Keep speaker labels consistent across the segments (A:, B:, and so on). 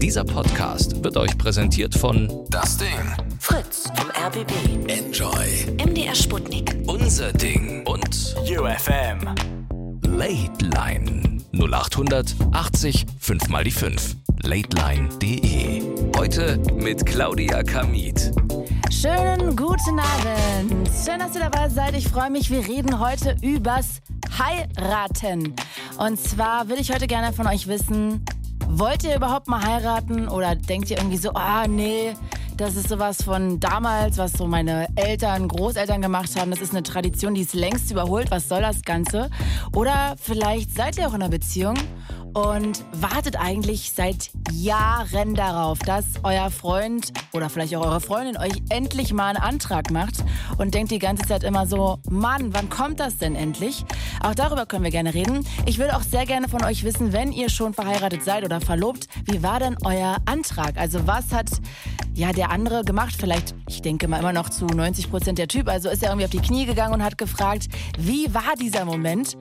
A: Dieser Podcast wird euch präsentiert von Das Ding.
B: Fritz vom RBB.
A: Enjoy.
B: MDR Sputnik.
A: Unser Ding. Und
C: UFM.
A: Late Line. 0800 80 5 mal die 5. Lateline.de. Heute mit Claudia Kamit.
D: Schönen guten Abend. Schön, dass ihr dabei seid. Ich freue mich. Wir reden heute übers Heiraten. Und zwar würde ich heute gerne von euch wissen, wollt ihr überhaupt mal heiraten oder denkt ihr irgendwie so, ah nee, das ist sowas von damals, was so meine Eltern, Großeltern gemacht haben. Das ist eine Tradition, die ist längst überholt. Was soll das Ganze? Oder vielleicht seid ihr auch in einer Beziehung und wartet eigentlich seit Jahren darauf, dass euer Freund oder vielleicht auch eure Freundin euch endlich mal einen Antrag macht und denkt die ganze Zeit immer so, Mann, wann kommt das denn endlich? Auch darüber können wir gerne reden. Ich würde auch sehr gerne von euch wissen, wenn ihr schon verheiratet seid oder verlobt, wie war denn euer Antrag? Also was hat ja der andere gemacht? Vielleicht, ich denke mal immer noch zu 90 Prozent der Typ. Also ist er irgendwie auf die Knie gegangen und hat gefragt, wie war dieser Moment?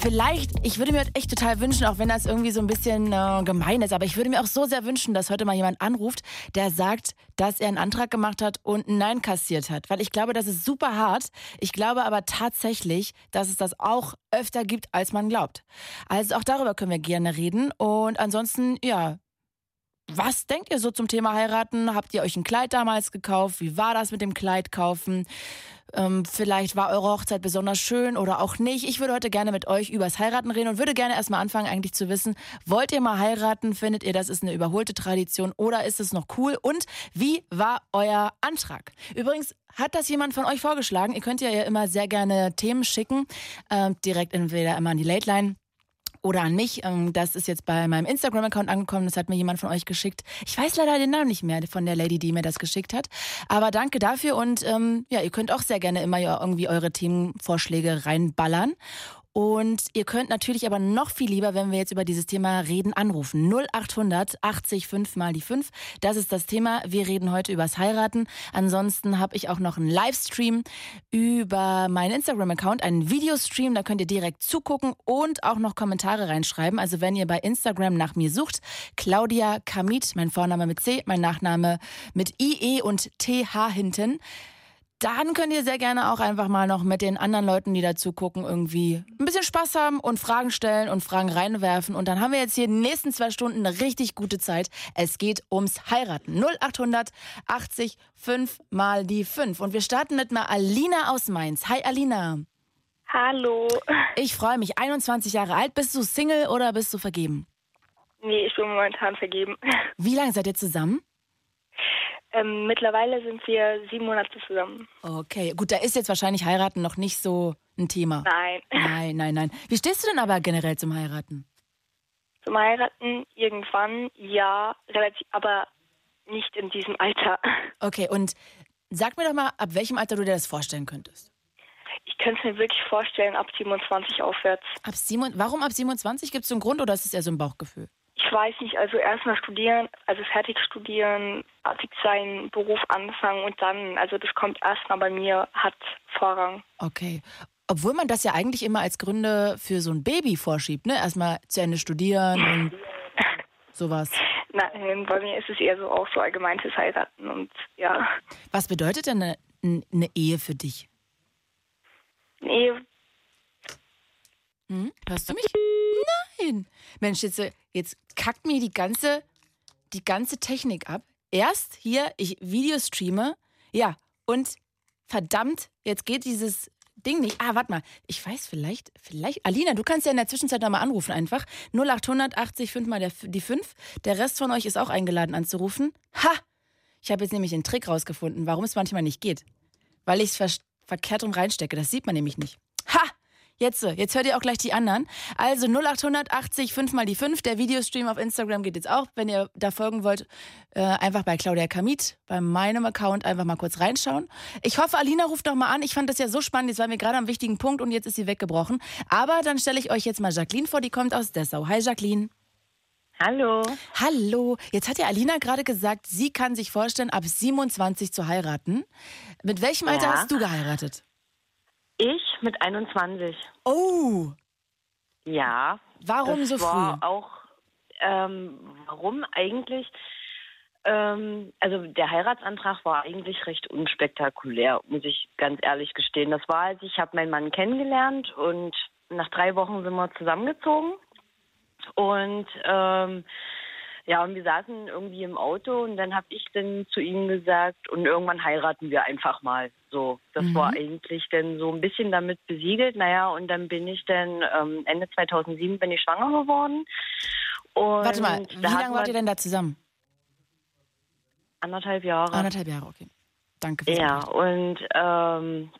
D: Vielleicht, ich würde mir echt total wünschen, auch wenn das irgendwie so ein bisschen äh, gemein ist, aber ich würde mir auch so sehr wünschen, dass heute mal jemand anruft, der sagt, dass er einen Antrag gemacht hat und ein Nein kassiert hat. Weil ich glaube, das ist super hart. Ich glaube aber tatsächlich, dass es das auch öfter gibt, als man glaubt. Also auch darüber können wir gerne reden. Und ansonsten, ja, was denkt ihr so zum Thema heiraten? Habt ihr euch ein Kleid damals gekauft? Wie war das mit dem Kleid kaufen? Ähm, vielleicht war eure Hochzeit besonders schön oder auch nicht. Ich würde heute gerne mit euch übers Heiraten reden und würde gerne erstmal anfangen, eigentlich zu wissen, wollt ihr mal heiraten? Findet ihr, das ist eine überholte Tradition oder ist es noch cool? Und wie war euer Antrag? Übrigens, hat das jemand von euch vorgeschlagen? Ihr könnt ja immer sehr gerne Themen schicken, äh, direkt entweder immer an die Late Line oder an mich. Ähm, das ist jetzt bei meinem Instagram-Account angekommen. Das hat mir jemand von euch geschickt. Ich weiß leider den Namen nicht mehr von der Lady, die mir das geschickt hat. Aber danke dafür und ähm, ja, ihr könnt auch sehr gerne immer irgendwie eure Themenvorschläge reinballern. Und ihr könnt natürlich aber noch viel lieber, wenn wir jetzt über dieses Thema reden, anrufen. 0800 80 5 mal die 5. Das ist das Thema. Wir reden heute übers Heiraten. Ansonsten habe ich auch noch einen Livestream über meinen Instagram-Account, einen Videostream. Da könnt ihr direkt zugucken und auch noch Kommentare reinschreiben. Also wenn ihr bei Instagram nach mir sucht, Claudia Kamit, mein Vorname mit C, mein Nachname mit IE und TH hinten dann könnt ihr sehr gerne auch einfach mal noch mit den anderen Leuten, die dazu gucken, irgendwie ein bisschen Spaß haben und Fragen stellen und Fragen reinwerfen. Und dann haben wir jetzt hier in den nächsten zwei Stunden eine richtig gute Zeit. Es geht ums Heiraten. 0800 80 5 mal die 5. Und wir starten mit mal Alina aus Mainz. Hi Alina.
E: Hallo.
D: Ich freue mich. 21 Jahre alt. Bist du Single oder bist du vergeben?
E: Nee, ich bin momentan vergeben.
D: Wie lange seid ihr zusammen?
E: Ähm, mittlerweile sind wir sieben Monate zusammen.
D: Okay, gut, da ist jetzt wahrscheinlich heiraten noch nicht so ein Thema.
E: Nein.
D: Nein, nein, nein. Wie stehst du denn aber generell zum Heiraten?
E: Zum Heiraten irgendwann, ja, relativ, aber nicht in diesem Alter.
D: Okay, und sag mir doch mal, ab welchem Alter du dir das vorstellen könntest.
E: Ich könnte es mir wirklich vorstellen, ab 27 aufwärts.
D: Ab 7, warum ab 27? Gibt es so einen Grund oder ist es eher so ein Bauchgefühl?
E: Ich weiß nicht, also erstmal studieren, also fertig studieren, fertig sein, Beruf anfangen und dann, also das kommt erstmal bei mir, hat Vorrang.
D: Okay. Obwohl man das ja eigentlich immer als Gründe für so ein Baby vorschiebt, ne? Erstmal zu Ende studieren und sowas.
E: Nein, bei mir ist es eher so auch so allgemein fürs Heiraten und ja.
D: Was bedeutet denn eine, eine Ehe für dich?
E: Eine Ehe.
D: Hm? Hörst du mich? Nein. Mensch, jetzt, jetzt kackt mir die ganze, die ganze Technik ab. Erst hier, ich Videos streame. Ja, und verdammt, jetzt geht dieses Ding nicht. Ah, warte mal. Ich weiß vielleicht, vielleicht. Alina, du kannst ja in der Zwischenzeit nochmal anrufen einfach. 0800 80 5 mal die 5. Der Rest von euch ist auch eingeladen anzurufen. Ha! Ich habe jetzt nämlich den Trick rausgefunden, warum es manchmal nicht geht. Weil ich es verkehrt rum reinstecke. Das sieht man nämlich nicht. Ha! Jetzt, jetzt hört ihr auch gleich die anderen. Also 0880 5 mal die 5. Der Videostream auf Instagram geht jetzt auch. Wenn ihr da folgen wollt, äh, einfach bei Claudia Kamit, bei meinem Account einfach mal kurz reinschauen. Ich hoffe, Alina ruft noch mal an. Ich fand das ja so spannend. Jetzt waren wir gerade am wichtigen Punkt und jetzt ist sie weggebrochen. Aber dann stelle ich euch jetzt mal Jacqueline vor, die kommt aus Dessau. Hi Jacqueline.
F: Hallo.
D: Hallo. Jetzt hat ja Alina gerade gesagt, sie kann sich vorstellen, ab 27 zu heiraten. Mit welchem Alter
F: Ja.
D: hast du geheiratet?
F: Ich mit 21.
D: Oh,
F: Ja.
D: warum
F: das
D: so
F: war
D: früh?
F: auch Ähm, warum eigentlich? Ähm, also der Heiratsantrag war eigentlich recht unspektakulär, muss ich ganz ehrlich gestehen. Das war, als ich habe meinen Mann kennengelernt und nach drei Wochen sind wir zusammengezogen. Und ähm, ja, und wir saßen irgendwie im Auto und dann habe ich dann zu ihm gesagt, und irgendwann heiraten wir einfach mal. So, das
D: Mhm.
F: war eigentlich dann so ein bisschen damit besiegelt. Naja, und dann bin ich dann ähm, Ende 2007 bin ich schwanger geworden. Und
D: Warte mal, wie lange wart ihr denn da zusammen?
F: Anderthalb Jahre.
D: Anderthalb Jahre, okay. Danke
F: Ja, und ähm,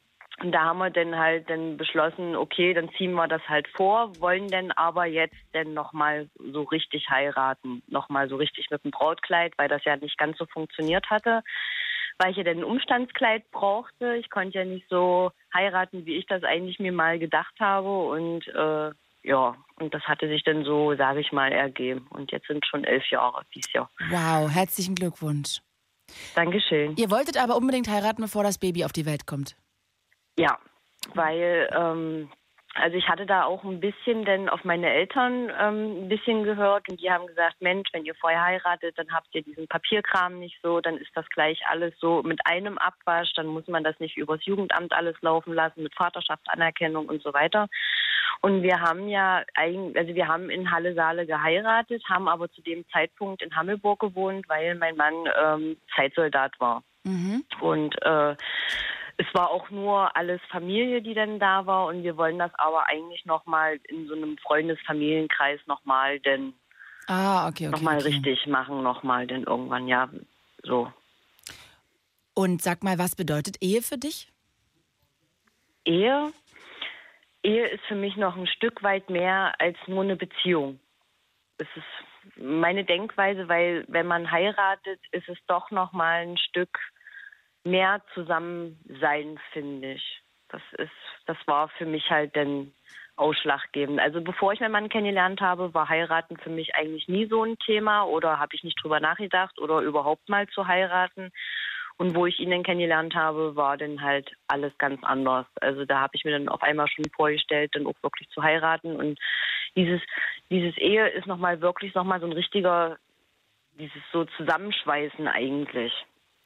F: da haben wir dann halt dann beschlossen, okay, dann ziehen wir das halt vor, wollen dann aber jetzt dann nochmal so richtig heiraten, nochmal so richtig mit dem Brautkleid, weil das ja nicht ganz so funktioniert hatte, weil ich ja dann ein Umstandskleid brauchte. Ich konnte ja nicht so heiraten, wie ich das eigentlich mir mal gedacht habe und äh, ja, und das hatte sich dann so, sage ich mal, ergeben. Und jetzt sind schon elf Jahre dieses Jahr.
D: Wow, herzlichen Glückwunsch.
F: Dankeschön.
D: Ihr wolltet aber unbedingt heiraten, bevor das Baby auf die Welt kommt.
F: Ja, weil ähm, also ich hatte da auch ein bisschen denn auf meine Eltern ähm, ein bisschen gehört und die haben gesagt, Mensch, wenn ihr vorher heiratet, dann habt ihr diesen Papierkram nicht so, dann ist das gleich alles so mit einem Abwasch, dann muss man das nicht übers Jugendamt alles laufen lassen mit Vaterschaftsanerkennung und so weiter. Und wir haben ja eigentlich, also wir haben in Halle Saale geheiratet, haben aber zu dem Zeitpunkt in Hammelburg gewohnt, weil mein Mann ähm, Zeitsoldat war.
D: Mhm.
F: Und äh, es war auch nur alles Familie, die dann da war. Und wir wollen das aber eigentlich nochmal in so einem Freundesfamilienkreis nochmal denn
D: Ah, okay, okay.
F: nochmal
D: okay.
F: richtig machen, nochmal denn irgendwann, ja, so.
D: Und sag mal, was bedeutet Ehe für dich?
F: Ehe, Ehe ist für mich noch ein Stück weit mehr als nur eine Beziehung. Es ist meine Denkweise, weil wenn man heiratet, ist es doch noch mal ein Stück mehr Zusammensein, finde ich. Das ist, das war für mich halt dann ausschlaggebend. Also bevor ich meinen Mann kennengelernt habe, war heiraten für mich eigentlich nie so ein Thema oder habe ich nicht drüber nachgedacht oder überhaupt mal zu heiraten. Und wo ich ihn dann kennengelernt habe, war dann halt alles ganz anders. Also da habe ich mir dann auf einmal schon vorgestellt, dann auch wirklich zu heiraten. Und dieses, dieses Ehe ist nochmal wirklich nochmal so ein richtiger, dieses so Zusammenschweißen eigentlich.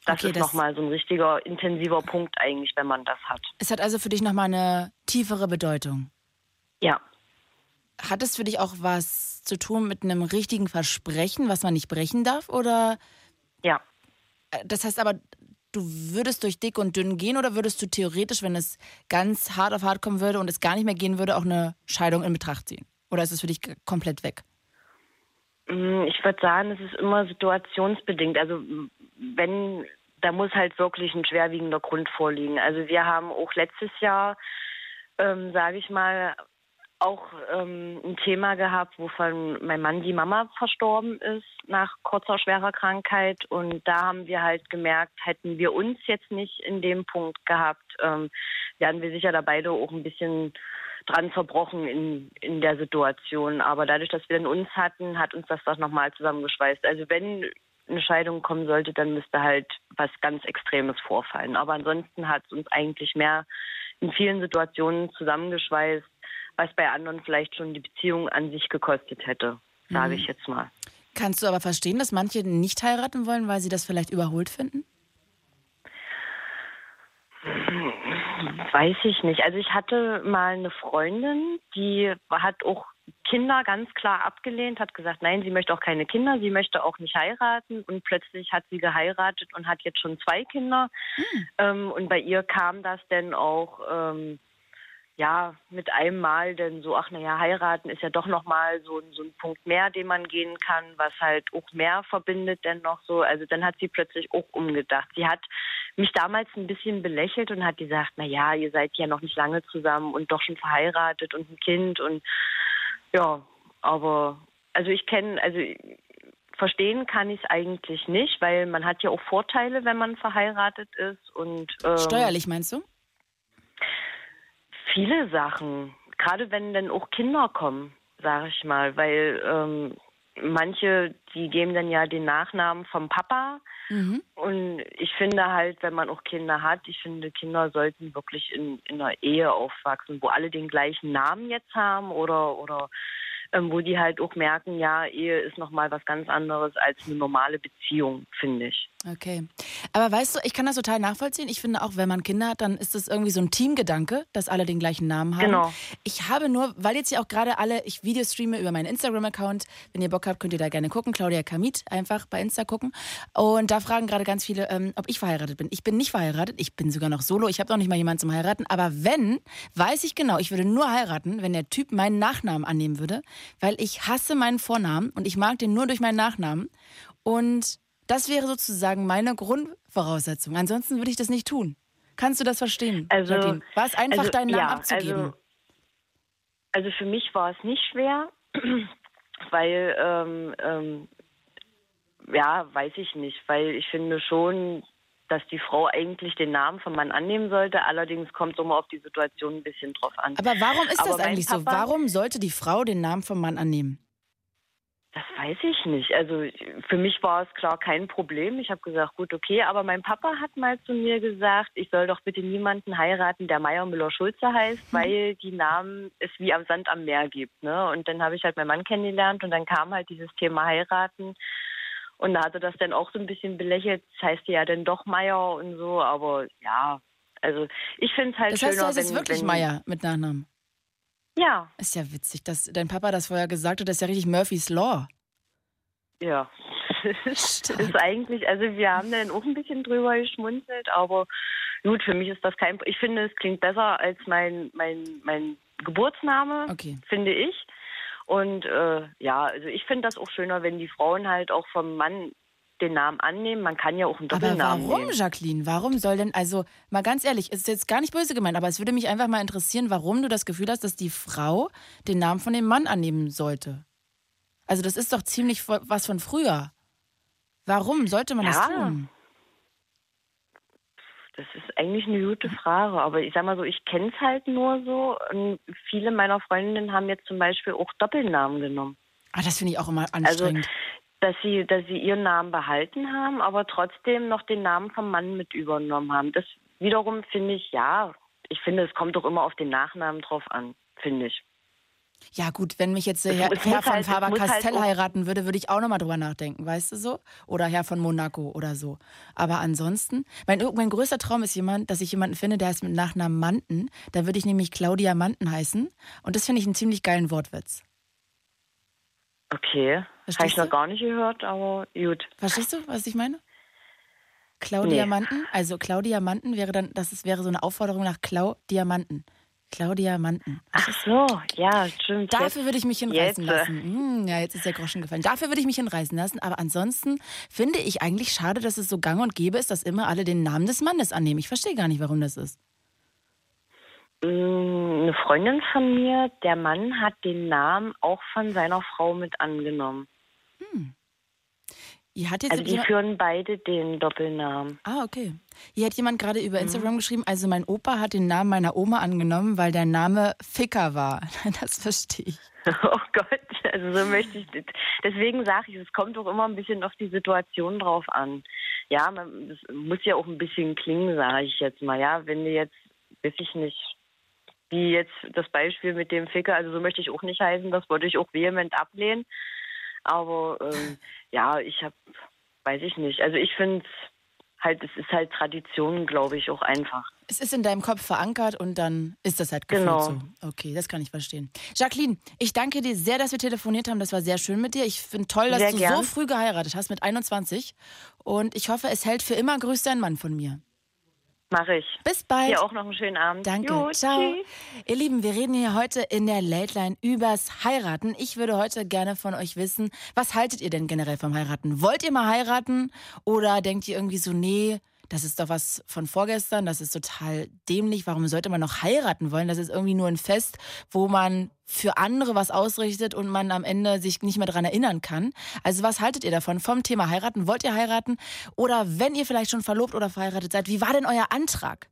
F: Das
D: Okay,
F: ist nochmal so ein richtiger intensiver Punkt eigentlich, wenn man das hat.
D: Es hat also für dich nochmal eine tiefere Bedeutung.
F: Ja.
D: Hat es für dich auch was zu tun mit einem richtigen Versprechen, was man nicht brechen darf? Oder
F: Ja.
D: äh, das heißt aber, du würdest durch dick und dünn gehen oder würdest du theoretisch, wenn es ganz hart auf hart kommen würde und es gar nicht mehr gehen würde, auch eine Scheidung in Betracht ziehen? Oder ist es für dich komplett weg?
F: Mm, Ich würde sagen, es ist immer situationsbedingt. Also wenn, da muss halt wirklich ein schwerwiegender Grund vorliegen. Also wir haben auch letztes Jahr, ähm, sage ich mal, auch ähm, ein Thema gehabt, wovon mein Mann die Mama verstorben ist nach kurzer schwerer Krankheit. Und da haben wir halt gemerkt, hätten wir uns jetzt nicht in dem Punkt gehabt, ähm, wären wir sicher da beide auch ein bisschen dran verbrochen in, in der Situation. Aber dadurch, dass wir dann uns hatten, hat uns das doch nochmal zusammengeschweißt. Also wenn eine Scheidung kommen sollte, dann müsste halt was ganz Extremes vorfallen. Aber ansonsten hat es uns eigentlich mehr in vielen Situationen zusammengeschweißt, was bei anderen vielleicht schon die Beziehung an sich gekostet hätte, sage ich jetzt mal.
D: Kannst du aber verstehen, dass manche nicht heiraten wollen, weil sie das vielleicht überholt finden?
F: Weiß ich nicht. Also ich hatte mal eine Freundin, die hat auch Kinder ganz klar abgelehnt, hat gesagt, nein, sie möchte auch keine Kinder, sie möchte auch nicht heiraten und plötzlich hat sie geheiratet und hat jetzt schon zwei Kinder. Ähm, und bei ihr kam das dann auch ähm, ja mit einem Mal denn so, ach naja, heiraten ist ja doch nochmal so, ein- so ein Punkt mehr, den man gehen kann, was halt auch mehr verbindet denn noch so. Also dann hat sie plötzlich auch umgedacht. Sie hat mich damals ein bisschen belächelt und hat gesagt, na ja, ihr seid ja noch nicht lange zusammen und doch schon verheiratet und ein Kind und ja, aber also ich kenne, also verstehen kann ich es eigentlich nicht, weil man hat ja auch Vorteile, wenn man verheiratet ist und ähm,
D: Steuerlich meinst du?
F: viele Sachen, gerade wenn dann auch Kinder kommen, sage ich mal, weil ähm, manche, die geben dann ja den Nachnamen vom Papa
D: Mhm.
F: und ich finde halt, wenn man auch Kinder hat, ich finde, Kinder sollten wirklich in, in einer Ehe aufwachsen, wo alle den gleichen Namen jetzt haben oder oder ähm, wo die halt auch merken, ja, Ehe ist nochmal was ganz anderes als eine normale Beziehung, finde ich.
D: Okay. Aber weißt du, ich kann das total nachvollziehen. Ich finde auch, wenn man Kinder hat, dann ist das irgendwie so ein Teamgedanke, dass alle den gleichen Namen haben.
F: Genau.
D: Ich habe nur, weil jetzt ja auch gerade alle, ich Videos streame über meinen Instagram-Account. Wenn ihr Bock habt, könnt ihr da gerne gucken. Claudia Kamit, einfach bei Insta gucken. Und da fragen gerade ganz viele, ähm, ob ich verheiratet bin. Ich bin nicht verheiratet. Ich bin sogar noch solo. Ich habe noch nicht mal jemanden zum Heiraten. Aber wenn, weiß ich genau, ich würde nur heiraten, wenn der Typ meinen Nachnamen annehmen würde. Weil ich hasse meinen Vornamen und ich mag den nur durch meinen Nachnamen. Und das wäre sozusagen meine Grundvoraussetzung. Ansonsten würde ich das nicht tun. Kannst du das verstehen?
F: Also,
D: Jacqueline? war es einfach,
F: also,
D: deinen Namen
F: ja,
D: abzugeben?
F: Also, also für mich war es nicht schwer, weil, ähm, ähm, ja, weiß ich nicht, weil ich finde schon, dass die Frau eigentlich den Namen vom Mann annehmen sollte. Allerdings kommt es immer auf die Situation ein bisschen drauf an.
D: Aber warum ist
F: Aber
D: das
F: mein
D: eigentlich so?
F: Papa-
D: Warum sollte die Frau den Namen vom Mann annehmen?
F: Das weiß ich nicht. Also für mich war es klar kein Problem. Ich habe gesagt, gut, okay. Aber mein Papa hat mal zu mir gesagt, ich soll doch bitte niemanden heiraten, der Meier Müller Schulze heißt, weil die Namen es wie am Sand am Meer gibt. Ne? Und dann habe ich halt meinen Mann kennengelernt und dann kam halt dieses Thema heiraten. Und da hatte das dann auch so ein bisschen belächelt. Das heißt ja dann doch Meier und so. Aber ja, also ich finde es halt
D: Das
F: schöner,
D: heißt, du heißt
F: wenn,
D: jetzt wirklich
F: wenn,
D: Meier mit Nachnamen.
F: Ja,
D: Ist ja witzig, dass dein Papa das vorher gesagt hat. Das ist ja richtig Murphy's Law.
F: Ja, das ist eigentlich, also wir haben dann auch ein bisschen drüber geschmunzelt, aber gut, für mich ist das kein, ich finde, es klingt besser als mein, mein, mein Geburtsname,
D: Okay.
F: finde ich. Und äh, ja, also ich finde das auch schöner, wenn die Frauen halt auch vom Mann den Namen annehmen. Man kann ja auch einen
D: Aber
F: Doppelnamen
D: warum,
F: nehmen.
D: Jacqueline? Warum soll denn, also mal ganz ehrlich, ist jetzt gar nicht böse gemeint, aber es würde mich einfach mal interessieren, warum du das Gefühl hast, dass die Frau den Namen von dem Mann annehmen sollte. Also das ist doch ziemlich was von früher. Warum sollte man das
F: Ja.
D: tun?
F: Das ist eigentlich eine gute Frage, aber ich sag mal so, ich kenne es halt nur so. Und viele meiner Freundinnen haben jetzt zum Beispiel auch Doppelnamen genommen.
D: Ah, das finde ich auch immer
F: Also,
D: anstrengend.
F: dass sie, dass sie ihren Namen behalten haben, aber trotzdem noch den Namen vom Mann mit übernommen haben. Das wiederum finde ich, ja, ich finde, es kommt doch immer auf den Nachnamen drauf an, finde ich.
D: Ja gut, wenn mich jetzt
F: es
D: Herr, Herr von
F: halt- es muss
D: Faber-Castell
F: halt
D: heiraten würde, würde ich auch nochmal drüber nachdenken, weißt du so? Oder Herr von Monaco oder so. Aber ansonsten, mein, mein größter Traum ist jemand, dass ich jemanden finde, der heißt mit Nachnamen Manten. Da würde ich nämlich Claudia Manten heißen. Und das finde ich einen ziemlich geilen Wortwitz.
F: Okay, habe ich noch gar nicht gehört, aber gut.
D: Verstehst du, was ich meine? Claudia
F: Nee.
D: Manten, also Claudia Manten wäre dann, das ist, wäre so eine Aufforderung nach Clau Diamanten. Claudia Manten.
F: Ach so, ja, stimmt.
D: Dafür würde ich mich hinreißen
F: Jetzt, äh.
D: lassen. Hm, ja, jetzt ist der Groschen gefallen. Dafür würde ich mich hinreißen lassen. Aber ansonsten finde ich eigentlich schade, dass es so gang und gäbe ist, dass immer alle den Namen des Mannes annehmen. Ich verstehe gar nicht, warum das ist.
F: Mm, Eine Freundin von mir, der Mann hat den Namen auch von seiner Frau mit angenommen.
D: Ihr hat jetzt
F: Also die führen beide den Doppelnamen.
D: Ah, okay. Hier hat jemand gerade
F: Mhm.
D: über Instagram geschrieben, also mein Opa hat den Namen meiner Oma angenommen, weil der Name Ficker war. Das verstehe ich.
F: Oh Gott, also so möchte ich. Deswegen sage ich, es kommt doch immer ein bisschen auf die Situation drauf an. Ja, man, das muss ja auch ein bisschen klingen, sage ich jetzt mal. Ja, wenn du jetzt, weiß ich nicht, wie jetzt das Beispiel mit dem Ficker, also so möchte ich auch nicht heißen, das wollte ich auch vehement ablehnen. Aber ähm, ja, ich habe, weiß ich nicht. Also ich finde halt, es ist halt Tradition, glaube ich, auch einfach.
D: Es ist in deinem Kopf verankert und dann ist das halt
F: Genau.
D: so. Okay, das kann ich verstehen. Jacqueline, ich danke dir sehr, dass wir telefoniert haben. Das war sehr schön mit dir. Ich finde toll, dass
F: Sehr
D: du
F: gern.
D: so früh geheiratet hast mit 21. Und ich hoffe, es hält für immer. Grüß deinen Mann von mir.
F: Mache ich.
D: Bis bald.
F: Dir auch noch einen schönen Abend.
D: Danke.
F: Jo,
D: Ciao.
F: tschüss.
D: Ihr Lieben, wir reden hier heute in der Late Line übers Heiraten. Ich würde heute gerne von euch wissen, was haltet ihr denn generell vom Heiraten? Wollt ihr mal heiraten oder denkt ihr irgendwie so, nee, das ist doch was von vorgestern, das ist total dämlich. Warum sollte man noch heiraten wollen? Das ist irgendwie nur ein Fest, wo man für andere was ausrichtet und man am Ende sich nicht mehr dran erinnern kann. Also was haltet ihr davon vom Thema heiraten? Wollt ihr heiraten? Oder wenn ihr vielleicht schon verlobt oder verheiratet seid, wie war denn euer Antrag?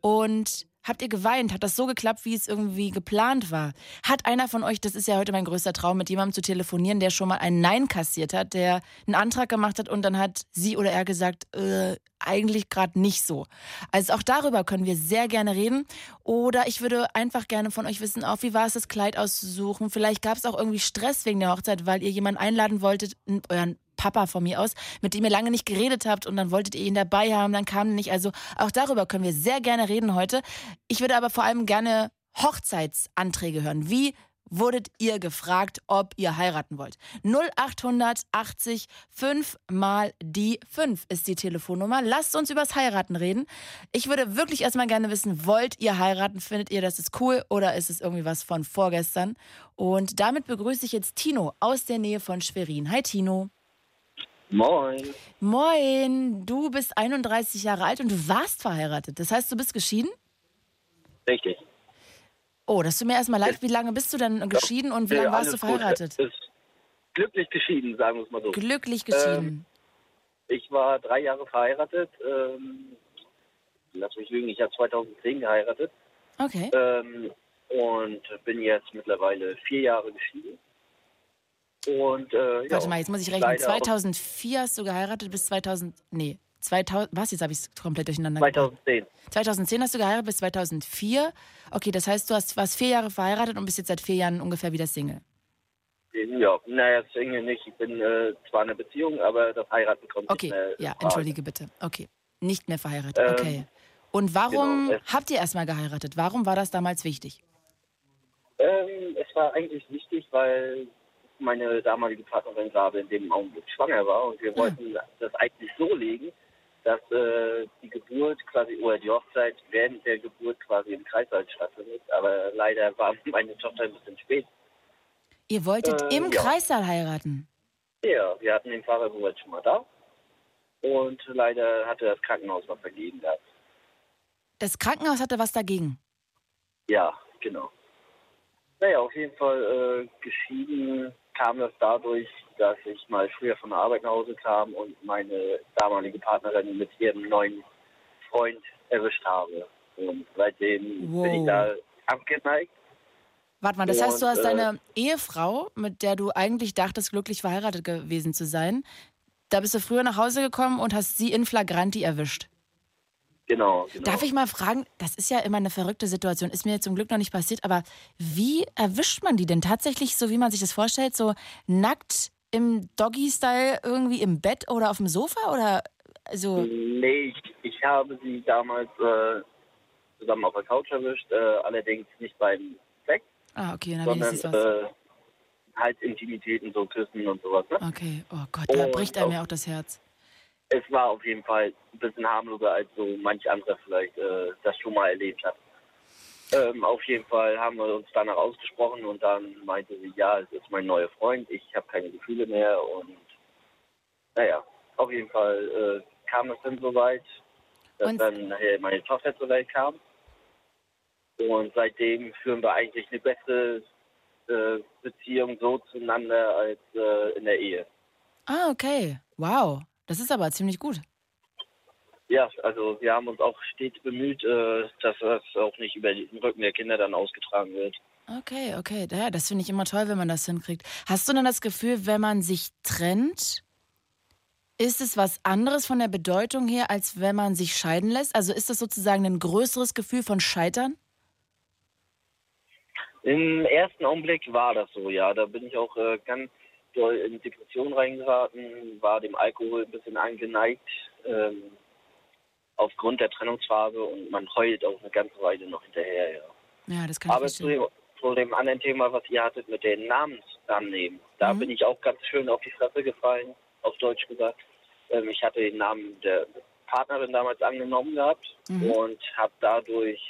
D: Und Habt ihr geweint? Hat das so geklappt, wie es irgendwie geplant war? Hat einer von euch, das ist ja heute mein größter Traum, mit jemandem zu telefonieren, der schon mal ein Nein kassiert hat, der einen Antrag gemacht hat und dann hat sie oder er gesagt, äh, eigentlich gerade nicht so. Also auch darüber können wir sehr gerne reden. Oder ich würde einfach gerne von euch wissen, auch wie war es, das Kleid auszusuchen? Vielleicht gab es auch irgendwie Stress wegen der Hochzeit, weil ihr jemanden einladen wolltet, euren Papa von mir aus, mit dem ihr lange nicht geredet habt und dann wolltet ihr ihn dabei haben, dann kam er nicht. Also auch darüber können wir sehr gerne reden heute. Ich würde aber vor allem gerne Hochzeitsanträge hören. Wie wurdet ihr gefragt, ob ihr heiraten wollt. 0880 5 mal die 5 ist die Telefonnummer. Lasst uns übers Heiraten reden. Ich würde wirklich erstmal gerne wissen, wollt ihr heiraten? Findet ihr, das ist cool oder ist es irgendwie was von vorgestern? Und damit begrüße ich jetzt Tino aus der Nähe von Schwerin. Hi Tino.
C: Moin.
D: Moin, du bist 31 Jahre alt und du warst verheiratet. Das heißt, du bist geschieden?
C: Richtig.
D: Oh, das tut mir erstmal leid. Wie lange bist du denn geschieden und wie lange warst du verheiratet?
C: Glücklich geschieden, sagen wir es mal so.
D: Glücklich geschieden.
C: Ähm, ich war drei Jahre verheiratet. Ähm, lass mich lügen, ich habe 2010 geheiratet.
D: Okay.
C: Ähm, und bin jetzt mittlerweile vier Jahre geschieden. Und, äh,
D: Warte mal, jetzt muss ich rechnen. 2004 hast du geheiratet bis 2000. Nee, 2000. Was? Jetzt habe ich es komplett durcheinander
C: 2010.
D: 2010 hast du geheiratet bis 2004. Okay, das heißt, du hast, warst vier Jahre verheiratet und bist jetzt seit vier Jahren ungefähr wieder Single.
C: Ja, naja, Single nicht. Ich bin äh, zwar in einer Beziehung, aber das Heiraten kommt
D: okay.
C: nicht mehr.
D: Okay, ja, entschuldige bitte. Okay, nicht mehr verheiratet. Ähm, okay. Und warum
C: genau,
D: habt ihr erstmal geheiratet? Warum war das damals wichtig?
C: Ähm, es war eigentlich wichtig, weil meine damalige Partnerin gerade in dem Augenblick schwanger war und wir wollten das eigentlich so legen, dass äh, die Geburt quasi oder die Hochzeit während der Geburt quasi im Kreißsaal stattfindet. Aber leider war meine Tochter ein bisschen spät.
D: Ihr wolltet
C: Äh,
D: im
C: ja.
D: Kreissaal heiraten.
C: Ja, wir hatten den Fahrer soweit schon mal da und leider hatte das Krankenhaus was dagegen gehabt.
D: Das Krankenhaus hatte was dagegen.
C: Ja, genau. Naja, auf jeden Fall äh, geschieden kam das dadurch, dass ich mal früher von der Arbeit nach Hause kam und meine damalige Partnerin mit ihrem neuen Freund erwischt habe. Und seitdem bin ich
D: Wow.
C: da abgeneigt.
D: Warte mal, das heißt, du
C: Und,
D: hast
C: äh,
D: deine Ehefrau, mit der du eigentlich dachtest, glücklich verheiratet gewesen zu sein, da bist du früher nach Hause gekommen und hast sie in Flagranti erwischt.
C: Genau, genau.
D: Darf ich mal fragen, das ist ja immer eine verrückte Situation, ist mir zum Glück noch nicht passiert, aber wie erwischt man die denn tatsächlich, so wie man sich das vorstellt, so nackt im Doggy-Style irgendwie im Bett oder auf dem Sofa oder so?
C: Nee, ich, ich habe sie damals äh, zusammen auf der Couch erwischt, äh, allerdings nicht beim Sex,
D: Ah, okay, na
C: sondern
D: wenigstens was.
C: äh, halt Intimitäten, so Küssen und sowas. Ne?
D: Okay, oh Gott, da
C: Und
D: bricht einem ja auch das Herz.
C: Es war auf jeden Fall ein bisschen harmloser, als so manch anderer vielleicht äh, das schon mal erlebt hat. Ähm, auf jeden Fall haben wir uns danach ausgesprochen und dann meinte sie, ja, es ist mein neuer Freund, ich habe keine Gefühle mehr und naja, auf jeden Fall äh, kam es dann so weit, dass
D: Und-
C: dann nachher meine Tochter zur Welt kam und seitdem führen wir eigentlich eine bessere äh, Beziehung so zueinander als äh, in der Ehe.
D: Ah, okay. Wow, das ist aber ziemlich gut.
C: Ja, also wir haben uns auch stets bemüht, äh, dass das auch nicht über den Rücken der Kinder dann ausgetragen wird.
D: Okay, okay. Ja, das finde ich immer toll, wenn man das hinkriegt. Hast du denn das Gefühl, wenn man sich trennt, ist es was anderes von der Bedeutung her, als wenn man sich scheiden lässt? Also ist das sozusagen ein größeres Gefühl von Scheitern?
C: Im ersten Augenblick war das so, ja. Da bin ich auch äh, ganz doll in Depression reingeraten, war dem Alkohol ein bisschen angeneigt ähm, aufgrund der Trennungsphase und man heult auch eine ganze Weile noch hinterher, ja.
D: Ja, das kann
C: Aber
D: ich
C: zu dem, zu dem anderen Thema, was ihr hattet mit den Namensannehmen, da
D: Mhm.
C: bin ich auch ganz schön auf die Fresse gefallen, auf Deutsch gesagt. Ähm, ich hatte den Namen der Partnerin damals angenommen gehabt
D: Mhm.
C: und habe dadurch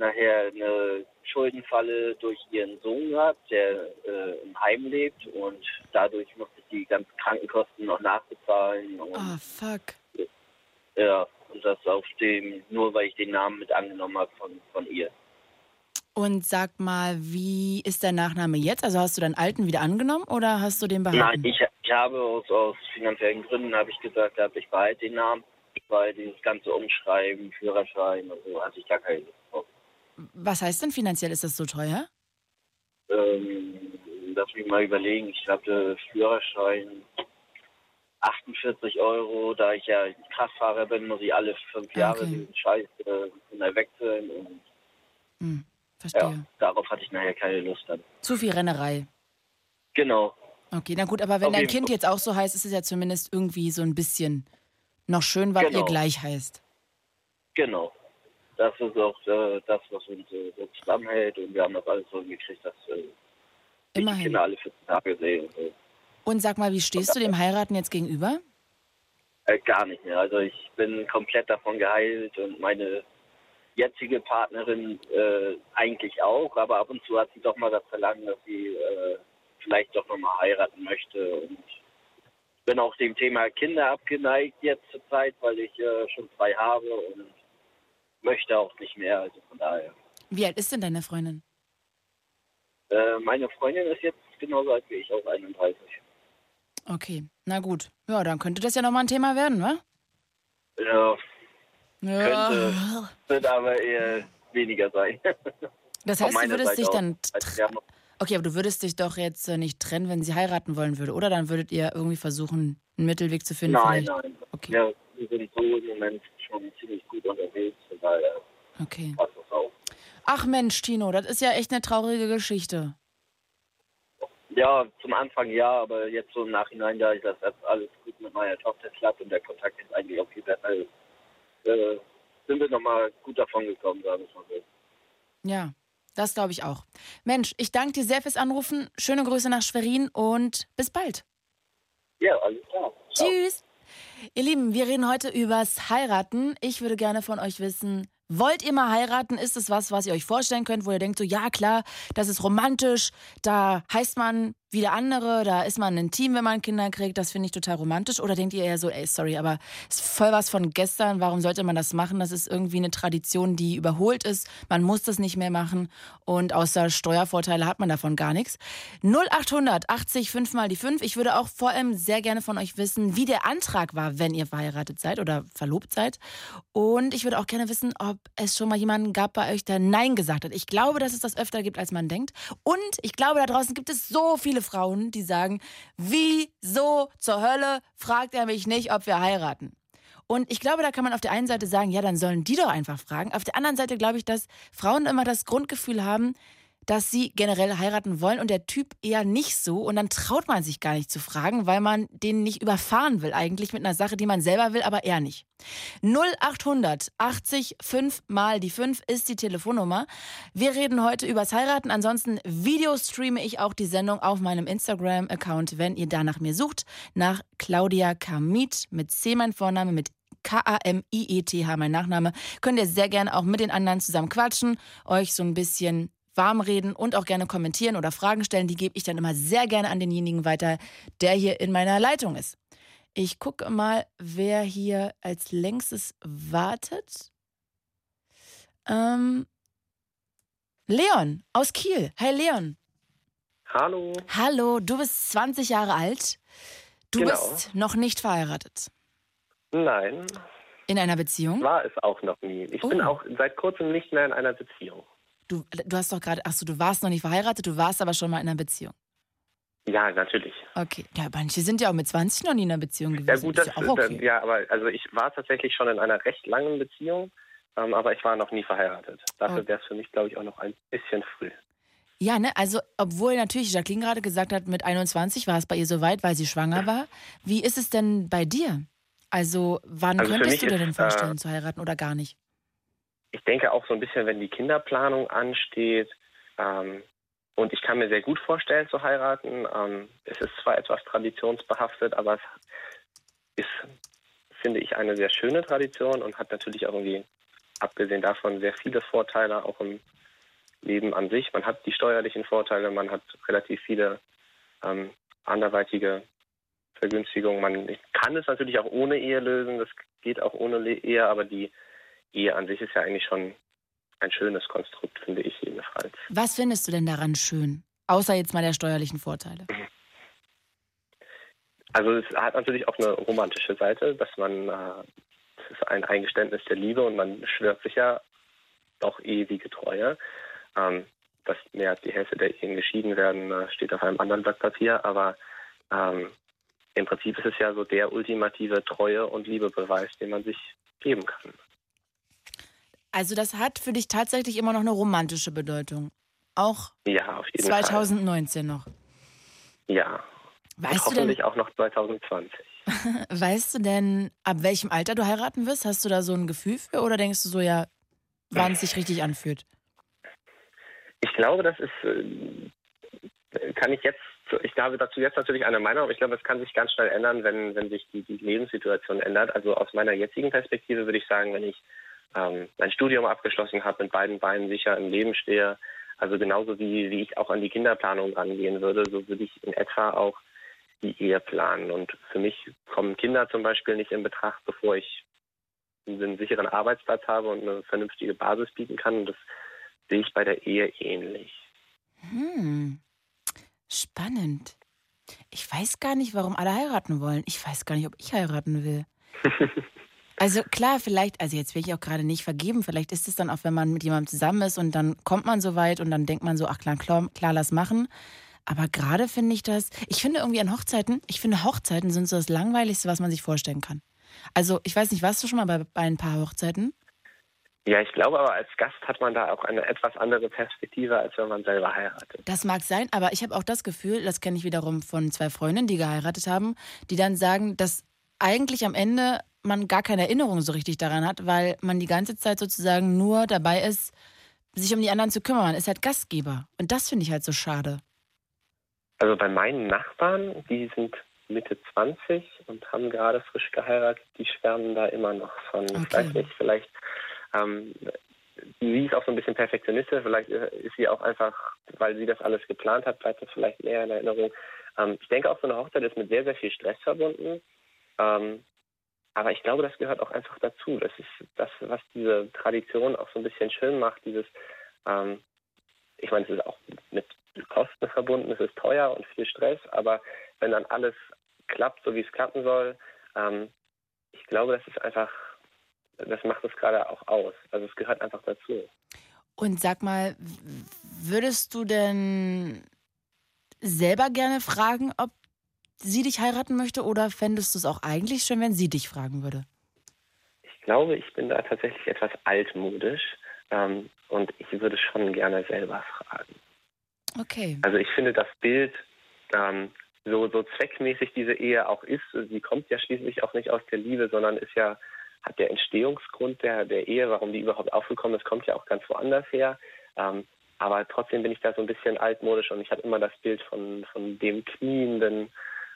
C: nachher eine Schuldenfalle durch ihren Sohn gehabt, der äh, im Heim lebt und dadurch musste ich die ganzen Krankenkosten noch nachbezahlen
D: Ah, fuck.
C: ja, und das auf dem, nur weil ich den Namen mit angenommen habe von, von ihr.
D: Und sag mal, wie ist der Nachname jetzt? Also hast du deinen alten wieder angenommen oder hast du den behalten?
C: Nein, ich, ich habe aus, aus finanziellen Gründen habe ich gesagt, gehabt, ich behalte den Namen. weil dieses ganze Umschreiben, Führerschein und so, hatte ich gar keine Lust drauf.
D: Was heißt denn finanziell ist das so teuer?
C: Ähm, lass mich mal überlegen, ich glaube, der Führerschein 48 Euro, da ich ja Kraftfahrer bin, muss ich alle fünf Jahre
D: Okay.
C: diesen Scheiß äh, wechseln und
D: Hm, verstehe.
C: ja, darauf hatte ich nachher keine Lust dann.
D: Zu viel Rennerei.
C: Genau,
D: Okay, na gut, aber wenn
C: Auf
D: dein Kind jetzt auch so heißt, ist es ja zumindest irgendwie so ein bisschen noch schön, weil ihr
C: Genau.
D: gleich heißt.
C: genau. Das ist auch äh, das, was uns äh, so zusammenhält und wir haben das alles so hingekriegt, dass äh, ich die
D: Immerhin.
C: Kinder alle 14 Tage sehe und so.
D: Und sag mal, wie stehst du dem Heiraten jetzt gegenüber?
C: Äh, gar nicht mehr. Also ich bin komplett davon geheilt und meine jetzige Partnerin äh, eigentlich auch, aber ab und zu hat sie doch mal das Verlangen, dass sie äh, vielleicht doch nochmal heiraten möchte und ich bin auch dem Thema Kinder abgeneigt jetzt zur Zeit, weil ich äh, schon zwei habe und möchte auch nicht mehr. Also von daher.
D: Wie alt ist denn deine Freundin?
C: Äh, meine Freundin ist jetzt genauso alt wie ich, auch 31.
D: Okay, na gut. Ja, dann könnte das ja nochmal ein Thema werden, wa?
C: Ja,
D: Ja.
C: Könnte. wird aber eher weniger sein.
D: Das heißt, du würdest
C: Seite
D: dich dann.
C: Also
D: Okay, aber du würdest dich doch jetzt äh, nicht trennen, wenn sie heiraten wollen würde, oder? Dann würdet ihr irgendwie versuchen, einen Mittelweg zu finden.
C: Nein,
D: vielleicht.
C: nein.
D: Okay.
C: Ja, wir sind so im Moment schon ziemlich gut unterwegs, von daher
D: Okay.
C: passt das auch.
D: Ach Mensch, Tino, das ist ja echt eine traurige Geschichte.
C: Ja, zum Anfang ja, aber jetzt so im Nachhinein, da ich das alles gut mit meiner Tochter klappt und der Kontakt jetzt eigentlich auch viel besser ist, äh, sind wir nochmal gut davon gekommen, sagen wir mal so.
D: Ja, das glaube ich auch. Mensch, ich danke dir sehr fürs Anrufen. Schöne Grüße nach Schwerin und bis bald.
C: Ja, alles klar. Ciao.
D: Tschüss. Ihr Lieben, wir reden heute übers Heiraten. Ich würde gerne von euch wissen, wollt ihr mal heiraten? Ist es was, was ihr euch vorstellen könnt, wo ihr denkt, so ja klar, das ist romantisch, da heißt man wie der andere, da ist man ein Team, wenn man Kinder kriegt, das finde ich total romantisch. Oder denkt ihr eher so, ey, sorry, aber ist voll was von gestern, warum sollte man das machen? Das ist irgendwie eine Tradition, die überholt ist, man muss das nicht mehr machen und außer Steuervorteile hat man davon gar nichts. 0800 80 5 mal die 5. Ich würde auch vor allem sehr gerne von euch wissen, wie der Antrag war, wenn ihr verheiratet seid oder verlobt seid. Und ich würde auch gerne wissen, ob es schon mal jemanden gab bei euch, der Nein gesagt hat. Ich glaube, dass es das öfter gibt, als man denkt. Und ich glaube, da draußen gibt es so viele Frauen, die sagen, wieso zur Hölle fragt er mich nicht, ob wir heiraten? Und ich glaube, da kann man auf der einen Seite sagen, ja, dann sollen die doch einfach fragen. Auf der anderen Seite glaube ich, dass Frauen immer das Grundgefühl haben, dass sie generell heiraten wollen und der Typ eher nicht so. Und dann traut man sich gar nicht zu fragen, weil man den nicht überfahren will, eigentlich mit einer Sache, die man selber will, aber er nicht. 0800 80 5 mal die 5 ist die Telefonnummer. Wir reden heute übers Heiraten. Ansonsten videostreame ich auch die Sendung auf meinem Instagram-Account, wenn ihr da nach mir sucht. Nach Claudia Kamit mit C mein Vorname, mit K-A-M-I-E-T-H mein Nachname. Könnt ihr sehr gerne auch mit den anderen zusammen quatschen, euch so ein bisschen warm reden und auch gerne kommentieren oder Fragen stellen. Die gebe ich dann immer sehr gerne an denjenigen weiter, der hier in meiner Leitung ist. Ich gucke mal, wer hier als längstes wartet. Ähm, Leon aus Kiel. Hey Leon.
G: Hallo.
D: Hallo, du bist 20 Jahre alt. Du
G: Genau.
D: bist noch nicht verheiratet.
G: Nein,
D: In einer Beziehung?
G: war es auch noch nie. Ich bin
D: Oh.
G: auch seit kurzem nicht mehr in einer Beziehung.
D: Du, du hast doch gerade, achso, du warst noch nicht verheiratet, du warst aber schon mal in einer Beziehung.
G: Ja, natürlich.
D: Okay. Ja, manche sind ja auch mit 20 noch nie in einer Beziehung gewesen.
G: Ja gut, das,
D: ist ja auch okay.
G: das- ja, aber also ich war tatsächlich schon in einer recht langen Beziehung, ähm, aber ich war noch nie verheiratet. Dafür
D: Oh.
G: wäre es für mich, glaube ich, auch noch ein bisschen früh.
D: Ja, ne, also obwohl natürlich Jacqueline gerade gesagt hat, mit 21 war es bei ihr soweit, weil sie schwanger war. Wie ist es denn bei dir? Also wann
G: Also
D: könntest du dir denn vorstellen
G: äh,
D: zu heiraten oder gar nicht?
G: Ich denke auch so ein bisschen, wenn die Kinderplanung ansteht. Ähm, und ich kann mir sehr gut vorstellen zu heiraten. Ähm, es ist zwar etwas traditionsbehaftet, aber es ist, finde ich, eine sehr schöne Tradition und hat natürlich auch irgendwie, abgesehen davon, sehr viele Vorteile auch im Leben an sich. Man hat die steuerlichen Vorteile, man hat relativ viele ähm, anderweitige Vergünstigungen. Man kann es natürlich auch ohne Ehe lösen, das geht auch ohne Ehe, aber die Ehe an sich ist ja eigentlich schon ein schönes Konstrukt, finde ich jedenfalls.
D: Was findest du denn daran schön? Außer jetzt mal der steuerlichen Vorteile.
G: Also es hat natürlich auch eine romantische Seite, dass man äh, ist ein Eingeständnis der Liebe und man schwört sich ja doch ewige Treue. Ähm, dass mehr als die Hälfte der Ehen geschieden werden, äh, steht auf einem anderen Blatt Papier, aber ähm, im Prinzip ist es ja so der ultimative Treue- und Liebebeweis, den man sich geben kann.
D: Also das hat für dich tatsächlich immer noch eine romantische Bedeutung. Auch
G: ja, auf jeden
D: 2019
G: Fall.
D: noch.
G: Ja.
D: Weißt
G: und hoffentlich denn, auch noch 2020.
D: weißt du denn, ab welchem Alter du heiraten wirst? Hast du da so ein Gefühl für oder denkst du so, ja, wann es sich richtig anfühlt?
G: Ich glaube, das ist, äh, kann ich jetzt, ich habe dazu jetzt natürlich eine Meinung, aber ich glaube, es kann sich ganz schnell ändern, wenn, wenn sich die, die Lebenssituation ändert. Also aus meiner jetzigen Perspektive würde ich sagen, wenn ich ähm, mein Studium abgeschlossen habe, mit beiden Beinen sicher im Leben stehe, also genauso wie, wie ich auch an die Kinderplanung rangehen würde, so würde ich in etwa auch die Ehe planen. Und für mich kommen Kinder zum Beispiel nicht in Betracht, bevor ich einen sicheren Arbeitsplatz habe und eine vernünftige Basis bieten kann. Und das sehe ich bei der Ehe ähnlich.
D: Hm. Spannend. Ich weiß gar nicht, warum alle heiraten wollen. Ich weiß gar nicht, ob ich heiraten will. Also klar, vielleicht, also jetzt will ich auch gerade nicht vergeben, vielleicht ist es dann auch, wenn man mit jemandem zusammen ist und dann kommt man so weit und dann denkt man so, ach klar, klar, klar lass machen. Aber gerade finde ich das, ich finde irgendwie an Hochzeiten, ich finde Hochzeiten sind so das Langweiligste, was man sich vorstellen kann. Also ich weiß nicht, warst du schon mal bei, bei ein paar Hochzeiten?
G: Ja, ich glaube aber als Gast hat man da auch eine etwas andere Perspektive, als wenn man selber heiratet.
D: Das mag sein, aber ich habe auch das Gefühl, das kenne ich wiederum von zwei Freundinnen, die geheiratet haben, die dann sagen, dass eigentlich am Ende man gar keine Erinnerung so richtig daran hat, weil man die ganze Zeit sozusagen nur dabei ist, sich um die anderen zu kümmern. Man ist halt Gastgeber. Und das finde ich halt so schade.
G: Also bei meinen Nachbarn, die sind Mitte 20 und haben gerade frisch geheiratet, die schwärmen da immer noch von. Okay. Ich weiß nicht, vielleicht, ähm, sie ist auch so ein bisschen Perfektionistin, vielleicht ist sie auch einfach, weil sie das alles geplant hat, bleibt das vielleicht mehr in Erinnerung. Ähm, ich denke auch, so eine Hochzeit ist mit sehr, sehr viel Stress verbunden. Ähm, aber ich glaube, das gehört auch einfach dazu. Das ist das, was diese Tradition auch so ein bisschen schön macht. Dieses, ähm, ich meine, es ist auch mit Kosten verbunden, es ist teuer und viel Stress, aber wenn dann alles klappt, so wie es klappen soll, ähm, ich glaube, das ist einfach, das macht es gerade auch aus. Also es gehört einfach dazu.
D: Und sag mal, würdest du denn selber gerne fragen, ob sie dich heiraten möchte oder fändest du es auch eigentlich schön, wenn sie dich fragen würde?
G: Ich glaube, ich bin da tatsächlich etwas altmodisch ähm, und ich würde schon gerne selber fragen.
D: Okay.
G: Also ich finde das Bild, ähm, so, so zweckmäßig diese Ehe auch ist, sie kommt ja schließlich auch nicht aus der Liebe, sondern ist ja, hat der Entstehungsgrund der, der Ehe, warum die überhaupt aufgekommen ist, kommt ja auch ganz woanders her. Ähm, aber trotzdem bin ich da so ein bisschen altmodisch und ich habe immer das Bild von, von dem knienden,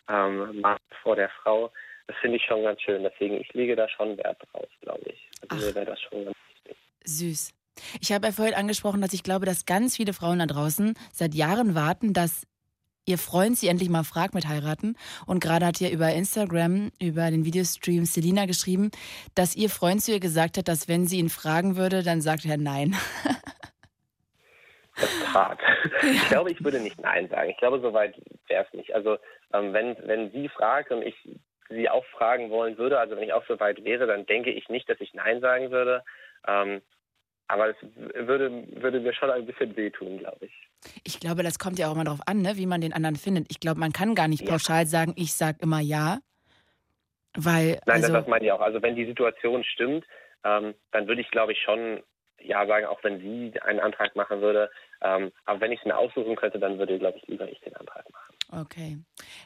G: ähm, Mann vor der Frau. Das finde ich schon ganz schön. Deswegen, ich lege da schon Wert drauf, glaube ich. Also mir wäre das schon ganz wichtig.
D: Süß. Ich habe ja vorhin angesprochen, dass ich glaube, dass ganz viele Frauen da draußen seit Jahren warten, dass ihr Freund sie endlich mal fragt mit heiraten. Und gerade hat ihr über Instagram, über den Videostream Selina geschrieben, dass ihr Freund zu ihr gesagt hat, dass wenn sie ihn fragen würde, dann sagt er nein.
G: Das ist hart. Ich glaube, ich würde nicht Nein sagen. Ich glaube, soweit wäre es nicht. Also ähm, wenn, wenn sie fragt und ich sie auch fragen wollen würde, also wenn ich auch soweit wäre, dann denke ich nicht, dass ich Nein sagen würde. Ähm, aber es würde, würde mir schon ein bisschen wehtun, glaube ich.
D: Ich glaube, das kommt ja auch immer darauf an, ne, wie man den anderen findet. Ich glaube, man kann gar nicht ja. pauschal sagen, ich sage immer ja. Weil,
G: Nein,
D: also,
G: das meine ich auch. Also wenn die Situation stimmt, ähm, dann würde ich, glaube ich, schon ja sagen, auch wenn sie einen Antrag machen würde. Ähm, aber wenn ich es mir aussuchen könnte, dann würde, glaube ich, lieber ich den Antrag machen.
D: Okay.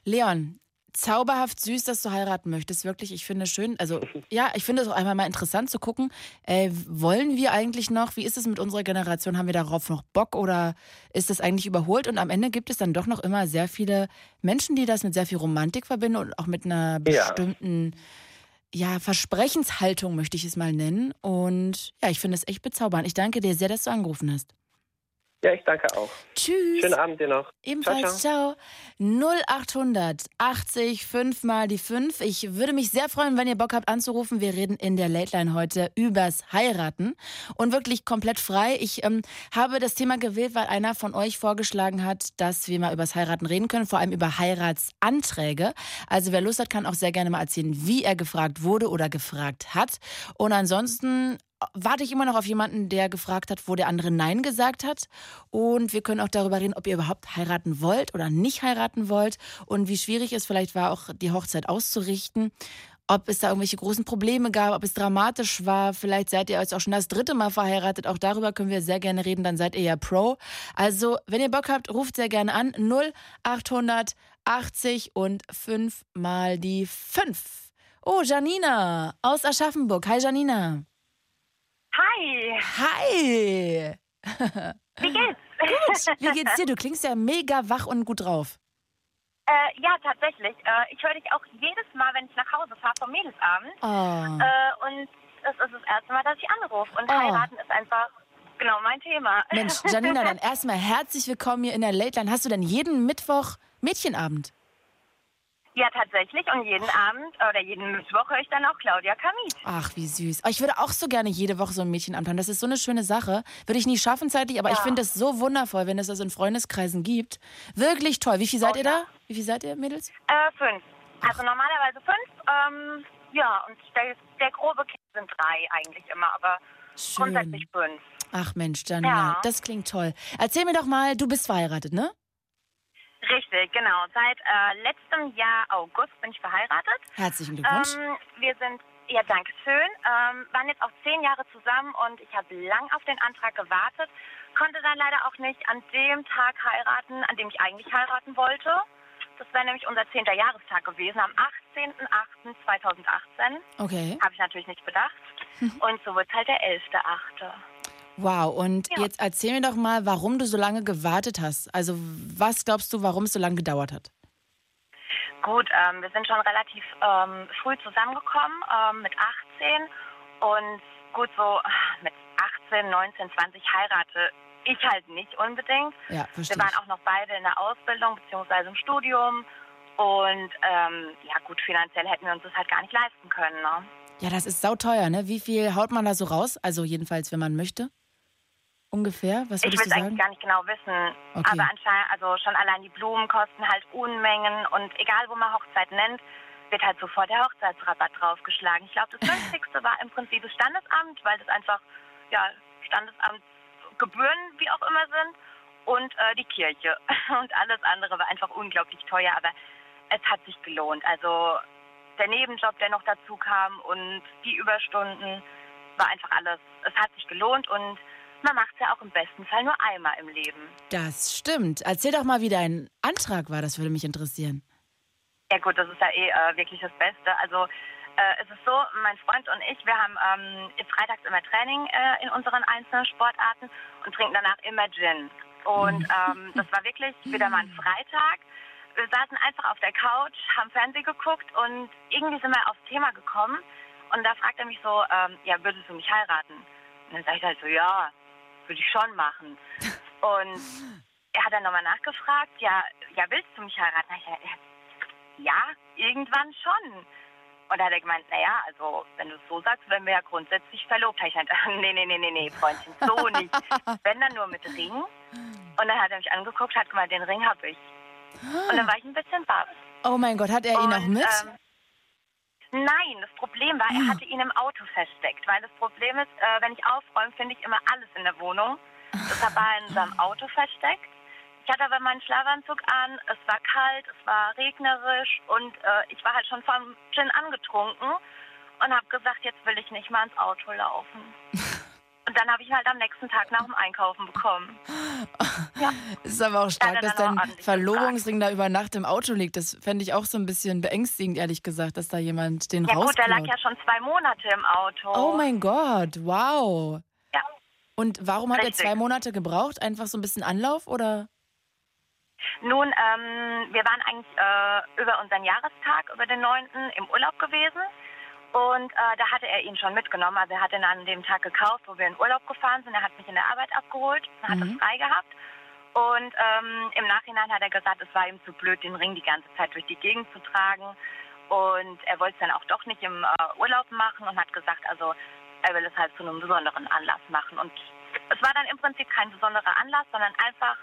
D: Leon, zauberhaft süß, dass du heiraten möchtest. Wirklich, ich finde es schön. Also, ja, ich finde es auch einmal mal interessant zu gucken. Äh, wollen wir eigentlich noch, wie ist es mit unserer Generation? Haben wir darauf noch Bock oder ist das eigentlich überholt? Und am Ende gibt es dann doch noch immer sehr viele Menschen, die das mit sehr viel Romantik verbinden und auch mit einer bestimmten. Ja ja, Versprechenshaltung möchte ich es mal nennen. Und ja, ich finde es echt bezaubernd. Ich danke dir sehr, dass du angerufen hast.
G: Ja, ich danke auch.
D: Tschüss.
G: Schönen Abend dir noch.
D: Ebenfalls, ciao. 0800 80 5 mal die 5. Ich würde mich sehr freuen, wenn ihr Bock habt anzurufen. Wir reden in der Late Line heute übers Heiraten und wirklich komplett frei. Ich ähm, habe das Thema gewählt, weil einer von euch vorgeschlagen hat, dass wir mal übers Heiraten reden können, vor allem über Heiratsanträge. Also wer Lust hat, kann auch sehr gerne mal erzählen, wie er gefragt wurde oder gefragt hat. Und ansonsten warte ich immer noch auf jemanden, der gefragt hat, wo der andere Nein gesagt hat. Und wir können auch darüber reden, ob ihr überhaupt heiraten wollt oder nicht heiraten wollt und wie schwierig es vielleicht war, auch die Hochzeit auszurichten. Ob es da irgendwelche großen Probleme gab, ob es dramatisch war. Vielleicht seid ihr jetzt auch schon das dritte Mal verheiratet. Auch darüber können wir sehr gerne reden. Dann seid ihr ja Pro. Also, wenn ihr Bock habt, ruft sehr gerne an. 0800 80 und 5 mal die 5. Oh, Janina aus Aschaffenburg. Hi, Janina.
H: Hi.
D: Hi.
H: Wie geht's?
D: Gut. Wie geht's dir? Du klingst ja mega wach und gut drauf.
H: Äh, ja, tatsächlich. Äh, ich höre dich auch jedes Mal, wenn ich nach Hause fahre vom Mädelsabend.
D: Oh.
H: Äh, und es ist das erste Mal, dass ich anrufe. Und
D: Oh.
H: heiraten ist einfach genau mein Thema.
D: Mensch, Janina, dann erstmal herzlich willkommen hier in der Late Line. Hast du denn jeden Mittwoch Mädchenabend?
H: Ja, tatsächlich. Und jeden Abend oder jeden Mittwoch höre ich dann auch Claudia Kamit.
D: Ach, wie süß. Oh, ich würde auch so gerne jede Woche so ein Mädchenabend haben. Das ist so eine schöne Sache. Würde ich nie schaffen zeitlich, aber ich
H: Ja.
D: finde es so wundervoll, wenn es das in Freundeskreisen gibt. Wirklich toll. Wie viel seid
H: Oh,
D: ihr da? Wie viel seid ihr, Mädels?
H: Äh, fünf. Also normalerweise fünf. Ähm, ja, und der, der grobe Kern sind drei eigentlich immer, aber
D: Schön.
H: grundsätzlich fünf.
D: Ach Mensch, Janina,
H: Ja.
D: das klingt toll. Erzähl mir doch mal, du bist verheiratet, ne?
H: Richtig, genau. Seit äh, letztem Jahr August bin ich verheiratet.
D: Herzlichen Glückwunsch.
H: Ähm, wir sind, ja, danke schön. Ähm, waren jetzt auch zehn Jahre zusammen und ich habe lang auf den Antrag gewartet. Konnte dann leider auch nicht an dem Tag heiraten, an dem ich eigentlich heiraten wollte. Das wäre nämlich unser zehnter Jahrestag gewesen, am 18.08.2018.
D: Okay.
H: Habe ich natürlich nicht bedacht. Und so wird halt der 11.8.
D: Wow, und
H: Ja.
D: jetzt erzähl mir doch mal, warum du so lange gewartet hast. Also, was glaubst du, warum es so lange gedauert hat?
H: Gut, ähm, wir sind schon relativ ähm, früh zusammengekommen, ähm, mit 18. Und gut, so mit 18, 19, 20 heirate ich halt nicht unbedingt.
D: Ja,
H: Wir
D: verstehe.
H: waren auch noch beide in der Ausbildung beziehungsweise im Studium. Und ähm, ja gut, finanziell hätten wir uns das halt gar nicht leisten können. Ne?
D: Ja, das ist sauteuer, ne? Wie viel haut man da so raus? Also, jedenfalls, wenn man möchte. Ungefähr? Was
H: Ich will
D: würdest
H: es eigentlich gar nicht genau wissen.
D: Okay.
H: Aber anscheinend, also schon allein die Blumen kosten halt Unmengen. Und egal, wo man Hochzeit nennt, wird halt sofort der Hochzeitsrabatt draufgeschlagen. Ich glaube, das günstigste war im Prinzip das Standesamt, weil das einfach, ja, Standesamtsgebühren, wie auch immer sind. Und äh, die Kirche. Und alles andere war einfach unglaublich teuer. Aber es hat sich gelohnt. Also der Nebenjob, der noch dazu kam und die Überstunden, war einfach alles. Es hat sich gelohnt und man macht es ja auch im besten Fall nur einmal im Leben.
D: Das stimmt. Erzähl doch mal, wie dein Antrag war. Das würde mich interessieren.
H: Ja gut, das ist ja eh äh, wirklich das Beste. Also äh, es ist so, mein Freund und ich, wir haben ähm, freitags immer Training äh, in unseren einzelnen Sportarten und trinken danach immer Gin. Und ähm, das war wirklich wieder mal ein Freitag. Wir saßen einfach auf der Couch, haben Fernsehen geguckt und irgendwie sind wir aufs Thema gekommen. Und da fragt er mich so, ähm, ja, würdest du mich heiraten? Und dann sage ich halt so, ja, würde ich schon machen. Und er hat dann nochmal nachgefragt, ja, ja, willst du mich heiraten? Ich, ja, ja, irgendwann schon. Und da hat er gemeint, naja, also wenn du es so sagst, wären wir ja grundsätzlich verlobt. Da ich gesagt, nee, nee, nee, nee, nee, Freundchen, so nicht. wenn dann nur mit Ring. Und dann hat er mich angeguckt, hat gemeint, den Ring habe ich. Und dann war ich ein bisschen baff.
D: Oh mein Gott, hat er ihn
H: Und,
D: auch mit?
H: Ähm, nein, das Problem war, er hatte ihn im Auto versteckt. Weil das Problem ist, äh, wenn ich aufräume, finde ich immer alles in der Wohnung. Deshalb war er in seinem Auto versteckt. Ich hatte aber meinen Schlafanzug an, es war kalt, es war regnerisch und äh, ich war halt schon vom Gin angetrunken und habe gesagt, jetzt will ich nicht mal ins Auto laufen. Und dann habe ich ihn halt am nächsten Tag nach dem Einkaufen bekommen.
D: ist aber auch stark,
H: Ja,
D: dass dein Verlobungsring da über Nacht im Auto liegt. Das fände ich auch so ein bisschen beängstigend, ehrlich gesagt, dass da jemand den
H: Ja gut, der lag
D: rausklaut.
H: ja schon zwei Monate im Auto.
D: Oh mein Gott, wow.
H: Ja.
D: Und warum hat er
H: Richtig.
D: zwei Monate gebraucht? Einfach so ein bisschen Anlauf oder?
H: Nun, ähm, wir waren eigentlich äh, über unseren Jahrestag, über den 9. im Urlaub gewesen. Und äh, da hatte er ihn schon mitgenommen. Also er hat ihn an dem Tag gekauft, wo wir in Urlaub gefahren sind. Er hat mich in der Arbeit abgeholt, hat
D: Mhm.
H: es frei gehabt. Und ähm, im Nachhinein hat er gesagt, es war ihm zu blöd, den Ring die ganze Zeit durch die Gegend zu tragen. Und er wollte es dann auch doch nicht im äh, Urlaub machen und hat gesagt, also er will es halt zu einem besonderen Anlass machen. Und es war dann im Prinzip kein besonderer Anlass, sondern einfach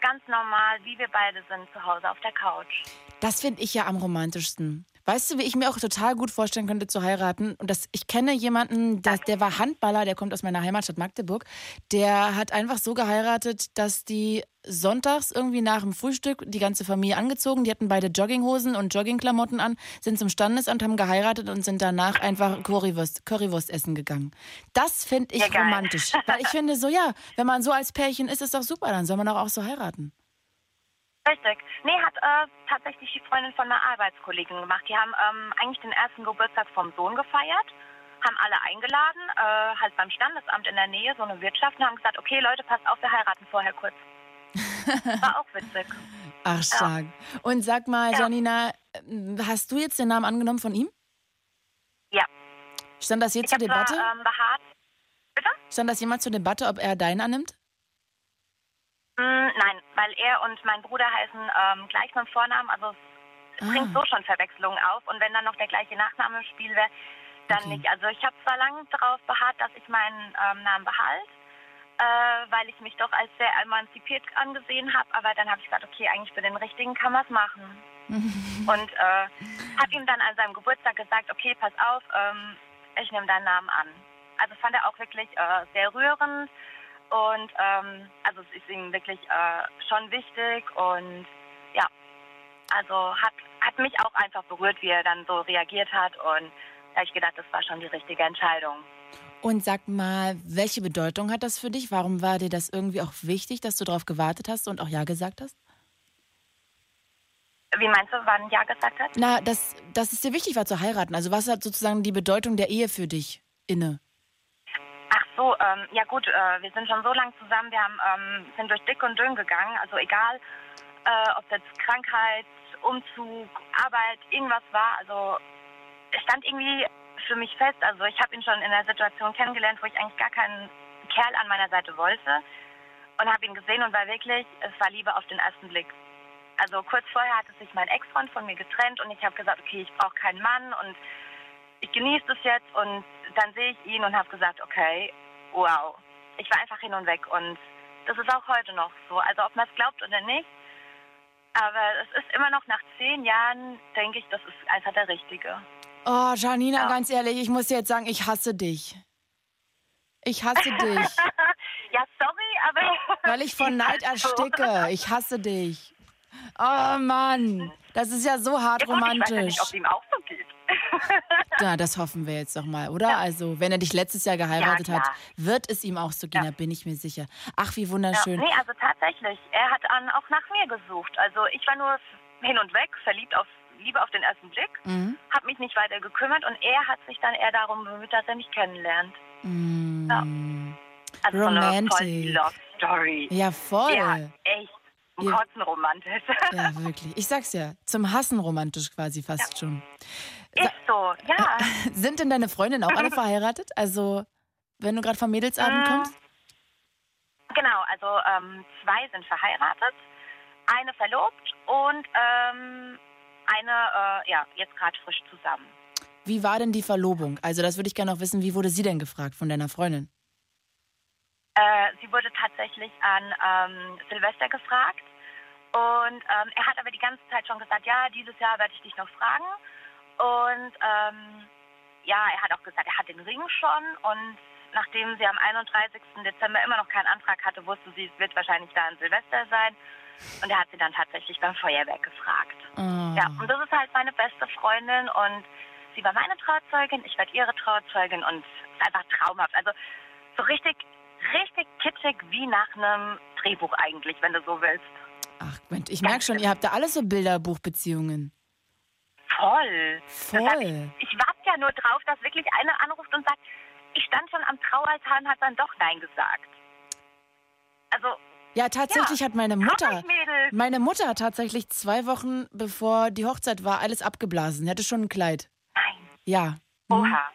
H: ganz normal, wie wir beide sind, zu Hause auf der Couch.
D: Das finde ich ja am romantischsten. Weißt du, wie ich mir auch total gut vorstellen könnte zu heiraten? Und das, ich kenne jemanden, der, der war Handballer, der kommt aus meiner Heimatstadt Magdeburg. Der hat einfach so geheiratet, dass die sonntags irgendwie nach dem Frühstück die ganze Familie angezogen, die hatten beide Jogginghosen und Joggingklamotten an, sind zum Standesamt, haben geheiratet und sind danach einfach Currywurst, Currywurst essen gegangen. Das finde ich
H: Ja,
D: romantisch. Weil ich finde so, ja, wenn man so als Pärchen ist, ist doch super, dann soll man doch auch so heiraten.
H: Richtig. Nee, hat äh, tatsächlich die Freundin von einer Arbeitskollegin gemacht. Die haben ähm, eigentlich den ersten Geburtstag vom Sohn gefeiert, haben alle eingeladen, äh, halt beim Standesamt in der Nähe, so eine Wirtschaft, und haben gesagt, okay Leute, passt auf, wir heiraten vorher kurz. War auch witzig.
D: Ach, stark. Und sag mal,
H: Ja.
D: Janina, hast du jetzt den Namen angenommen von ihm?
H: Ja.
D: Stand das jetzt
H: Ich
D: zur
H: zwar
D: Debatte?
H: ähm, beharrt. Bitte?
D: Stand das jemand zur Debatte, ob er deinen annimmt?
H: Mm, nein, weil er und mein Bruder heißen ähm, gleich mit dem Vornamen, also es
D: Ah.
H: bringt so schon Verwechslungen auf. Und wenn dann noch der gleiche Nachname im Spiel wäre, dann
D: Okay.
H: nicht. Also ich habe zwar lange darauf beharrt, dass ich meinen ähm, Namen behalte, äh, weil ich mich doch als sehr emanzipiert angesehen habe, aber dann habe ich gesagt, okay, eigentlich für den Richtigen kann man es machen. und äh, habe ihm dann an seinem Geburtstag gesagt, okay, pass auf, ähm, ich nehme deinen Namen an. Also fand er auch wirklich äh, sehr rührend und ähm, also es ist ihm wirklich äh, schon wichtig und ja, also hat, hat mich auch einfach berührt, wie er dann so reagiert hat und da habe ich gedacht, das war schon die richtige Entscheidung.
D: Und sag mal, welche Bedeutung hat das für dich? Warum war dir das irgendwie auch wichtig, dass du darauf gewartet hast und auch Ja gesagt hast?
H: Wie meinst du, wann Ja gesagt hat?
D: Na, dass, dass es dir wichtig war zu heiraten. Also was hat sozusagen die Bedeutung der Ehe für dich inne?
H: So, ähm, ja gut, äh, wir sind schon so lange zusammen, wir haben, ähm, sind durch dick und dünn gegangen, also egal, äh, ob jetzt Krankheit, Umzug, Arbeit, irgendwas war, also es stand irgendwie für mich fest, also ich habe ihn schon in einer Situation kennengelernt, wo ich eigentlich gar keinen Kerl an meiner Seite wollte und habe ihn gesehen und war wirklich, es war Liebe auf den ersten Blick. Also kurz vorher hatte sich mein Ex-Freund von mir getrennt und ich habe gesagt, okay, ich brauche keinen Mann und ich genieße das jetzt und dann sehe ich ihn und habe gesagt, okay, wow. Ich war einfach hin und weg und das ist auch heute noch so. Also ob man es glaubt oder nicht, aber es ist immer noch nach zehn Jahren, denke ich, das ist einfach der Richtige.
D: Oh, Janina,
H: Ja.
D: ganz ehrlich, ich muss dir jetzt sagen, ich hasse dich. Ich hasse dich,
H: ja, sorry, aber...
D: weil ich vor Neid
H: Ist halt so.
D: ersticke. Ich hasse dich. Oh Mann, das ist ja so hart
H: Ja, gut, Ich weiß ja
D: romantisch.
H: nicht, ob es ihm auch so geht.
D: Na, das hoffen wir jetzt doch mal, oder? Also, wenn er dich letztes Jahr geheiratet
H: Ja,
D: hat, wird es ihm auch so gehen,
H: Ja.
D: da bin ich mir sicher. Ach, wie
H: Ja,
D: wunderschön.
H: nee, also tatsächlich. Er hat an, auch nach mir gesucht. Also ich war nur hin und weg, verliebt auf Liebe auf den ersten Blick,
D: Mhm.
H: habe mich nicht weiter gekümmert und er hat sich dann eher darum bemüht, dass er mich kennenlernt.
D: Mm.
H: Ja. Also so
D: Romantic.
H: voll Love Story.
D: Ja, voll.
H: Ja, echt. Ein
D: Ihr-
H: Kotzen romantisch.
D: Ja, wirklich. Ich sag's ja, zum Hassen romantisch quasi fast schon.
H: Ist so, ja.
D: Sind denn deine Freundinnen auch alle verheiratet? Also, wenn du gerade vom Mädelsabend
H: Mm.
D: kommst?
H: Genau, also ähm, zwei sind verheiratet, eine verlobt und ähm, eine, äh, ja, jetzt gerade frisch zusammen.
D: Wie war denn die Verlobung? Also, das würde ich gerne noch wissen. Wie wurde sie denn gefragt von deiner Freundin?
H: Äh, sie wurde tatsächlich an ähm, Silvester gefragt und ähm, er hat aber die ganze Zeit schon gesagt, ja, dieses Jahr werde ich dich noch fragen. Und ähm, ja, er hat auch gesagt, er hat den Ring schon und nachdem sie am 31. Dezember immer noch keinen Antrag hatte, wusste sie, es wird wahrscheinlich da an Silvester sein. Und er hat sie dann tatsächlich beim Feuerwerk gefragt.
D: Oh.
H: Ja, und das ist halt meine beste Freundin und sie war meine Trauzeugin, ich werde ihre Trauzeugin und es ist einfach traumhaft. Also so richtig, richtig kitschig wie nach einem Drehbuch eigentlich, wenn du so willst.
D: Ach, Mensch, ich merke schon, ihr habt da alles so Bilderbuchbeziehungen.
H: Voll.
D: Voll.
H: Hab Ich, ich warte ja nur drauf, dass wirklich einer anruft und sagt, ich stand schon am Traualtar und hat dann doch Nein gesagt. Also,
D: Ja, tatsächlich
H: Ja.
D: hat meine
H: Mutter.
D: Meine Mutter hat tatsächlich zwei Wochen bevor die Hochzeit war, alles abgeblasen. Sie hatte schon ein Kleid.
H: Nein.
D: Ja,
H: Oha.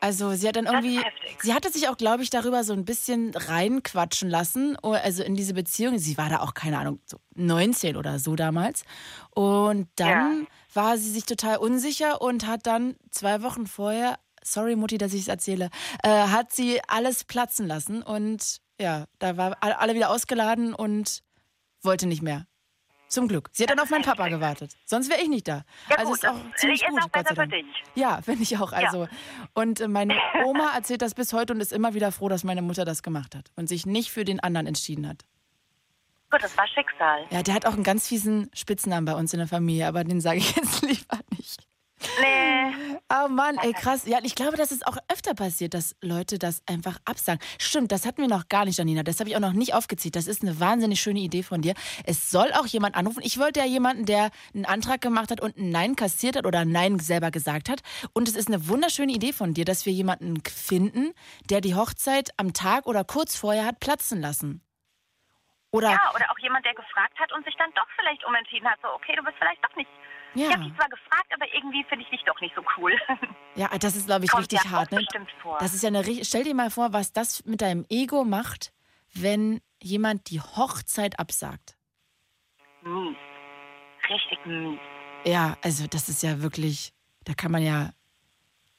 D: Also sie hat dann irgendwie, sie hatte sich auch, glaube ich, darüber so ein bisschen reinquatschen lassen, oh, also in diese Beziehung. Sie war da auch, keine Ahnung, so 19 oder so damals. Und dann war sie sich total unsicher und hat dann zwei Wochen vorher, sorry Mutti, dass ich es erzähle, äh, hat sie alles platzen lassen und ja, da war all- alle wieder ausgeladen und wollte nicht mehr. Zum Glück. Sie hat dann auf meinen Papa gewartet. Sonst wäre ich nicht da.
H: Ja,
D: also
H: gut,
D: ist auch ziemlich
H: ist
D: gut,
H: auch
D: Gott sei
H: besser für
D: Dank.
H: dich.
D: Ja, finde ich auch.
H: Ja.
D: Also. Und äh, meine Oma erzählt das bis heute und ist immer wieder froh, dass meine Mutter das gemacht hat und sich nicht für den anderen entschieden hat.
H: Gut, das war Schicksal.
D: Ja, der hat auch einen ganz fiesen Spitznamen bei uns in der Familie, aber den sage ich jetzt lieber nicht.
H: Nee.
D: Oh Mann, ey, krass. Ja, ich glaube, das ist auch öfter passiert, dass Leute das einfach absagen. Stimmt, das hatten wir noch gar nicht, Janina. Das habe ich auch noch nicht aufgezählt. Das ist eine wahnsinnig schöne Idee von dir. Es soll auch jemand anrufen. Ich wollte ja jemanden, der einen Antrag gemacht hat und ein Nein kassiert hat oder ein Nein selber gesagt hat. Und es ist eine wunderschöne Idee von dir, dass wir jemanden finden, der die Hochzeit am Tag oder kurz vorher hat platzen lassen. Oder
H: Ja, oder auch jemand, der gefragt hat und sich dann doch vielleicht umentschieden hat. So, okay, du bist vielleicht doch nicht.
D: Ja.
H: Ich habe dich zwar gefragt, aber irgendwie finde ich dich doch nicht so cool.
D: Ja, das ist, glaube ich,
H: Kommt
D: richtig
H: ja
D: hart. Ne?
H: bestimmt vor.
D: Das ist ja eine. Stell dir mal vor, was das mit deinem Ego macht, wenn jemand die Hochzeit absagt.
H: Mies. Richtig mies.
D: Ja, also das ist ja wirklich. Da kann man ja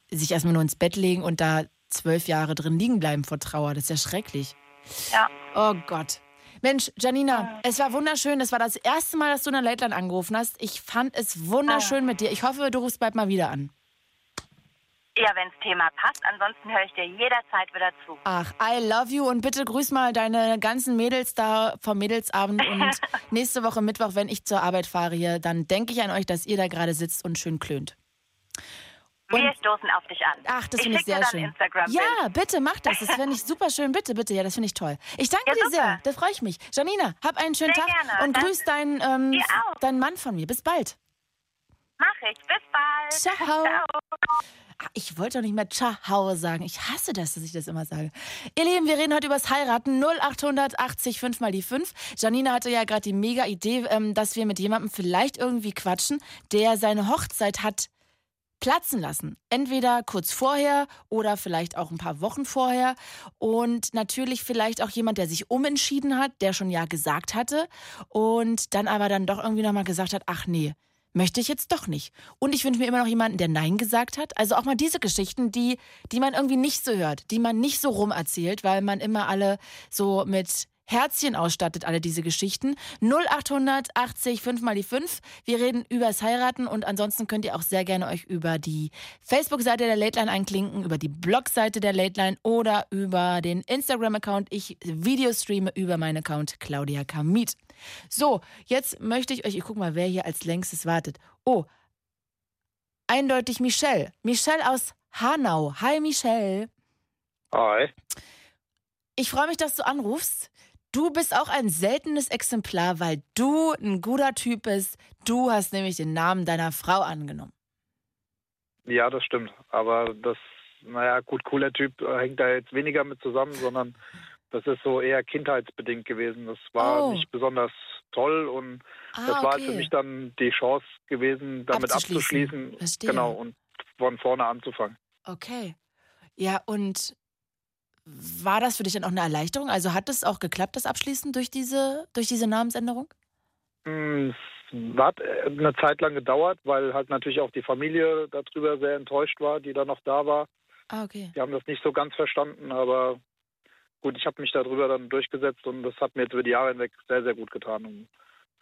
D: sich erstmal nur ins Bett legen und da zwölf Jahre drin liegen bleiben vor Trauer. Das ist ja schrecklich.
H: Ja.
D: Oh Gott. Mensch, Janina, es war wunderschön. Das war das erste Mal, dass du in der Late Line angerufen hast. Ich fand es wunderschön mit dir. Ich hoffe, du rufst bald mal wieder an.
H: Ja, wenn das Thema passt. Ansonsten höre ich dir jederzeit wieder zu.
D: Ach, I love you und bitte grüß mal deine ganzen Mädels da vom Mädelsabend und nächste Woche Mittwoch, wenn ich zur Arbeit fahre hier, dann denke ich an euch, dass ihr da gerade sitzt und schön klönt.
H: Wir stoßen auf dich an.
D: Ach, das finde ich sehr schön. Ja, bitte mach das. Das finde ich super schön. Bitte, bitte. Ja, das finde ich toll. Ich danke
H: Ja,
D: dir sehr. Da freue ich mich. Janina, hab einen schönen
H: Sehr
D: Tag
H: gerne.
D: und
H: Dann-
D: grüß deinen, ähm, deinen Mann von mir. Bis bald.
H: Mach ich. Bis bald.
D: Ciao.
H: Ciao.
D: Ah, Ich wollte doch nicht mehr Ciao sagen. Ich hasse das, dass ich das immer sage. Ihr Lieben, wir reden heute übers Heiraten. 0880 5 mal die 5. Janina hatte ja gerade die mega Idee, ähm, dass wir mit jemandem vielleicht irgendwie quatschen, der seine Hochzeit hat platzen lassen. Entweder kurz vorher oder vielleicht auch ein paar Wochen vorher. Und natürlich vielleicht auch jemand, der sich umentschieden hat, der schon ja gesagt hatte und dann aber dann doch irgendwie nochmal gesagt hat, ach nee, möchte ich jetzt doch nicht. Und ich wünsche mir immer noch jemanden, der Nein gesagt hat. Also auch mal diese Geschichten, die, die man irgendwie nicht so hört, die man nicht so rum erzählt, weil man immer alle so mit Herzchen ausstattet, alle diese Geschichten. 0880 5 mal die 5. Wir reden übers Heiraten und ansonsten könnt ihr auch sehr gerne euch über die Facebook-Seite der Late Line einklinken, über die Blog-Seite der Late Line oder über den Instagram-Account. Ich Videostreame über meinen Account Claudia Kamit. So, jetzt möchte ich euch, ich guck mal, wer hier als längstes wartet. Oh, eindeutig Michelle. Michelle aus Hanau. Hi Michelle.
I: Hi.
D: Ich freue mich, dass du anrufst. Du bist auch ein seltenes Exemplar, weil du ein guter Typ bist. Du hast nämlich den Namen deiner Frau angenommen.
I: Ja, das stimmt. Aber das, naja, gut, cooler Typ äh, hängt da jetzt weniger mit zusammen, sondern das ist so eher kindheitsbedingt gewesen. Das war
D: Oh.
I: nicht besonders toll und
D: Ah,
I: das war
D: okay.
I: für mich dann die Chance gewesen, damit
D: Abzuschließen.
I: abzuschließen.
D: Verstehe.
I: Genau, und von vorne anzufangen.
D: Okay. Ja, und war das für dich dann auch eine Erleichterung? Also hat es auch geklappt, das Abschließen durch diese, durch diese Namensänderung?
I: Mm, Es hat äh, eine Zeit lang gedauert, weil halt natürlich auch die Familie darüber sehr enttäuscht war, die da noch da war.
D: Ah, okay.
I: Die haben das nicht so ganz verstanden, aber gut, ich habe mich darüber dann durchgesetzt und das hat mir jetzt über die Jahre hinweg sehr, sehr gut getan. Und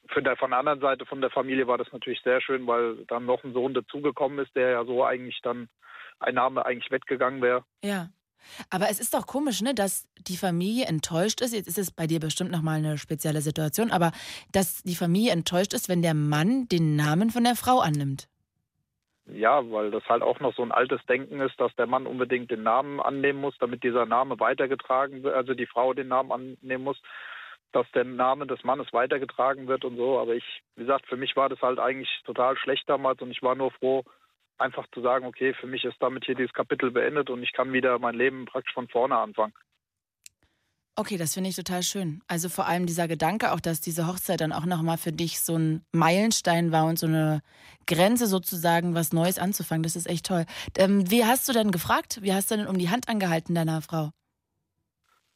I: für der, von der anderen Seite, von der Familie war das natürlich sehr schön, weil dann noch ein Sohn dazugekommen ist, der ja so eigentlich dann ein Name eigentlich weggegangen wäre.
D: Ja. Aber es ist doch komisch, ne, dass die Familie enttäuscht ist. Jetzt ist es bei dir bestimmt nochmal eine spezielle Situation, aber dass die Familie enttäuscht ist, wenn der Mann den Namen von der Frau annimmt.
I: Ja, weil das halt auch noch so ein altes Denken ist, dass der Mann unbedingt den Namen annehmen muss, damit dieser Name weitergetragen wird, also die Frau den Namen annehmen muss, dass der Name des Mannes weitergetragen wird und so. Aber ich, wie gesagt, für mich war das halt eigentlich total schlecht damals und ich war nur froh, einfach zu sagen, okay, für mich ist damit hier dieses Kapitel beendet und ich kann wieder mein Leben praktisch von vorne anfangen.
D: Okay, das finde ich total schön. Also vor allem dieser Gedanke auch, dass diese Hochzeit dann auch nochmal für dich so ein Meilenstein war und so eine Grenze sozusagen, was Neues anzufangen. Das ist echt toll. Ähm, wie hast du denn gefragt? Wie hast du denn um die Hand angehalten deiner Frau?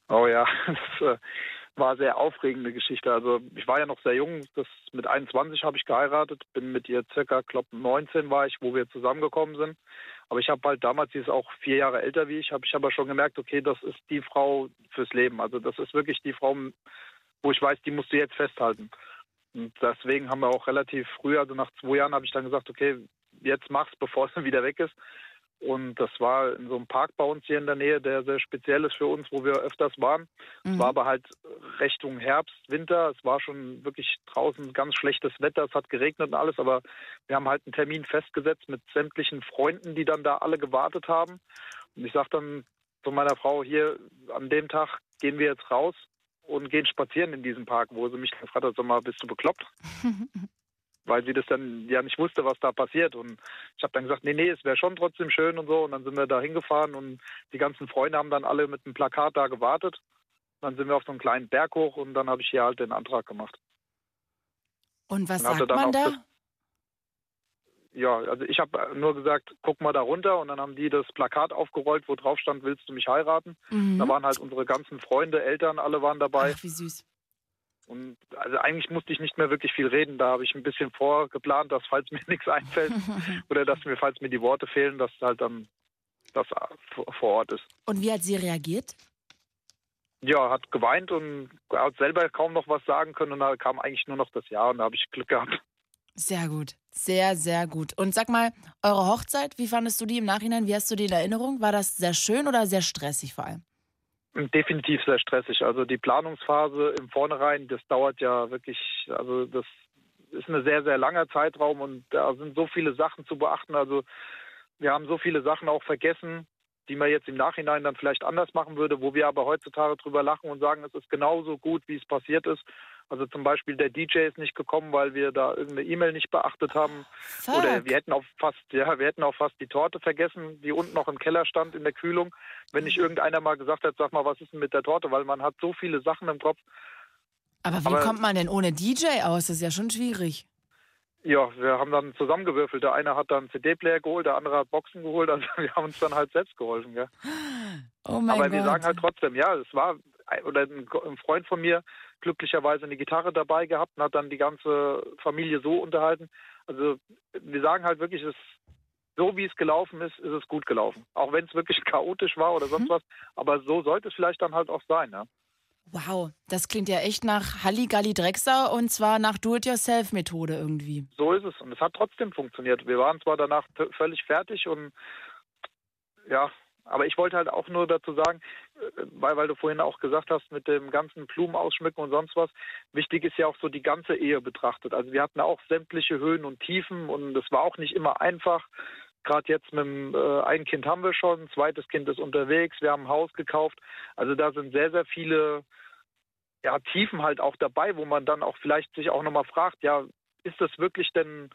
I: Oh ja, das äh, war sehr aufregende Geschichte. Also ich war ja noch sehr jung. Das, mit 21 habe ich geheiratet. Bin mit ihr circa, glaube 19 war ich, wo wir zusammengekommen sind. Aber ich habe halt damals, sie ist auch vier Jahre älter wie ich, habe ich aber schon gemerkt, okay, das ist die Frau fürs Leben. Also das ist wirklich die Frau, wo ich weiß, die musst du jetzt festhalten. Und deswegen haben wir auch relativ früh, also nach zwei Jahren, habe ich dann gesagt, okay, jetzt mach's, bevor sie wieder weg ist. Und das war in so einem Park bei uns hier in der Nähe, der sehr speziell ist für uns, wo wir öfters waren. Mhm. Es war aber halt Richtung Herbst, Winter. Es war schon wirklich draußen ganz schlechtes Wetter. Es hat geregnet und alles. Aber wir haben halt einen Termin festgesetzt mit sämtlichen Freunden, die dann da alle gewartet haben. Und ich sage dann zu meiner Frau, hier an dem Tag gehen wir jetzt raus und gehen spazieren in diesem Park, wo sie mich gefragt hat, sag mal, bist du bekloppt? weil sie das dann ja nicht wusste, was da passiert. Und ich habe dann gesagt, nee, nee, es wäre schon trotzdem schön und so. Und dann sind wir da hingefahren und die ganzen Freunde haben dann alle mit einem Plakat da gewartet. Dann sind wir auf so einen kleinen Berg hoch und dann habe ich hier halt den Antrag gemacht.
D: Und was und sagt man da? Das,
I: ja, also ich habe nur gesagt, guck mal da runter und dann haben die das Plakat aufgerollt, wo drauf stand, willst du mich heiraten? Mhm. Da waren halt unsere ganzen Freunde, Eltern, alle waren dabei.
D: Ach, wie süß.
I: Und also eigentlich musste ich nicht mehr wirklich viel reden. Da habe ich ein bisschen vorgeplant, dass falls mir nichts einfällt oder dass mir, falls mir die Worte fehlen, dass halt dann das vor Ort ist.
D: Und wie hat sie reagiert?
I: Ja, hat geweint und hat selber kaum noch was sagen können und da kam eigentlich nur noch das Ja und da habe ich Glück gehabt.
D: Sehr gut, sehr, sehr gut. Und sag mal, eure Hochzeit, wie fandest du die im Nachhinein? Wie hast du die in Erinnerung? War das sehr schön oder sehr stressig vor allem?
I: Definitiv sehr stressig. Also die Planungsphase im Vornherein, das dauert ja wirklich, also das ist ein sehr, sehr langer Zeitraum und da sind so viele Sachen zu beachten. Also wir haben so viele Sachen auch vergessen, die man jetzt im Nachhinein dann vielleicht anders machen würde, wo wir aber heutzutage drüber lachen und sagen, es ist genauso gut, wie es passiert ist. Also zum Beispiel der DJ ist nicht gekommen, weil wir da irgendeine E-Mail nicht beachtet haben. Fuck. Oder wir hätten auch fast, ja, wir hätten auch fast die Torte vergessen, die unten noch im Keller stand in der Kühlung. Wenn nicht irgendeiner mal gesagt hat, sag mal, was ist denn mit der Torte? Weil man hat so viele Sachen im Kopf.
D: Aber wie Aber, kommt man denn ohne DJ aus? Das ist ja schon schwierig.
I: Ja, wir haben dann zusammengewürfelt. Der eine hat dann CD-Player geholt, der andere hat Boxen geholt. Also wir haben uns dann halt selbst geholfen. Gell?
D: Oh mein
I: Aber
D: Gott.
I: wir sagen halt trotzdem, ja, es war, oder ein Freund von mir glücklicherweise eine Gitarre dabei gehabt und hat dann die ganze Familie so unterhalten. Also wir sagen halt wirklich, es so wie es gelaufen ist, ist es gut gelaufen. Auch wenn es wirklich chaotisch war oder sonst mhm. was. Aber so sollte es vielleicht dann halt auch sein, ja.
D: Wow, das klingt ja echt nach Halligalli Drexer und zwar nach Do-it-yourself-Methode irgendwie.
I: So ist es und es hat trotzdem funktioniert. Wir waren zwar danach völlig fertig und ja, aber ich wollte halt auch nur dazu sagen, äh, weil, weil du vorhin auch gesagt hast, mit dem ganzen Blumen ausschmücken und sonst was, wichtig ist ja auch so die ganze Ehe betrachtet. Also wir hatten auch sämtliche Höhen und Tiefen und es war auch nicht immer einfach. Gerade jetzt mit dem äh, ein Kind haben wir schon, zweites Kind ist unterwegs, wir haben ein Haus gekauft. Also da sind sehr, sehr viele ja, Tiefen halt auch dabei, wo man dann auch vielleicht sich auch nochmal fragt, ja, ist das wirklich denn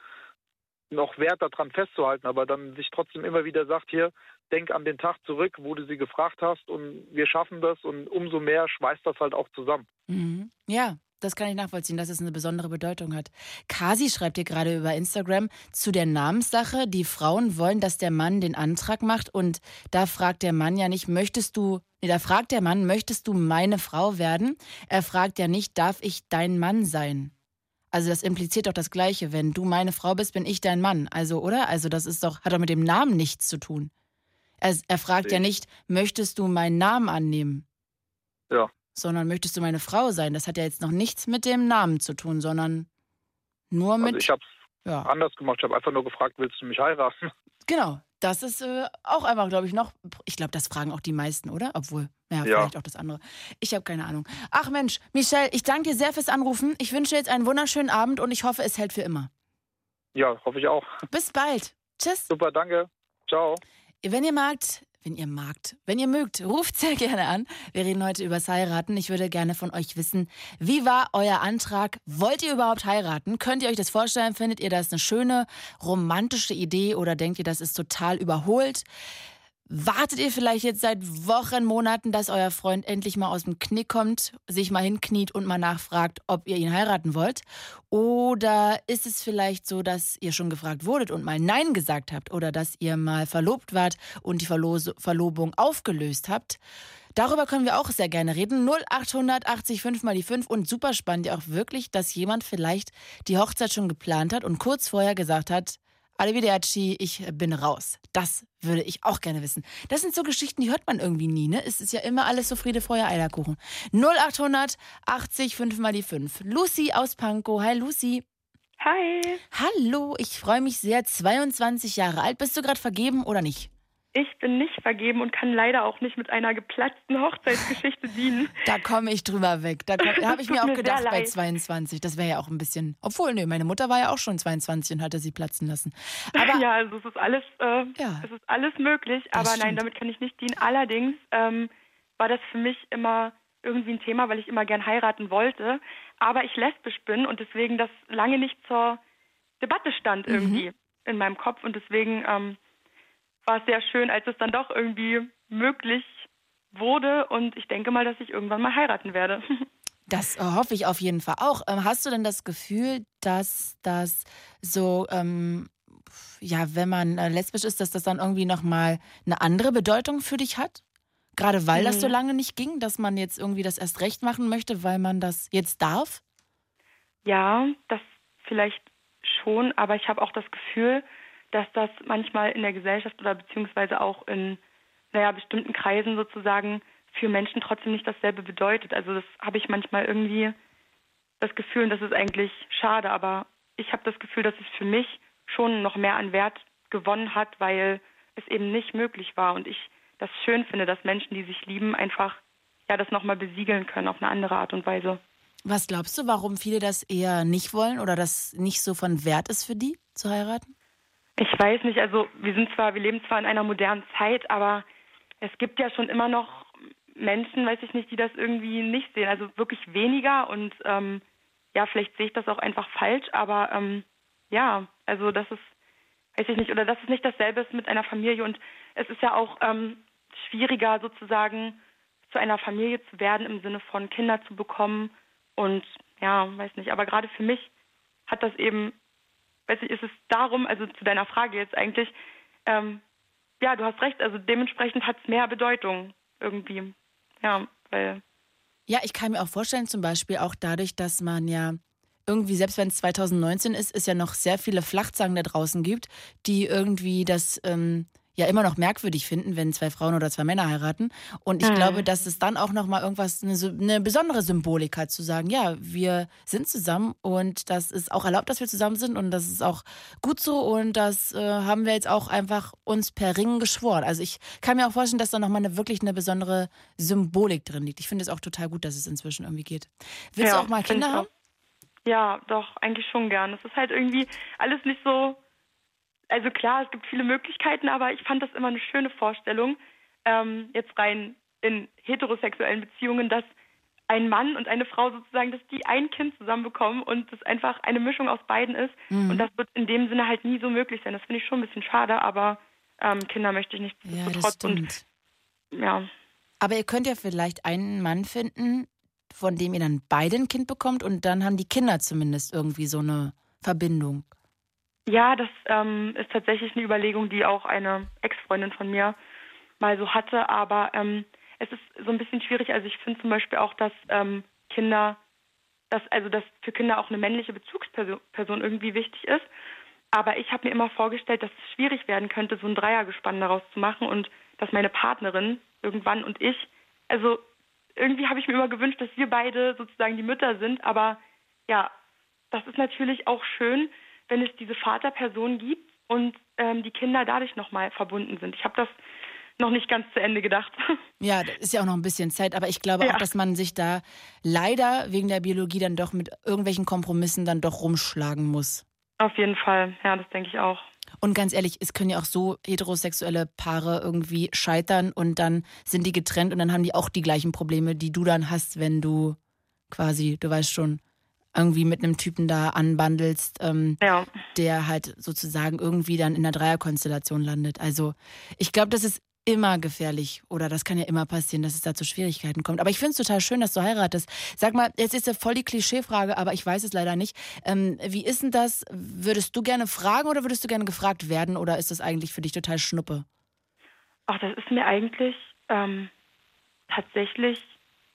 I: noch wert daran festzuhalten, aber dann sich trotzdem immer wieder sagt, hier, denk an den Tag zurück, wo du sie gefragt hast und wir schaffen das und umso mehr schweißt das halt auch zusammen.
D: Mhm. Ja, das kann ich nachvollziehen, dass es eine besondere Bedeutung hat. Kasi schreibt dir gerade über Instagram zu der Namenssache. Die Frauen wollen, dass der Mann den Antrag macht und da fragt der Mann ja nicht, möchtest du, nee, da fragt der Mann, möchtest du meine Frau werden? Er fragt ja nicht, darf ich dein Mann sein? Also das impliziert doch das Gleiche. Wenn du meine Frau bist, bin ich dein Mann. Also, oder? Also das ist doch, hat doch mit dem Namen nichts zu tun. Er, er fragt ja nicht, möchtest du meinen Namen annehmen?
I: Ja.
D: Sondern möchtest du meine Frau sein? Das hat ja jetzt noch nichts mit dem Namen zu tun, sondern nur also mit.
I: Also ich habe es ja. anders gemacht. Ich habe einfach nur gefragt, willst du mich heiraten?
D: Genau. Das ist äh, auch einfach, glaube ich, noch. Ich glaube, das fragen auch die meisten, oder? Obwohl, ja, ja. vielleicht auch das andere. Ich habe keine Ahnung. Ach Mensch, Michelle, ich danke dir sehr fürs Anrufen. Ich wünsche dir jetzt einen wunderschönen Abend und ich hoffe, es hält für immer.
I: Ja, hoffe ich auch.
D: Bis bald. Tschüss.
I: Super, danke. Ciao.
D: Wenn ihr magt, wenn ihr magt, wenn ihr mögt, ruft sehr gerne an. Wir reden heute übers Heiraten. Ich würde gerne von euch wissen, wie war euer Antrag? Wollt ihr überhaupt heiraten? Könnt ihr euch das vorstellen? Findet ihr das eine schöne, romantische Idee oder denkt ihr, das ist total überholt? Wartet ihr vielleicht jetzt seit Wochen, Monaten, dass euer Freund endlich mal aus dem Knick kommt, sich mal hinkniet und mal nachfragt, ob ihr ihn heiraten wollt? Oder ist es vielleicht so, dass ihr schon gefragt wurdet und mal Nein gesagt habt? Oder dass ihr mal verlobt wart und die Verlos Verlobung aufgelöst habt? Darüber können wir auch sehr gerne reden. 0880 5 mal die 5 und super spannend ja auch wirklich, dass jemand vielleicht die Hochzeit schon geplant hat und kurz vorher gesagt hat, Arrivederci, ich bin raus. Das würde ich auch gerne wissen. Das sind so Geschichten, die hört man irgendwie nie, ne? Es ist ja immer alles so Friede, Feuer, Eierkuchen. 0800 80 5 mal die 5. Lucy aus Pankow. Hi Lucy.
J: Hi.
D: Hallo, ich freue mich sehr. 22 Jahre alt. Bist du gerade vergeben oder nicht?
J: Ich bin nicht vergeben und kann leider auch nicht mit einer geplatzten Hochzeitsgeschichte dienen.
D: Da komme ich drüber weg. Da, da habe ich mir auch gedacht bei 22. Das wäre ja auch ein bisschen. Obwohl, nö, meine Mutter war ja auch schon 22 und hatte sie platzen lassen.
J: Aber, ja, also es ist alles, äh, ja, es ist alles möglich. Aber stimmt. nein, damit kann ich nicht dienen. Allerdings ähm, war das für mich immer irgendwie ein Thema, weil ich immer gern heiraten wollte. Aber ich lesbisch bin und deswegen das lange nicht zur Debatte stand mhm. irgendwie mhm. in meinem Kopf. Und deswegen ähm, war es sehr schön, als es dann doch irgendwie möglich wurde. Und ich denke mal, dass ich irgendwann mal heiraten werde.
D: Das hoffe ich auf jeden Fall auch. Ähm, hast du denn das Gefühl, dass das so, ähm, ja, wenn man äh, lesbisch ist, dass das dann irgendwie nochmal eine andere Bedeutung für dich hat? Gerade weil das so mhm. lange nicht ging, dass man jetzt irgendwie das erst recht machen möchte, weil man das jetzt darf?
J: Ja, das vielleicht schon, aber ich habe auch das Gefühl, dass das manchmal in der Gesellschaft oder beziehungsweise auch in naja, bestimmten Kreisen sozusagen für Menschen trotzdem nicht dasselbe bedeutet. Also das habe ich manchmal irgendwie das Gefühl, und das ist eigentlich schade, aber ich habe das Gefühl, dass es für mich schon noch mehr an Wert gewonnen hat, weil es eben nicht möglich war und ich das schön finde, dass Menschen, die sich lieben, einfach ja das nochmal besiegeln können auf eine andere Art und Weise.
D: Was glaubst du, warum viele das eher nicht wollen oder das nicht so von Wert ist für die zu heiraten?
J: Ich weiß nicht, also wir sind zwar, wir leben zwar in einer modernen Zeit, aber es gibt ja schon immer noch Menschen, weiß ich nicht, die das irgendwie nicht sehen. Also wirklich weniger und ähm, ja, vielleicht sehe ich das auch einfach falsch, aber ähm, ja, also das ist, weiß ich nicht, oder das ist nicht dasselbe ist mit einer Familie und es ist ja auch ähm, schwieriger sozusagen zu einer Familie zu werden im Sinne von Kinder zu bekommen und ja, weiß nicht, aber gerade für mich hat das eben weiß ich, ist es darum, also zu deiner Frage jetzt eigentlich, ähm, ja, du hast recht, also dementsprechend hat es mehr Bedeutung irgendwie. Ja, weil.
D: Ja, ich kann mir auch vorstellen, zum Beispiel auch dadurch, dass man ja irgendwie, selbst wenn es 2019 ist, es ja noch sehr viele Flachzangen da draußen gibt, die irgendwie das ähm, ja immer noch merkwürdig finden, wenn zwei Frauen oder zwei Männer heiraten. Und ich mhm. glaube, dass es dann auch nochmal irgendwas, eine, eine, besondere Symbolik hat, zu sagen, ja, wir sind zusammen und das ist auch erlaubt, dass wir zusammen sind und das ist auch gut so und das äh, haben wir jetzt auch einfach uns per Ringen geschworen. Also ich kann mir auch vorstellen, dass da nochmal eine, wirklich eine besondere Symbolik drin liegt. Ich finde es auch total gut, dass es inzwischen irgendwie geht. Willst ja, du auch mal Kinder haben?
J: Ja, doch, eigentlich schon gern. Es ist halt irgendwie alles nicht so also klar, es gibt viele Möglichkeiten, aber ich fand das immer eine schöne Vorstellung, ähm, jetzt rein in heterosexuellen Beziehungen, dass ein Mann und eine Frau sozusagen, dass die ein Kind zusammenbekommen und das einfach eine Mischung aus beiden ist. Mhm. Und das wird in dem Sinne halt nie so möglich sein. Das finde ich schon ein bisschen schade, aber ähm, Kinder möchte ich nicht
D: ja, das stimmt.
J: Und, ja.
D: Aber ihr könnt ja vielleicht einen Mann finden, von dem ihr dann beide ein Kind bekommt und dann haben die Kinder zumindest irgendwie so eine Verbindung.
J: Ja, das ähm, ist tatsächlich eine Überlegung, die auch eine Ex-Freundin von mir mal so hatte. Aber ähm, es ist so ein bisschen schwierig. Also ich finde zum Beispiel auch, dass ähm, Kinder, dass also dass für Kinder auch eine männliche Bezugsperson irgendwie wichtig ist. Aber ich habe mir immer vorgestellt, dass es schwierig werden könnte, so ein Dreiergespann daraus zu machen und dass meine Partnerin irgendwann und ich, also irgendwie habe ich mir immer gewünscht, dass wir beide sozusagen die Mütter sind. Aber ja, das ist natürlich auch schön, wenn es diese Vaterperson gibt und ähm, die Kinder dadurch nochmal verbunden sind. Ich habe das noch nicht ganz zu Ende gedacht.
D: Ja, das ist ja auch noch ein bisschen Zeit, aber ich glaube ja. auch, dass man sich da leider wegen der Biologie dann doch mit irgendwelchen Kompromissen dann doch rumschlagen muss.
J: Auf jeden Fall, ja, das denke ich auch.
D: Und ganz ehrlich, es können ja auch so heterosexuelle Paare irgendwie scheitern und dann sind die getrennt und dann haben die auch die gleichen Probleme, die du dann hast, wenn du quasi, du weißt schon, irgendwie mit einem Typen da anbandelst, ähm, ja. der halt sozusagen irgendwie dann in der Dreierkonstellation landet. Also ich glaube, das ist immer gefährlich oder das kann ja immer passieren, dass es da zu Schwierigkeiten kommt. Aber ich finde es total schön, dass du heiratest. Sag mal, jetzt ist ja voll die Klischeefrage, aber ich weiß es leider nicht. Ähm, wie ist denn das? Würdest du gerne fragen oder würdest du gerne gefragt werden oder ist das eigentlich für dich total Schnuppe?
J: Ach, das ist mir eigentlich ähm, tatsächlich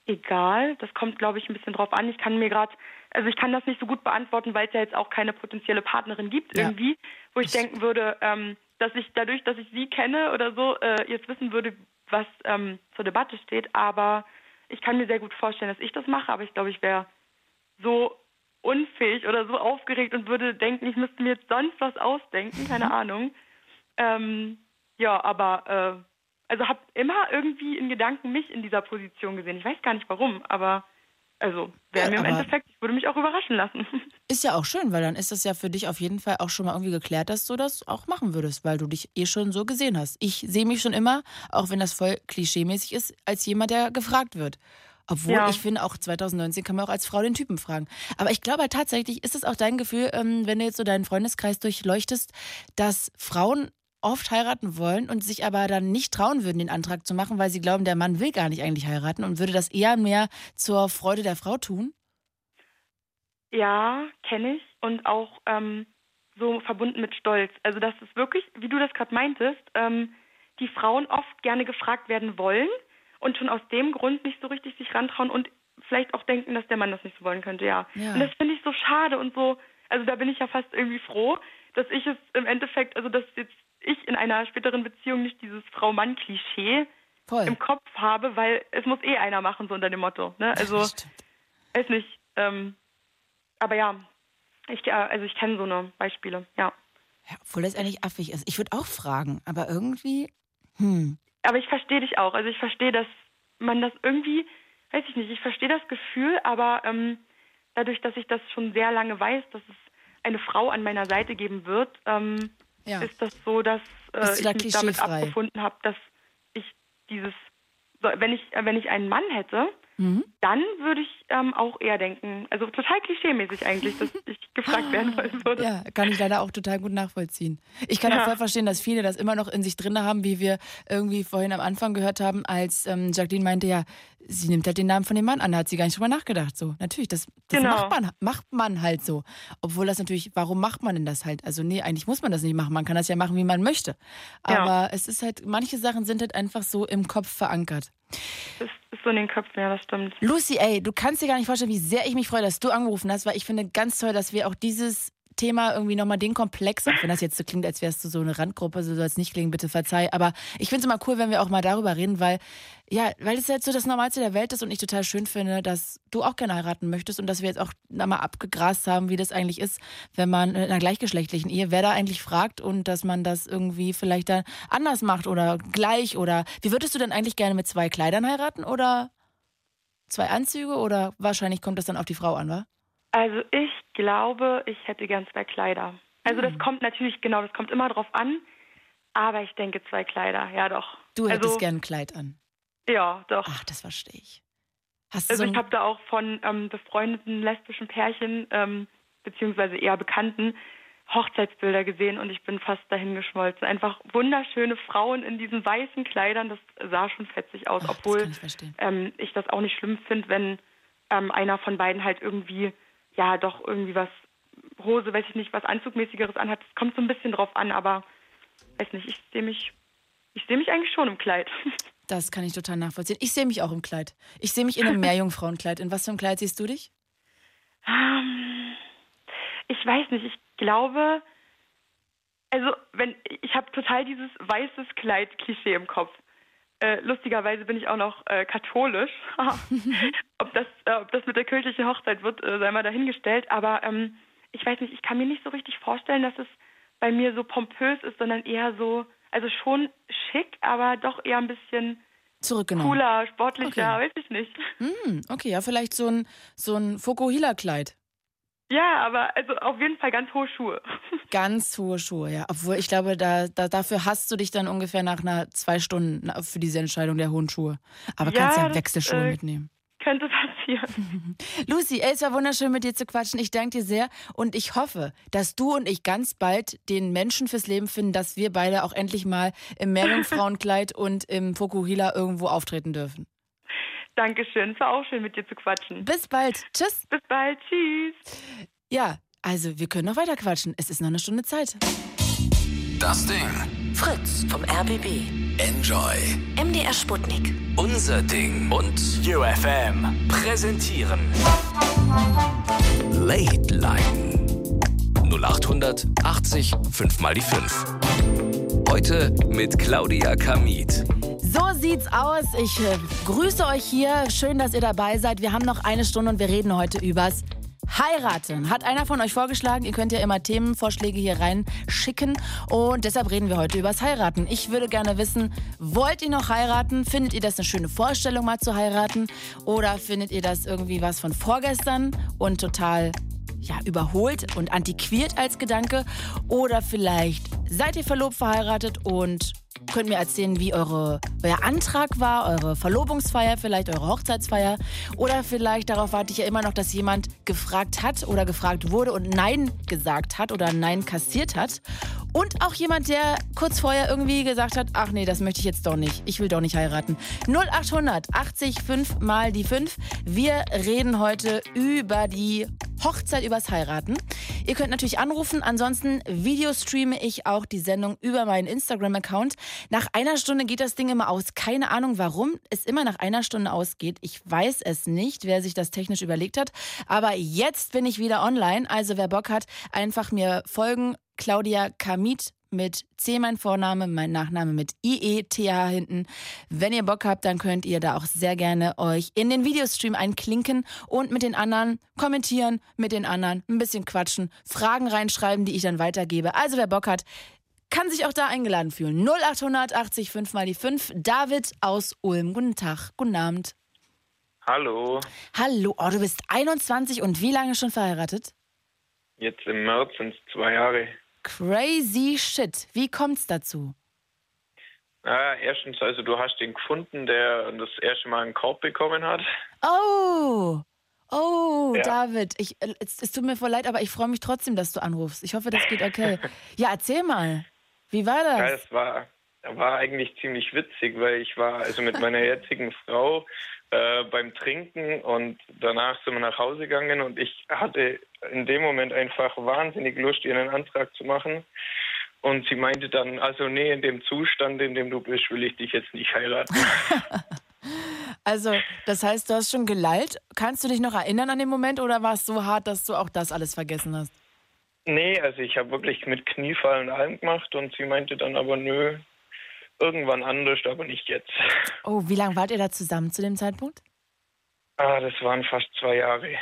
J: egal. Das kommt, glaube ich, ein bisschen drauf an. Ich kann mir gerade, also ich kann das nicht so gut beantworten, weil es ja jetzt auch keine potenzielle Partnerin gibt ja. irgendwie, wo ich denken würde, ähm, dass ich dadurch, dass ich sie kenne oder so, äh, jetzt wissen würde, was ähm, zur Debatte steht. Aber ich kann mir sehr gut vorstellen, dass ich das mache. Aber ich glaube, ich wäre so unfähig oder so aufgeregt und würde denken, ich müsste mir jetzt sonst was ausdenken, keine mhm. Ahnung. Ähm, ja, aber äh, also habe immer irgendwie in Gedanken mich in dieser Position gesehen. Ich weiß gar nicht warum, aber also wäre ja, mir im Endeffekt, ich würde mich auch überraschen lassen.
D: Ist ja auch schön, weil dann ist das ja für dich auf jeden Fall auch schon mal irgendwie geklärt, dass du das auch machen würdest, weil du dich eh schon so gesehen hast. Ich sehe mich schon immer, auch wenn das voll klischeemäßig ist, als jemand, der gefragt wird. Obwohl ja. ich finde, auch 2019 kann man auch als Frau den Typen fragen. Aber ich glaube halt tatsächlich, ist es auch dein Gefühl, ähm, wenn du jetzt so deinen Freundeskreis durchleuchtest, dass Frauen oft heiraten wollen und sich aber dann nicht trauen würden, den Antrag zu machen, weil sie glauben, der Mann will gar nicht eigentlich heiraten und würde das eher mehr zur Freude der Frau tun?
J: Ja, kenne ich und auch ähm, so verbunden mit Stolz. Also das ist wirklich, wie du das gerade meintest, ähm, die Frauen oft gerne gefragt werden wollen und schon aus dem Grund nicht so richtig sich rantrauen und vielleicht auch denken, dass der Mann das nicht so wollen könnte, ja. ja. Und das finde ich so schade und so, also da bin ich ja fast irgendwie froh, dass ich es im Endeffekt, also dass jetzt ich in einer späteren Beziehung nicht dieses Frau-Mann-Klischee im Kopf habe, weil es muss eh einer machen, so unter dem Motto. Ne? Also, weiß nicht. Ähm, aber ja, ich, äh, also ich kenne so eine Beispiele, ja.
D: ja. Obwohl das eigentlich affig ist. Ich würde auch fragen, aber irgendwie, hm.
J: Aber ich verstehe dich auch. Also ich verstehe, dass man das irgendwie, weiß ich nicht, ich verstehe das Gefühl, aber ähm, dadurch, dass ich das schon sehr lange weiß, dass es eine Frau an meiner Seite geben wird, ähm, ja. ist das so, dass äh, ich mich damit abgefunden habe, dass ich dieses, wenn ich, wenn ich einen Mann hätte, mhm. dann würde ich ähm, auch eher denken, also total klischeemäßig eigentlich, dass ich gefragt werden würde.
D: Ja, kann ich leider auch total gut nachvollziehen. Ich kann ja. auch voll verstehen, dass viele das immer noch in sich drin haben, wie wir irgendwie vorhin am Anfang gehört haben, als ähm, Jacqueline meinte, ja, sie nimmt halt den Namen von dem Mann an, da hat sie gar nicht drüber nachgedacht. So, natürlich, das, das genau. macht, man, macht man halt so. Obwohl das natürlich, warum macht man denn das halt? Also, nee, eigentlich muss man das nicht machen. Man kann das ja machen, wie man möchte. Aber ja. es ist halt, manche Sachen sind halt einfach so im Kopf verankert.
J: Das ist so in den Köpfen, ja, das stimmt.
D: Lucy, ey, du kannst dir gar nicht vorstellen, wie sehr ich mich freue, dass du angerufen hast, weil ich finde ganz toll, dass wir auch dieses Thema irgendwie nochmal den Komplex, auch wenn das jetzt so klingt, als wärst du so eine Randgruppe, so soll es nicht klingen, bitte verzeih. Aber ich finde es immer cool, wenn wir auch mal darüber reden, weil, ja, weil es halt so das Normalste der Welt ist und ich total schön finde, dass du auch gerne heiraten möchtest und dass wir jetzt auch nochmal abgegrast haben, wie das eigentlich ist, wenn man in einer gleichgeschlechtlichen Ehe, wer da eigentlich fragt und dass man das irgendwie vielleicht dann anders macht oder gleich oder wie würdest du denn eigentlich gerne mit zwei Kleidern heiraten oder zwei Anzüge oder wahrscheinlich kommt das dann auf die Frau an, wa?
J: Also ich glaube, ich hätte gern zwei Kleider. Also das hm. kommt natürlich, genau, das kommt immer drauf an. Aber ich denke zwei Kleider, ja doch.
D: Du hättest also, gern ein Kleid an.
J: Ja, doch.
D: Ach, das verstehe ich.
J: also so ich habe da auch von ähm, befreundeten lesbischen Pärchen, ähm, beziehungsweise eher Bekannten, Hochzeitsbilder gesehen und ich bin fast dahin geschmolzen. Einfach wunderschöne Frauen in diesen weißen Kleidern, das sah schon fetzig aus, Ach, obwohl ich, ähm, ich, das auch nicht schlimm finde, wenn ähm, einer von beiden halt irgendwie ja doch irgendwie was, Hose, weiß ich nicht, was Anzugmäßigeres anhat. Es kommt so ein bisschen drauf an, aber weiß nicht, ich sehe mich, ich sehe mich eigentlich schon im Kleid.
D: Das kann ich total nachvollziehen. Ich sehe mich auch im Kleid. Ich sehe mich in einem Meerjungfrauenkleid. In was für einem Kleid siehst du dich?
J: Um, ähm, ich weiß nicht. Ich glaube, also wenn ich habe total dieses weißes Kleid-Klischee im Kopf. Äh, lustigerweise bin ich auch noch äh, katholisch. ob, das, äh, ob das mit der kirchlichen Hochzeit wird, äh, sei mal dahingestellt. Aber ähm, ich weiß nicht, ich kann mir nicht so richtig vorstellen, dass es bei mir so pompös ist, sondern eher so, also schon schick, aber doch eher ein bisschen
D: Zurückgenommen.
J: cooler, sportlicher, okay. weiß ich nicht.
D: Hm, okay, ja, vielleicht so ein, so ein Fokuhila-Kleid.
J: Ja, aber also auf jeden Fall ganz hohe Schuhe.
D: Ganz hohe Schuhe, ja. Obwohl ich glaube, da, da, dafür hast du dich dann ungefähr nach einer zwei Stunden für diese Entscheidung der hohen Schuhe. Aber ja, kannst ja Wechselschuhe das, äh, mitnehmen.
J: Könnte passieren.
D: Lucy, ey, es war wunderschön mit dir zu quatschen. Ich danke dir sehr und ich hoffe, dass du und ich ganz bald den Menschen fürs Leben finden, dass wir beide auch endlich mal im Meerjungfrauenkleid und im Fokuhila irgendwo auftreten dürfen.
J: Dankeschön, es war auch schön mit dir zu quatschen.
D: Bis bald. Tschüss.
J: Bis bald. Tschüss.
D: Ja, also wir können noch weiter quatschen. Es ist noch eine Stunde Zeit.
A: Das Ding.
B: Fritz vom RBB.
A: Enjoy.
B: MDR Sputnik.
A: Unser Ding. Und UFM präsentieren. Late Line. 0800 80 5 mal die 5. Heute mit Claudia Kamit.
D: So sieht's aus. Ich äh, grüße euch hier. Schön, dass ihr dabei seid. Wir haben noch eine Stunde und wir reden heute übers Heiraten. Hat einer von euch vorgeschlagen. Ihr könnt ja immer Themenvorschläge hier reinschicken. Und deshalb reden wir heute übers Heiraten. Ich würde gerne wissen, wollt ihr noch heiraten? Findet ihr das eine schöne Vorstellung, mal zu heiraten? Oder findet ihr das irgendwie was von vorgestern und total ja, überholt und antiquiert als Gedanke? Oder vielleicht seid ihr verlobt, verheiratet und könnt mir erzählen, wie eure, euer Antrag war, eure Verlobungsfeier, vielleicht eure Hochzeitsfeier. Oder vielleicht, darauf warte ich ja immer noch, dass jemand gefragt hat oder gefragt wurde und Nein gesagt hat oder Nein kassiert hat. Und auch jemand, der kurz vorher irgendwie gesagt hat, ach nee, das möchte ich jetzt doch nicht. Ich will doch nicht heiraten. 0800 80 5 mal die 5. Wir reden heute über die Hochzeit, übers Heiraten. Ihr könnt natürlich anrufen. Ansonsten videostreame ich auch die Sendung über meinen Instagram-Account. Nach einer Stunde geht das Ding immer aus. Keine Ahnung, warum es immer nach einer Stunde ausgeht. Ich weiß es nicht, wer sich das technisch überlegt hat. Aber jetzt bin ich wieder online. Also wer Bock hat, einfach mir folgen. Claudia Kamit mit C mein Vorname, mein Nachname mit IETH hinten. Wenn ihr Bock habt, dann könnt ihr da auch sehr gerne euch in den Videostream einklinken und mit den anderen kommentieren, mit den anderen ein bisschen quatschen, Fragen reinschreiben, die ich dann weitergebe. Also wer Bock hat, kann sich auch da eingeladen fühlen. 0880 5 mal die 5. David aus Ulm. Guten Tag, guten Abend.
K: Hallo,
D: Hallo, oh, du bist 21 und wie lange schon verheiratet?
K: jetzt im März sind es zwei Jahre.
D: Crazy shit. Wie kommt's dazu?
K: Ah, erstens, also du hast den gefunden, der das erste Mal einen Korb bekommen hat.
D: Oh, oh,
K: Ja.
D: David, ich, äh, es, es tut mir voll leid, aber ich freue mich trotzdem, dass du anrufst. Ich hoffe, das geht okay. ja, erzähl mal. Wie war
K: Ja,
D: das?
K: es war, war eigentlich ziemlich witzig, weil ich war also mit meiner jetzigen Frau äh, beim Trinken und danach sind wir nach Hause gegangen und ich hatte in dem Moment einfach wahnsinnig Lust, ihr einen Antrag zu machen. Und sie meinte dann, also nee, in dem Zustand, in dem du bist, will ich dich jetzt nicht heiraten.
D: Also, das heißt, du hast schon gelallt. Kannst du dich noch erinnern an den Moment oder war es so hart, dass du auch das alles vergessen hast?
K: Nee, also ich habe wirklich mit Kniefallen und allem gemacht und sie meinte dann aber nö, irgendwann anders, aber nicht jetzt.
D: Oh, wie lange wart ihr da zusammen zu dem Zeitpunkt?
K: Ah, das waren fast zwei Jahre.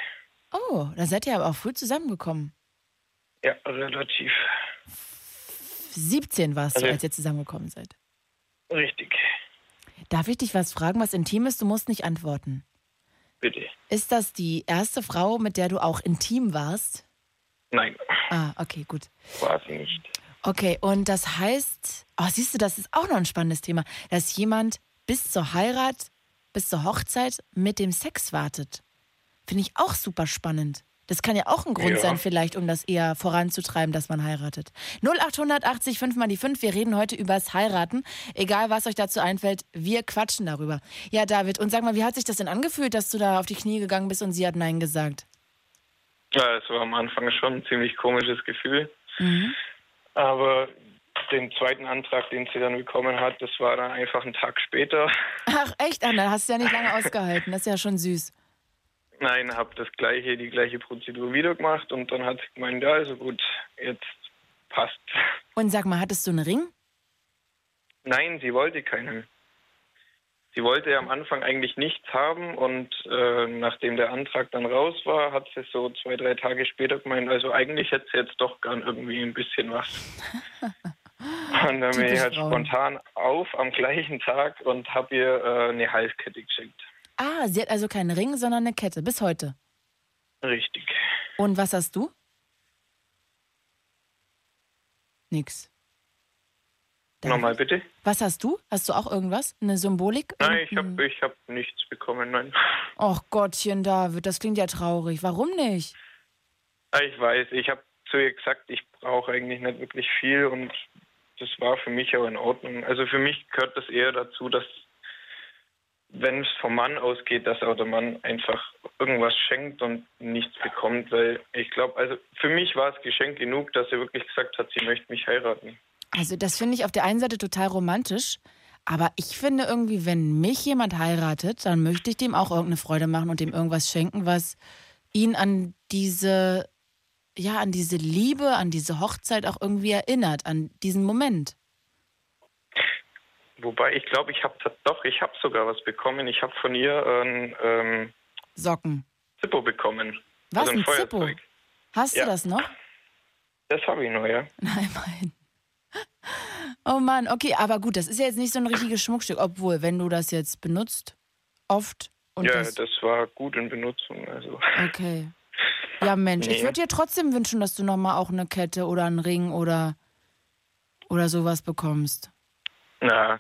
D: Oh, da seid ihr aber auch früh zusammengekommen.
K: Ja, relativ
D: 17 warst du,
K: Also-
D: als ihr zusammengekommen seid.
K: richtig.
D: Darf ich dich was fragen, was Intimes? Du musst nicht antworten.
K: Bitte.
D: Ist das die erste Frau, mit der du auch intim warst?
K: Nein,
D: Ah, okay, gut.
K: sie nicht.
D: Okay, und das heißt, oh, siehst du, das ist auch noch ein spannendes Thema, dass jemand bis zur Heirat, bis zur Hochzeit mit dem Sex wartet. Finde ich auch super spannend. Das kann ja auch ein Grund
K: Ja.
D: sein, vielleicht, um das eher voranzutreiben, dass man heiratet. 0880 5 mal die 5. Wir reden heute übers Heiraten. Egal, was euch dazu einfällt, wir quatschen darüber. Ja, David, und sag mal, wie hat sich das denn angefühlt, dass du da auf die Knie gegangen bist und sie hat Nein gesagt?
K: Ja, es war am Anfang schon ein ziemlich komisches Gefühl.
D: Mhm.
K: Aber den zweiten Antrag, den sie dann bekommen hat, das war dann einfach einen Tag später.
D: Ach, echt? Dann hast du ja nicht lange ausgehalten. Das ist ja schon süß.
K: Nein, habe das gleiche, die gleiche Prozedur wieder gemacht und dann hat sie gemeint, ja, also gut, jetzt passt.
D: Und sag mal, hattest du einen Ring?
K: Nein, sie wollte keinen. Sie wollte am Anfang eigentlich nichts haben und äh, nachdem der Antrag dann raus war, hat sie so zwei, drei Tage später gemeint, also eigentlich hätte sie jetzt doch gern irgendwie ein bisschen was. und dann bin ich halt
D: Frauen.
K: spontan auf am gleichen Tag und habe ihr äh, eine Halskette geschenkt.
D: Ah, sie hat also keinen Ring, sondern eine Kette. Bis heute.
K: Richtig.
D: Und was hast du? Nix.
K: Nochmal bitte?
D: Was hast du? Hast du auch irgendwas? Eine Symbolik?
K: Nein, ich habe ich hab nichts bekommen, nein.
D: Och Gottchen, David, das klingt ja traurig. Warum nicht?
K: Ah, Ich weiß, ich habe zu ihr gesagt, ich brauche eigentlich nicht wirklich viel und das war für mich auch in Ordnung. Also für mich gehört das eher dazu, dass wenn es vom Mann ausgeht, dass auch der Mann einfach irgendwas schenkt und nichts bekommt, weil ich glaube, also für mich war es Geschenk genug, dass sie wirklich gesagt hat, sie möchte mich heiraten.
D: Also das finde ich auf der einen Seite total romantisch, aber ich finde irgendwie, wenn mich jemand heiratet, dann möchte ich dem auch irgendeine Freude machen und dem irgendwas schenken, was ihn an diese, ja, an diese Liebe, an diese Hochzeit auch irgendwie erinnert, an diesen Moment.
K: Wobei ich glaube, ich habe doch, ich habe sogar was bekommen. Ich habe von ihr ein ähm,
D: Socken.
K: Zippo bekommen.
D: Was,
K: also
D: ein Zippo?
K: Feuerzeug.
D: Hast
K: Ja.
D: du das noch?
K: Das habe ich noch, ja.
D: Nein, mein. Oh Mann, okay, aber gut, das ist ja jetzt nicht so ein richtiges Schmuckstück, obwohl, wenn du das jetzt benutzt, oft und
K: ja,
D: das,
K: das war gut in Benutzung. Also.
D: Okay. Ja, Mensch, ich
K: Nee.
D: würde dir trotzdem wünschen, dass du nochmal auch eine Kette oder einen Ring oder, oder sowas bekommst.
K: Na,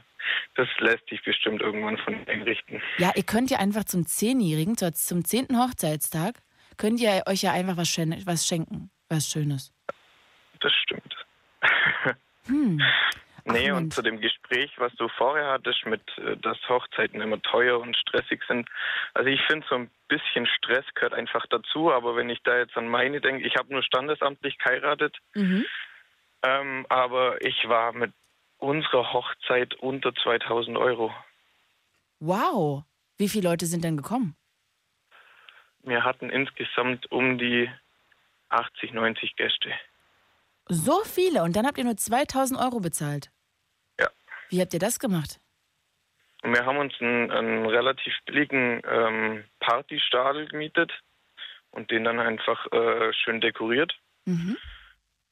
K: das lässt sich bestimmt irgendwann von einrichten.
D: Ja, ihr könnt ja einfach zum Zehnjährigen, zum zehnten Hochzeitstag, könnt ihr euch ja einfach was, schen was schenken. Was Schönes.
K: Das stimmt.
D: Hm.
K: Nee, und zu dem Gespräch, was du vorher hattest, mit, äh, dass Hochzeiten immer teuer und stressig sind. Also ich finde, so ein bisschen Stress gehört einfach dazu, aber wenn ich da jetzt an meine denke, ich habe nur standesamtlich geheiratet,
D: Mhm.
K: ähm, aber ich war mit unserer Hochzeit unter 2000 Euro.
D: Wow. Wie viele Leute sind denn gekommen?
K: Wir hatten insgesamt um die 80, 90 Gäste.
D: So viele und dann habt ihr nur 2000 Euro bezahlt.
K: Ja.
D: Wie habt ihr das gemacht?
K: Wir haben uns einen, einen relativ billigen ähm, Partystadel gemietet und den dann einfach äh, schön dekoriert.
D: Mhm.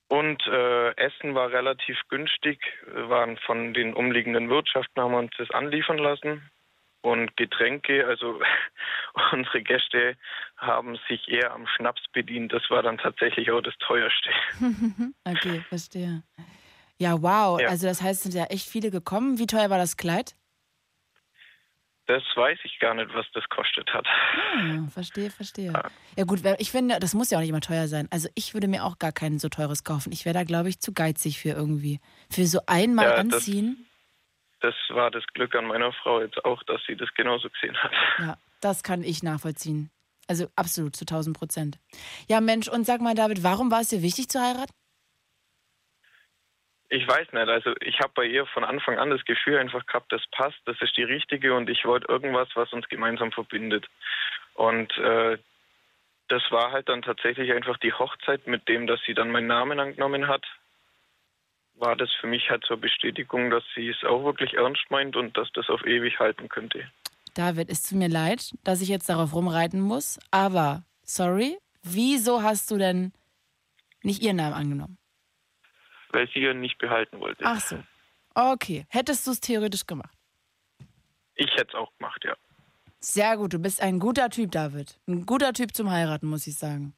K: Und äh, Essen war relativ günstig, Wir waren von den umliegenden Wirtschaften, haben wir uns das anliefern lassen. Und Getränke, also unsere Gäste haben sich eher am Schnaps bedient. Das war dann tatsächlich auch das teuerste.
D: okay, verstehe. Ja, wow.
K: Ja.
D: Also das heißt, es sind ja echt viele gekommen. Wie teuer war das Kleid?
K: Das weiß ich gar nicht, was das kostet hat.
D: Ah, verstehe, verstehe. Ja gut, wer- ich finde, das muss ja auch nicht immer teuer sein. Also ich würde mir auch gar kein so teures kaufen. Ich wäre da, glaube ich, zu geizig für irgendwie. Für so einmal
K: Ja,
D: anziehen.
K: Das war das Glück an meiner Frau jetzt auch, dass sie das genauso gesehen hat.
D: Ja, das kann ich nachvollziehen. Also absolut, zu 1000 Prozent. Ja, Mensch, und sag mal, David, warum war es dir wichtig zu heiraten?
K: Ich weiß nicht, also ich habe bei ihr von Anfang an das Gefühl einfach gehabt, das passt, das ist die richtige und ich wollte irgendwas, was uns gemeinsam verbindet. Und äh, das war halt dann tatsächlich einfach die Hochzeit mit dem, dass sie dann meinen Namen angenommen hat. War das für mich halt zur Bestätigung, dass sie es auch wirklich ernst meint und dass das auf ewig halten könnte.
D: David, es tut mir leid, dass ich jetzt darauf rumreiten muss, aber sorry, wieso hast du denn nicht ihren Namen angenommen?
K: Weil sie ihn nicht behalten wollte.
D: Ach so. Okay, hättest du es theoretisch gemacht?
K: Ich hätte es auch gemacht, ja.
D: Sehr gut, du bist ein guter Typ, David. Ein guter Typ zum Heiraten, muss ich sagen.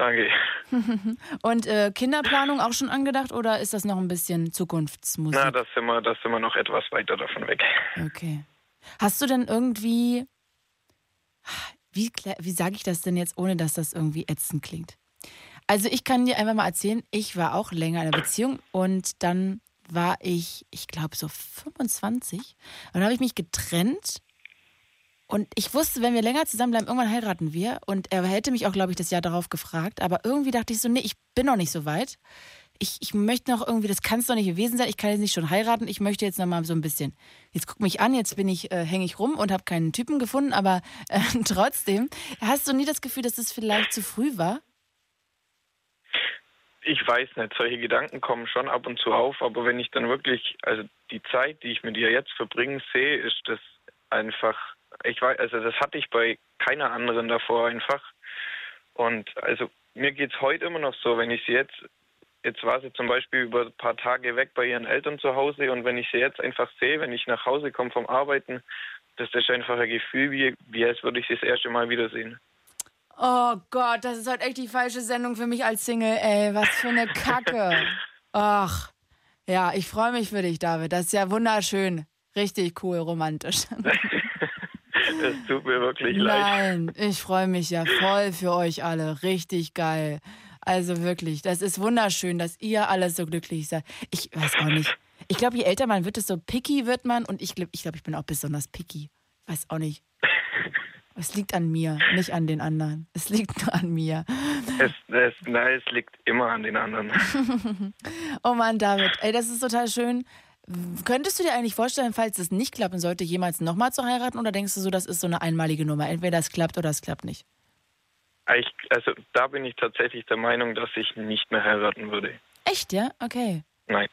K: Danke.
D: Und äh, Kinderplanung auch schon angedacht oder ist das noch ein bisschen Zukunftsmusik?
K: Na, da sind, wir, da sind wir noch etwas weiter davon weg.
D: Okay. Hast du denn irgendwie, wie, wie sage ich das denn jetzt, ohne dass das irgendwie ätzend klingt? Also ich kann dir einfach mal erzählen, ich war auch länger in einer Beziehung und dann war ich, ich glaube so 25 und dann habe ich mich getrennt und ich wusste, wenn wir länger zusammenbleiben, irgendwann heiraten wir. Und er hätte mich auch, glaube ich, das Jahr darauf gefragt, aber irgendwie dachte ich so, nee, ich bin noch nicht so weit. Ich, ich möchte noch irgendwie, das kann es doch nicht gewesen sein, ich kann jetzt nicht schon heiraten, ich möchte jetzt noch mal so ein bisschen. Jetzt guck mich an, jetzt bin ich, äh, hänge ich rum und habe keinen Typen gefunden, aber äh, trotzdem, hast du nie das Gefühl, dass es vielleicht zu früh war?
K: Ich weiß nicht, solche Gedanken kommen schon ab und zu auf, aber wenn ich dann wirklich, also die Zeit, die ich mit ihr jetzt verbringe, sehe, ist das einfach, ich weiß, also das hatte ich bei keiner anderen davor einfach. Und also mir geht es heute immer noch so, wenn ich sie jetzt, jetzt war sie zum Beispiel über ein paar Tage weg bei ihren Eltern zu Hause und wenn ich sie jetzt einfach sehe, wenn ich nach Hause komme vom Arbeiten, das ist einfach ein Gefühl, wie, wie als würde ich sie das erste Mal wiedersehen.
D: Oh Gott, das ist halt echt die falsche Sendung für mich als Single, ey. Was für eine Kacke. Ach. Ja, ich freue mich für dich, David. Das ist ja wunderschön. Richtig cool, romantisch.
K: Es tut mir wirklich leid.
D: Nein, ich freue mich ja voll für euch alle. Richtig geil. Also wirklich, das ist wunderschön, dass ihr alle so glücklich seid. Ich weiß auch nicht. Ich glaube, je älter man wird, desto picky wird man. Und ich glaube, ich, glaub, ich bin auch besonders picky. Weiß auch nicht. Es liegt an mir, nicht an den anderen. Es liegt nur an mir.
K: Es, es, nein, es liegt immer an den anderen.
D: oh Mann, David, ey, das ist total schön. Könntest du dir eigentlich vorstellen, falls es nicht klappen sollte, jemals nochmal zu heiraten? Oder denkst du so, das ist so eine einmalige Nummer? Entweder es klappt oder es klappt nicht.
K: Ich, also da bin ich tatsächlich der Meinung, dass ich nicht mehr heiraten würde.
D: Echt, ja? Okay.
K: Nein.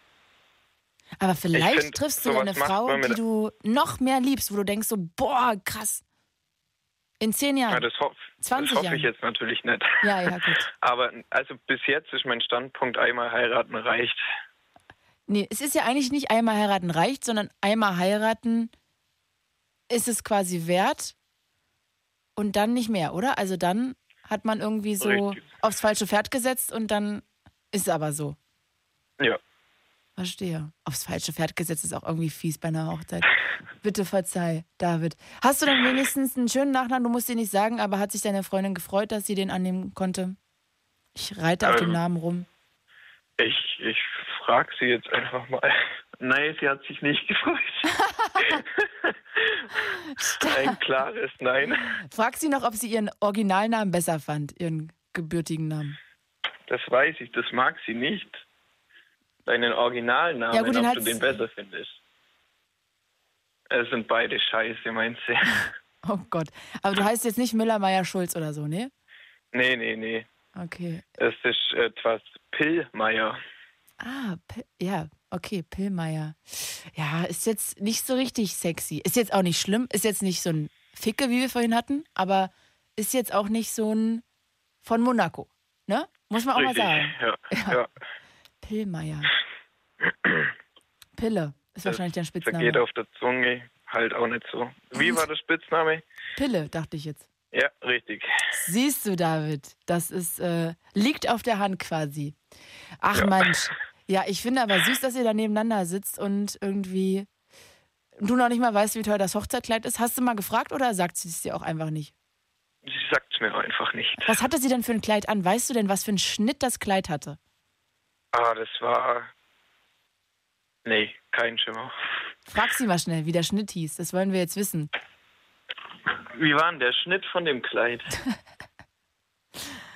D: Aber vielleicht
K: find,
D: triffst du eine Frau, die du noch mehr liebst, wo du denkst so, boah, krass. In zehn
K: Ja,
D: Jahren.
K: das, hoff,
D: 20
K: das hoffe
D: Jahren.
K: ich jetzt natürlich nicht.
D: Ja, ja, gut.
K: Aber also bis jetzt ist mein Standpunkt, einmal heiraten reicht.
D: Nee, es ist ja eigentlich nicht einmal heiraten reicht, sondern einmal heiraten ist es quasi wert und dann nicht mehr, oder? Also dann hat man irgendwie so
K: Richtig.
D: aufs falsche Pferd gesetzt und dann ist es aber so.
K: Ja.
D: Verstehe. Aufs falsche Pferd gesetzt ist auch irgendwie fies bei einer Hochzeit. Bitte verzeih, David. Hast du dann wenigstens einen schönen Nachnamen? Du musst dir nicht sagen, aber hat sich deine Freundin gefreut, dass sie den annehmen konnte? Ich reite auf dem
K: Ähm.
D: Namen rum.
K: Ich, ich frage sie jetzt einfach mal. Nein, sie hat sich nicht gefreut. Ein klares Nein.
D: Frag sie noch, ob sie ihren Originalnamen besser fand, ihren gebürtigen Namen.
K: Das weiß ich, das mag sie nicht. Deinen Originalnamen,
D: Ja, gut,
K: ob du den besser findest. Es sind beide scheiße, meint sie.
D: Oh Gott. Aber du heißt jetzt nicht Müller, Meier, Schulz oder so, ne?
K: Nee, nee, nee.
D: Okay.
K: Es ist etwas Pillmeier.
D: Ah, P ja, okay, Pillmeier. Ja, ist jetzt nicht so richtig sexy. Ist jetzt auch nicht schlimm. Ist jetzt nicht so ein Ficke, wie wir vorhin hatten, aber ist jetzt auch nicht so ein von Monaco. Ne? Muss man auch
K: Richtig,
D: mal sagen.
K: ja. ja.
D: Pillmeier. Pille ist wahrscheinlich dein Spitzname.
K: auf der Zunge halt auch nicht so. Wie war der Spitzname?
D: Pille, dachte ich jetzt.
K: Ja, richtig.
D: Siehst du, David, das ist, äh, liegt auf der Hand quasi. Ach
K: Ja.
D: Mensch. Ja, ich finde aber süß, dass ihr da nebeneinander sitzt und irgendwie du noch nicht mal weißt, wie teuer das Hochzeitkleid ist. Hast du mal gefragt oder sagt sie es dir auch einfach nicht?
K: Sie sagt es mir einfach nicht.
D: Was hatte sie denn für ein Kleid an? Weißt du denn, was für einen Schnitt das Kleid hatte?
K: Ah, das war. Nee, kein Schimmer.
D: Frag sie mal schnell, wie der Schnitt hieß. Das wollen wir jetzt wissen.
K: Wie war denn der Schnitt von dem Kleid?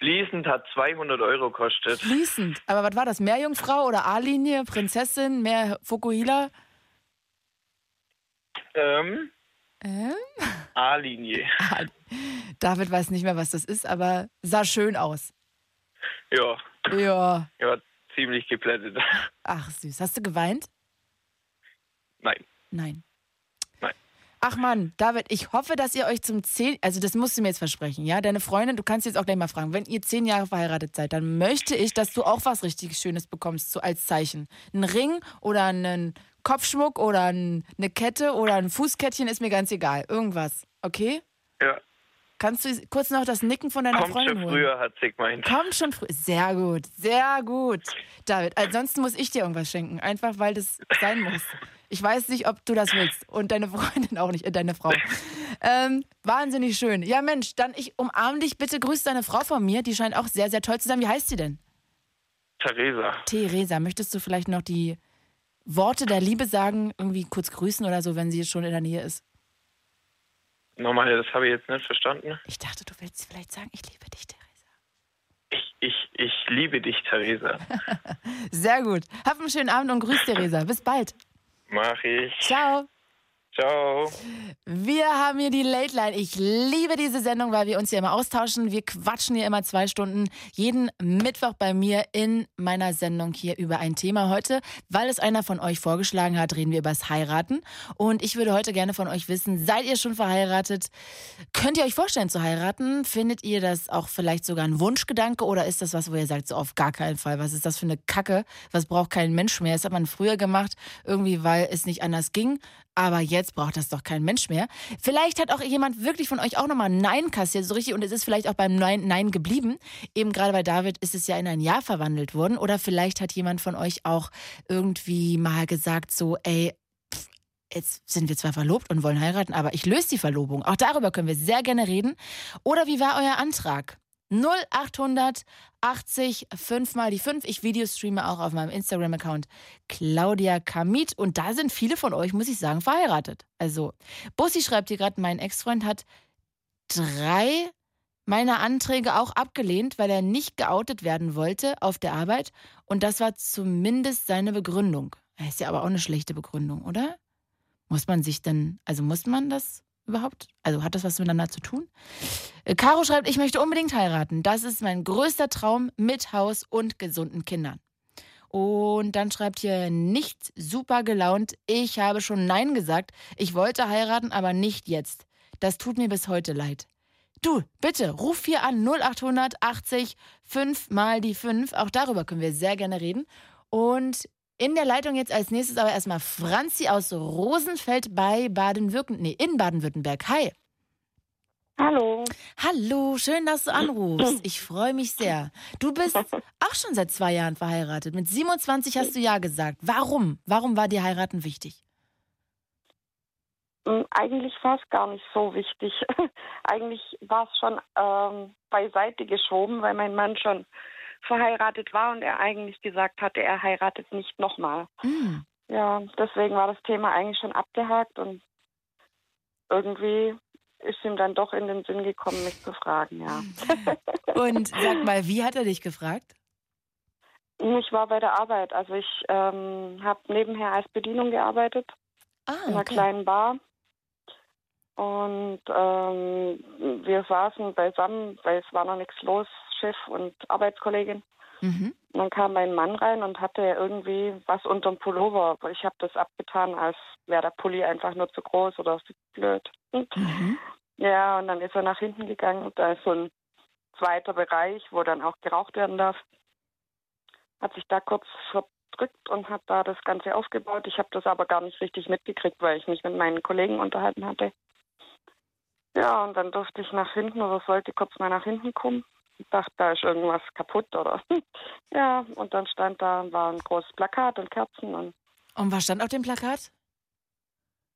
K: Fließend hat 200 Euro kostet.
D: Fließend. Aber was war das? Meerjungfrau oder A-Linie? Prinzessin? Mehr Fukuhila?
K: Ähm,
D: Ähm?
K: A-Linie.
D: David weiß nicht mehr, was das ist, aber sah schön aus.
K: Ja,
D: Ja.
K: ja, ziemlich geplättet.
D: Ach, süß. Hast du geweint?
K: Nein.
D: Nein. Ach Mann, David, ich hoffe, dass ihr euch zum zehn, also das musst du mir jetzt versprechen, ja? Deine Freundin, du kannst jetzt auch gleich mal fragen, wenn ihr zehn Jahre verheiratet seid, dann möchte ich, dass du auch was richtig Schönes bekommst, so als Zeichen. Ein Ring oder einen Kopfschmuck oder ein, eine Kette oder ein Fußkettchen, ist mir ganz egal. Irgendwas, okay?
K: Ja,
D: Kannst du kurz noch das Nicken von deiner
K: kommt
D: Freundin
K: schon
D: holen?
K: früher, hat sie gemeint.
D: Kommt schon früh. Sehr gut, sehr gut. David, ansonsten muss ich dir irgendwas schenken. Einfach weil das sein muss. Ich weiß nicht, ob du das willst. Und deine Freundin auch nicht, äh, deine Frau. Ähm, wahnsinnig schön. Ja, Mensch, dann ich umarme dich bitte. Grüß deine Frau von mir. Die scheint auch sehr, sehr toll zu sein. Wie heißt sie denn?
K: Theresa.
D: Theresa, möchtest du vielleicht noch die Worte der Liebe sagen? Irgendwie kurz grüßen oder so, wenn sie schon in der Nähe ist?
K: Nochmal, das habe ich jetzt nicht verstanden.
D: Ich dachte, du willst vielleicht sagen, ich liebe dich, Theresa.
K: Ich, ich, ich liebe dich, Theresa.
D: Sehr gut. Hab einen schönen Abend und grüß Theresa. Bis bald.
K: Mach ich.
D: Ciao.
K: Ciao.
D: Wir haben hier die Late Line. Ich liebe diese Sendung, weil wir uns hier immer austauschen. Wir quatschen hier immer zwei Stunden jeden Mittwoch bei mir in meiner Sendung hier über ein Thema heute. Weil es einer von euch vorgeschlagen hat, reden wir über das Heiraten. Und ich würde heute gerne von euch wissen, seid ihr schon verheiratet? Könnt ihr euch vorstellen zu heiraten? Findet ihr das auch vielleicht sogar ein Wunschgedanke oder ist das was, wo ihr sagt, so auf gar keinen Fall? Was ist das für eine Kacke? Was braucht kein Mensch mehr? Das hat man früher gemacht, irgendwie weil es nicht anders ging. Aber jetzt braucht das doch kein Mensch mehr. Vielleicht hat auch jemand wirklich von euch auch nochmal Nein kassiert, so richtig, und es ist vielleicht auch beim Nein, Nein geblieben. Eben gerade bei David ist es ja in ein Ja verwandelt worden. Oder vielleicht hat jemand von euch auch irgendwie mal gesagt, so, ey, jetzt sind wir zwar verlobt und wollen heiraten, aber ich löse die Verlobung. Auch darüber können wir sehr gerne reden. Oder wie war euer Antrag? 0800 80 5 mal die 5. Ich Videostreame auch auf meinem Instagram-Account Claudia Kamit. Und da sind viele von euch, muss ich sagen, verheiratet. Also, Bussi schreibt hier gerade, mein Ex-Freund hat drei meiner Anträge auch abgelehnt, weil er nicht geoutet werden wollte auf der Arbeit. Und das war zumindest seine Begründung. Ist ja aber auch eine schlechte Begründung, oder? Muss man sich dann, also muss man das überhaupt? Also hat das was miteinander zu tun? Äh, Caro schreibt, ich möchte unbedingt heiraten. Das ist mein größter Traum mit Haus und gesunden Kindern. Und dann schreibt hier nicht super gelaunt, ich habe schon Nein gesagt. Ich wollte heiraten, aber nicht jetzt. Das tut mir bis heute leid. Du, bitte, ruf hier an 0800 80 5 mal die 5. Auch darüber können wir sehr gerne reden. Und in der Leitung jetzt als nächstes aber erstmal Franzi aus Rosenfeld bei Baden-Württemberg. Nee, in Baden-Württemberg. Hi.
L: Hallo.
D: Hallo, schön, dass du anrufst. Ich freue mich sehr. Du bist auch schon seit zwei Jahren verheiratet. Mit 27 hast du Ja gesagt. Warum? Warum war dir heiraten wichtig?
L: Mm, Eigentlich war es gar nicht so wichtig. Eigentlich war es schon ähm, beiseite geschoben, weil mein Mann schon verheiratet war und er eigentlich gesagt hatte, er heiratet nicht nochmal.
D: Hm.
L: Ja, deswegen war das Thema eigentlich schon abgehakt und irgendwie ist ihm dann doch in den Sinn gekommen, mich zu fragen, ja.
D: Und sag mal, wie hat er dich gefragt?
L: Ich war bei der Arbeit. Also ich ähm, habe nebenher als Bedienung gearbeitet
D: Ah,
L: in einer
D: okay.
L: kleinen Bar. Und ähm, wir saßen beisammen, weil es war noch nichts los, Chef und Arbeitskollegin.
D: Mhm.
L: Und dann kam mein Mann rein und hatte irgendwie was unterm Pullover. Ich habe das abgetan, als wäre der Pulli einfach nur zu groß oder zu blöd.
D: Mhm.
L: Ja, und dann ist er nach hinten gegangen und da ist so ein zweiter Bereich, wo dann auch geraucht werden darf. Hat sich da kurz verdrückt und hat da das Ganze aufgebaut. Ich habe das aber gar nicht richtig mitgekriegt, weil ich mich mit meinen Kollegen unterhalten hatte. Ja, und dann durfte ich nach hinten oder sollte kurz mal nach hinten kommen. Ich dachte, da ist irgendwas kaputt oder. ja, und dann stand da, war ein großes Plakat und Kerzen und
D: Und was stand auf dem Plakat?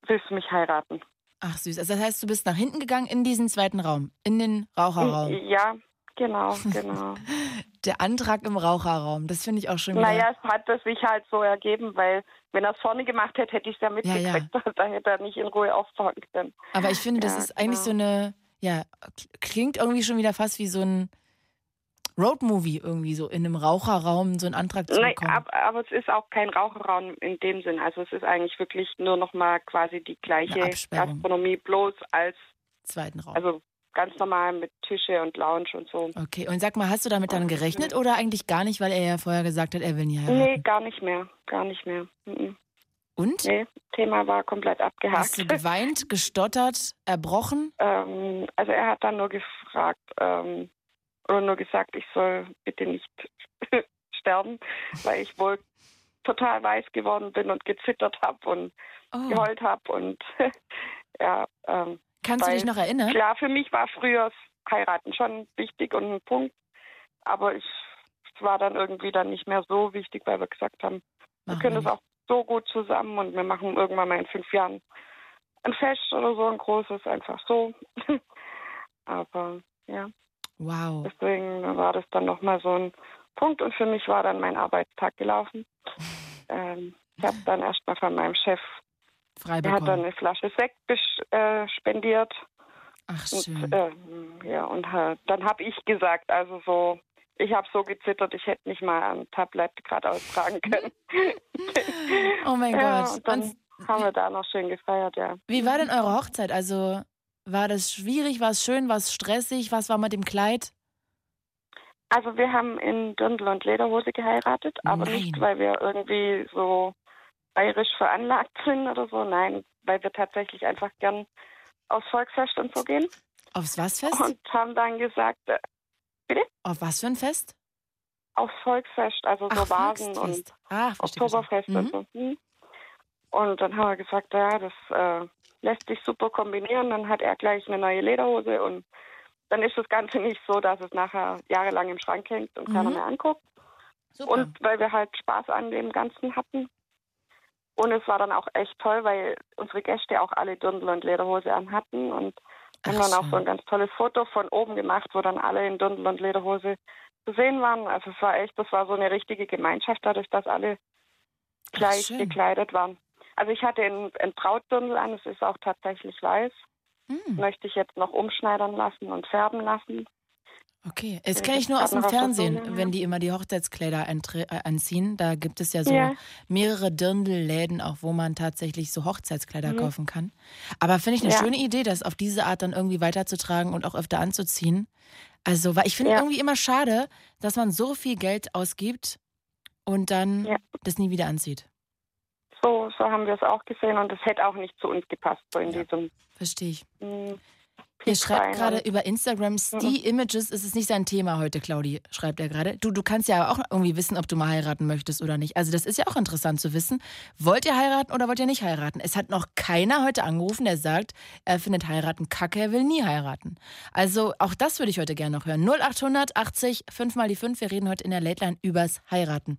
L: willst du mich heiraten?
D: Ach süß. Also das heißt, du bist nach hinten gegangen in diesen zweiten Raum, in den Raucherraum.
L: Ja, genau, genau.
D: Der Antrag im Raucherraum, das finde ich auch schon wieder.
L: Naja, es hat es sich halt so ergeben, weil wenn er es vorne gemacht hätte, hätte ich es ja mitgekriegt. Da hätte er nicht in Ruhe auffahren können.
D: Aber ich finde, das
L: Ja,
D: ist eigentlich
L: genau.
D: so eine, ja, klingt irgendwie schon wieder fast wie so ein Roadmovie irgendwie so in einem Raucherraum so einen Antrag zu
L: Nein,
D: bekommen.
L: ab, aber es ist auch kein Raucherraum in dem Sinn. Also es ist eigentlich wirklich nur noch mal quasi die gleiche. Gastronomie, bloß als
D: Zweiten Raum.
L: also ganz normal mit Tische und Lounge und so.
D: Okay, und sag mal, hast du damit dann gerechnet oder eigentlich gar nicht, weil er ja vorher gesagt hat, er will nie heiraten?
L: Nee, gar nicht mehr. Gar nicht mehr. Mhm.
D: Und?
L: Nee, Thema war komplett abgehakt.
D: Hast du geweint, gestottert, erbrochen?
L: Ähm, also er hat dann nur gefragt ähm, oder nur gesagt, ich soll bitte nicht sterben, weil ich wohl total weiß geworden bin und gezittert habe und
D: Oh.
L: geheult habe und ja. Ähm,
D: Kannst du dich noch erinnern?
L: Klar, für mich war früher das Heiraten schon wichtig und ein Punkt, aber ich es war dann irgendwie dann nicht mehr so wichtig, weil wir gesagt haben, wir
D: Machen
L: können
D: wir
L: das auch so gut zusammen und wir machen irgendwann mal in fünf Jahren ein Fest oder so, ein großes, einfach so. Aber ja,
D: Wow.
L: deswegen war das dann nochmal so ein Punkt und für mich war dann mein Arbeitstag gelaufen. Ähm, ich habe dann erstmal von meinem Chef,
D: Frei
L: er hat dann eine Flasche Sekt äh, spendiert.
D: Ach,
L: Und,
D: schön.
L: ähm, ja, und äh, dann habe ich gesagt, also so, ich habe so gezittert, ich hätte nicht mal ein Tablett gerade austragen können.
D: Oh mein
L: ja,
D: Gott.
L: Und dann
D: Und
L: haben wir da noch schön gefeiert, ja.
D: wie war denn eure Hochzeit? Also, war das schwierig, war es schön, war es stressig? Was war mit dem Kleid?
L: Also wir haben in Dirndl und Lederhose geheiratet, aber
D: Nein.
L: nicht, weil wir irgendwie so bayerisch veranlagt sind oder so, nein, weil wir tatsächlich einfach gern aufs Volksfest und so gehen.
D: Aufs was Fest?
L: Und haben dann gesagt, äh, bitte?
D: Auf was für ein Fest?
L: Aufs Volksfest, also so
D: Ach,
L: Vasen und.
D: Ah.
L: Oktoberfest
D: verstehe.
L: und so. Hm. Und dann haben wir gesagt, ja, das äh, lässt sich super kombinieren. Dann hat er gleich eine neue Lederhose und dann ist das Ganze nicht so, dass es nachher jahrelang im Schrank hängt und keiner
D: Mhm.
L: mehr anguckt.
D: Super.
L: Und weil wir halt Spaß an dem Ganzen hatten. Und es war dann auch echt toll, weil unsere Gäste auch alle Dirndl und Lederhose anhatten und haben dann auch so ein ganz tolles Foto von oben gemacht, wo dann alle in Dirndl und Lederhose zu sehen waren. Also es war echt, das war so eine richtige Gemeinschaft, dadurch, dass alle gleich gekleidet waren. Also ich hatte ein, ein Brautdirndl an, es ist auch tatsächlich weiß.
D: Hm.
L: Möchte ich jetzt noch umschneidern lassen und färben lassen.
D: Okay, das
L: Ja,
D: kenne ich
L: das
D: nur aus dem Fernsehen, wenn die immer die Hochzeitskleider äh, anziehen. Da gibt es ja so
L: Ja.
D: mehrere Dirndl-Läden, auch wo man tatsächlich so Hochzeitskleider
L: Mhm.
D: kaufen kann. Aber finde ich eine
L: Ja.
D: schöne Idee, das auf diese Art dann irgendwie weiterzutragen und auch öfter anzuziehen. Also, weil ich finde
L: Ja.
D: irgendwie immer schade, dass man so viel Geld ausgibt und dann
L: Ja.
D: das nie wieder anzieht.
L: So, so haben wir es auch gesehen und es hätte auch nicht zu uns gepasst, so in diesem
D: Verstehe ich.
L: mh,
D: Ihr schreibt gerade über Instagram, Stee Images ist es nicht sein Thema heute, Claudi, schreibt er gerade. Du, du kannst ja auch irgendwie wissen, ob du mal heiraten möchtest oder nicht. Also das ist ja auch interessant zu wissen. Wollt ihr heiraten oder wollt ihr nicht heiraten? Es hat noch keiner heute angerufen, der sagt, er findet heiraten kacke, er will nie heiraten. Also auch das würde ich heute gerne noch hören. 0800 80 5 mal die 5. Wir reden heute in der Late Line übers Heiraten.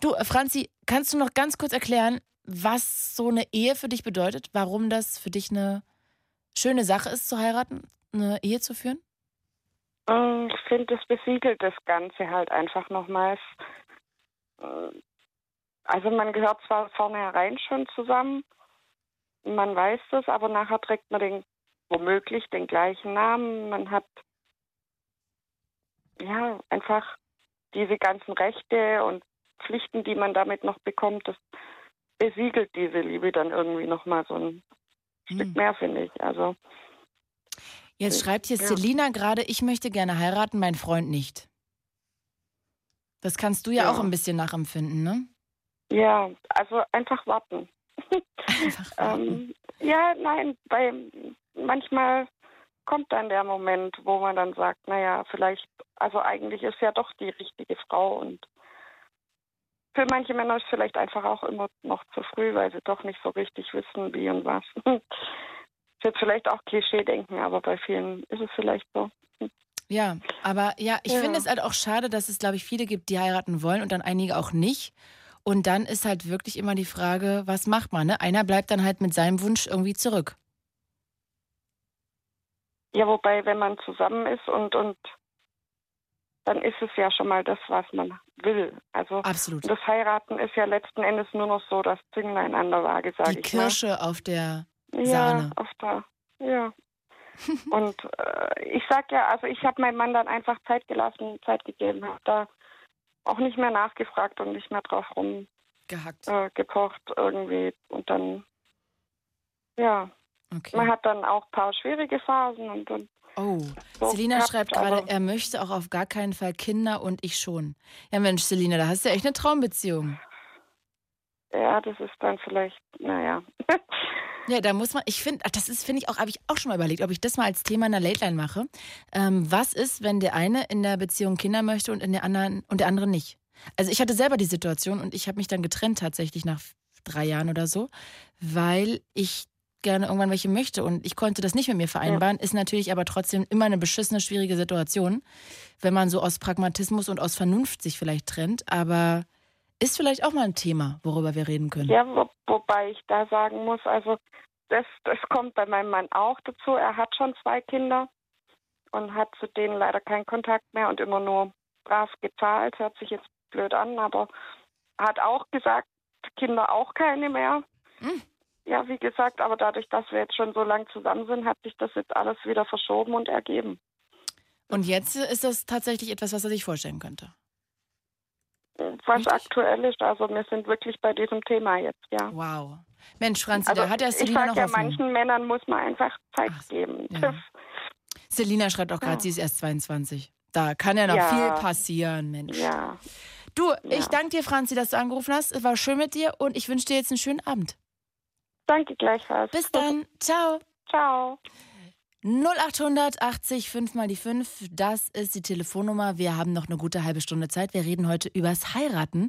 D: Du, Franzi, kannst du noch ganz kurz erklären, was so eine Ehe für dich bedeutet? Warum das für dich eine schöne Sache ist, zu heiraten, eine Ehe zu führen?
L: Mm, Ich finde, das besiegelt das Ganze halt einfach nochmals. Äh, Also man gehört zwar vornherein schon zusammen, man weiß das, aber nachher trägt man den womöglich den gleichen Namen. Man hat ja einfach diese ganzen Rechte und Pflichten, die man damit noch bekommt, das besiegelt diese Liebe dann irgendwie nochmal so ein Stück mehr, finde ich. Also
D: Jetzt schreibt hier
L: Ja.
D: Selina gerade, ich möchte gerne heiraten, mein Freund nicht. Das kannst du ja,
L: Ja.
D: auch ein bisschen nachempfinden, ne?
L: Ja, also einfach warten. ähm, ja, nein, weil manchmal kommt dann der Moment, wo man dann sagt, naja, vielleicht, also eigentlich ist ja doch die richtige Frau und für manche Männer ist es vielleicht einfach auch immer noch zu früh, weil sie doch nicht so richtig wissen, wie und was. ist jetzt vielleicht auch Klischee-denken, aber bei vielen ist es vielleicht so.
D: Ja, aber ja, ich
L: Ja.
D: finde es halt auch schade, dass es, glaube ich, viele gibt, die heiraten wollen und dann einige auch nicht. Und dann ist halt wirklich immer die Frage, was macht man? Ne? Einer bleibt dann halt mit seinem Wunsch irgendwie zurück.
L: Ja, wobei, wenn man zusammen ist und, und dann ist es ja schon mal das, was man will. Also
D: Absolut.
L: das Heiraten ist ja letzten Endes nur noch so das Zünglein an der Waage, sage
D: Die
L: ich mal.
D: Kirsche auf der
L: Ja,
D: Sahne.
L: auf der, ja. und äh, ich sag ja, also ich habe meinem Mann dann einfach Zeit gelassen, Zeit gegeben, habe da auch nicht mehr nachgefragt und nicht mehr drauf
D: Gehackt.
L: rumgepocht äh, gepocht irgendwie. Und dann, ja,
D: Okay.
L: man hat dann auch ein paar schwierige Phasen und, und
D: Oh,
L: so
D: Selina
L: gehabt,
D: schreibt gerade, er möchte auch auf gar keinen Fall Kinder und ich schon. Ja, Mensch, Selina, da hast du ja echt eine Traumbeziehung.
L: Ja, das ist dann vielleicht, naja.
D: Ja, da muss man, ich finde, das ist, finde ich auch, habe ich auch schon mal überlegt, ob ich das mal als Thema in der Late Line mache. Ähm, was ist, wenn der eine in der Beziehung Kinder möchte und in der anderen und der andere nicht? Also ich hatte selber die Situation und ich habe mich dann getrennt tatsächlich nach drei Jahren oder so, weil ich gerne irgendwann welche möchte und ich konnte das nicht mit mir vereinbaren, ist natürlich aber trotzdem immer eine beschissene, schwierige Situation, wenn man so aus Pragmatismus und aus Vernunft sich vielleicht trennt, aber ist vielleicht auch mal ein Thema, worüber wir reden können.
L: Ja, wo, wobei ich da sagen muss, also das, das kommt bei meinem Mann auch dazu. Er hat schon zwei Kinder und hat zu denen leider keinen Kontakt mehr und immer nur brav gezahlt. Hört sich jetzt blöd an, aber hat auch gesagt, Kinder auch keine mehr.
D: Hm.
L: Ja, wie gesagt, aber dadurch, dass wir jetzt schon so lang zusammen sind, hat sich das jetzt alles wieder verschoben und ergeben.
D: Und jetzt ist das tatsächlich etwas, was er sich vorstellen könnte.
L: Was aktuell ist, also wir sind wirklich bei diesem Thema jetzt, ja.
D: Wow. Mensch, Franzi,
L: Also
D: da hat
L: ich
D: Selina noch
L: ja,
D: Hoffnung.
L: manchen Männern muss man einfach Zeit geben.
D: ja. Selina schreibt auch gerade,
L: Ja.
D: sie ist erst 22. Da kann ja noch
L: Ja.
D: viel passieren, Mensch.
L: ja.
D: Du, ich danke dir, Franzi, dass du angerufen hast. Es war schön mit dir und ich wünsche dir jetzt einen schönen Abend.
L: Danke gleichfalls.
D: Bis dann. Ciao.
L: Ciao.
D: 0800 80 5 mal die 5, das ist die Telefonnummer. Wir haben noch eine gute halbe Stunde Zeit. Wir reden heute übers Heiraten.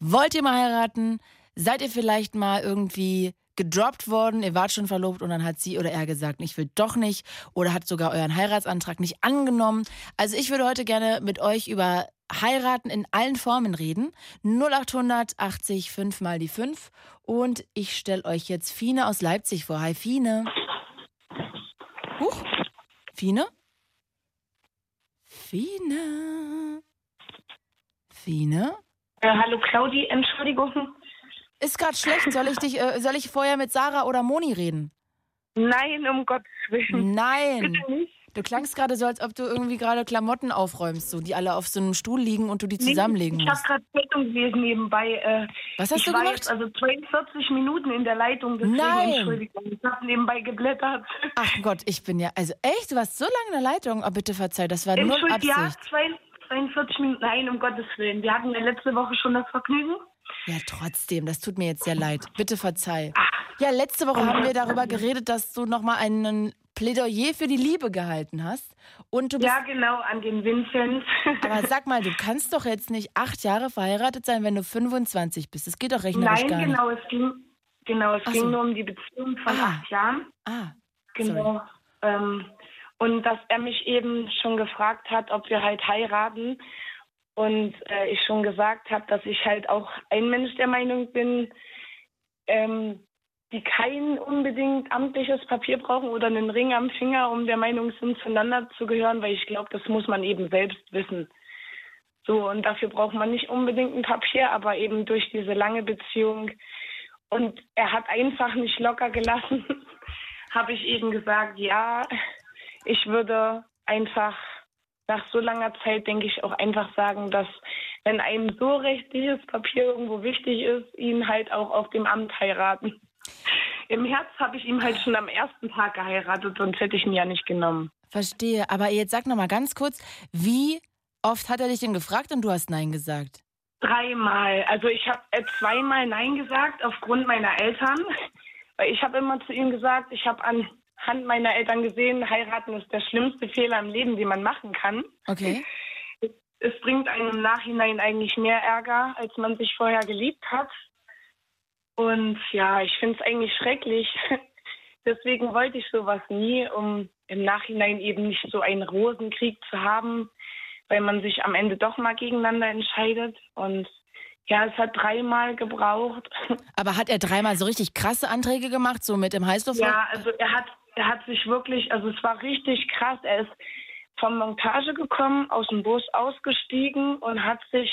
D: Wollt ihr mal heiraten? Seid ihr vielleicht mal irgendwie gedroppt worden, ihr wart schon verlobt und dann hat sie oder er gesagt, ich will doch nicht oder hat sogar euren Heiratsantrag nicht angenommen. Also ich würde heute gerne mit euch über Heiraten in allen Formen reden. 0800 80 5 mal die 5 und ich stelle euch jetzt Fine aus Leipzig vor. Hi Fine. Huch. Fine? Fine. Fine?
M: Äh, hallo Claudi, Entschuldigung.
D: Ist gerade schlecht. Soll ich dich, äh, soll ich vorher mit Sarah oder Moni reden?
M: Nein, um Gottes Willen.
D: Nein.
M: Bitte nicht.
D: Du klangst gerade so, als ob du irgendwie gerade Klamotten aufräumst, so die alle auf so einem Stuhl liegen und du die zusammenlegen musst.
M: Ich habe gerade Zeitung gelesen nebenbei. Äh,
D: Was hast
M: ich
D: du gemacht?
M: Jetzt also 42 Minuten in der Leitung, deswegen
D: Nein.
M: Entschuldigung. Ich habe nebenbei geblättert.
D: Ach Gott, ich bin ja, also echt, du warst so lange in der Leitung. Oh, bitte verzeih, das war nur
M: Entschuldigung, ja,
D: Absicht.
M: zwei- 42 Minuten. Nein, um Gottes Willen. Wir hatten ja letzte Woche schon das Vergnügen.
D: Ja, trotzdem, das tut mir jetzt sehr leid. Bitte verzeih. Ja, letzte Woche haben wir darüber geredet, dass du nochmal einen Plädoyer für die Liebe gehalten hast. Und du
M: Ja, genau, an den Vincent.
D: aber sag mal, du kannst doch jetzt nicht acht Jahre verheiratet sein, wenn du 25 bist. Das geht doch rechnerisch
M: Nein,
D: gar nicht.
M: genau, es ging, genau, es
D: Ach
M: ging
D: so.
M: nur um die Beziehung von acht Jahren.
D: Ah,
M: Genau. Ähm, und dass er mich eben schon gefragt hat, ob wir halt heiraten. Und äh, ich schon gesagt habe, dass ich halt auch ein Mensch der Meinung bin, ähm, die kein unbedingt amtliches Papier brauchen oder einen Ring am Finger, um der Meinung sind, zueinander zu gehören, weil ich glaube, das muss man eben selbst wissen. So, und dafür braucht man nicht unbedingt ein Papier, aber eben durch diese lange Beziehung. Und er hat einfach nicht locker gelassen, habe ich eben gesagt, ja, ich würde einfach nach so langer Zeit, denke ich, auch einfach sagen, dass wenn einem so rechtliches Papier irgendwo wichtig ist, ihn halt auch auf dem Amt heiraten. Im Herz habe ich ihn halt schon am ersten Tag geheiratet, sonst hätte ich ihn ja nicht genommen.
D: Verstehe. Aber jetzt sag noch mal ganz kurz, wie oft hat er dich denn gefragt und du hast Nein gesagt?
M: Dreimal. Also ich habe äh, zweimal Nein gesagt aufgrund meiner Eltern. Weil ich habe immer zu ihm gesagt, ich habe anhand meiner Eltern gesehen, heiraten ist der schlimmste Fehler im Leben, den man machen kann.
D: Okay.
M: Es, es bringt einem im Nachhinein eigentlich mehr Ärger, als man sich vorher geliebt hat. Und ja, ich finde es eigentlich schrecklich. Deswegen wollte ich sowas nie, um im Nachhinein eben nicht so einen Rosenkrieg zu haben, weil man sich am Ende doch mal gegeneinander entscheidet. Und ja, es hat dreimal gebraucht.
D: Aber hat er dreimal so richtig krasse Anträge gemacht, so mit dem Heißluft?
M: Ja, also er hat, er hat sich wirklich, also es war richtig krass. Er ist vom Montage gekommen, aus dem Bus ausgestiegen und hat sich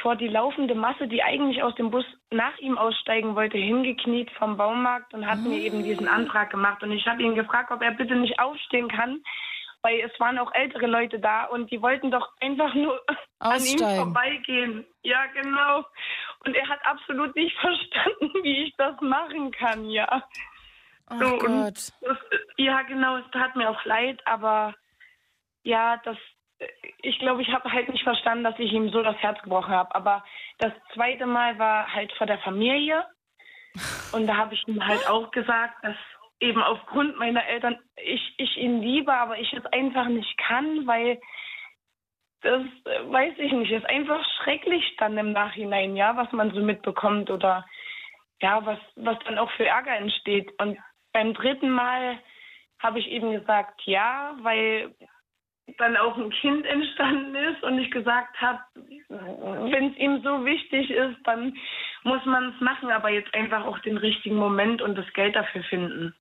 M: vor die laufende Masse, die eigentlich aus dem Bus nach ihm aussteigen wollte, hingekniet vom Baumarkt und hat mir eben diesen Antrag gemacht. Und ich habe ihn gefragt, ob er bitte nicht aufstehen kann, weil es waren auch ältere Leute da und die wollten doch einfach nur an ihm
D: Aussteigen.
M: vorbeigehen. Ja, genau. Und er hat absolut nicht verstanden, wie ich das machen kann, ja.
D: Ach
M: So,
D: Gott.
M: Das, ja, genau, es tat mir auch leid, aber ja, das, ich glaube, ich habe halt nicht verstanden, dass ich ihm so das Herz gebrochen habe. Aber das zweite Mal war halt vor der Familie. Und da habe ich ihm halt auch gesagt, dass eben aufgrund meiner Eltern ich, ich ihn liebe, aber ich es einfach nicht kann, weil das äh, weiß ich nicht, ist einfach schrecklich dann im Nachhinein, ja, was man so mitbekommt oder ja, was, was dann auch für Ärger entsteht. Und beim dritten Mal habe ich eben gesagt, ja, weil dann auch ein Kind entstanden ist und ich gesagt habe, wenn es ihm so wichtig ist, dann muss man es machen, aber jetzt einfach auch den richtigen Moment und das Geld dafür finden.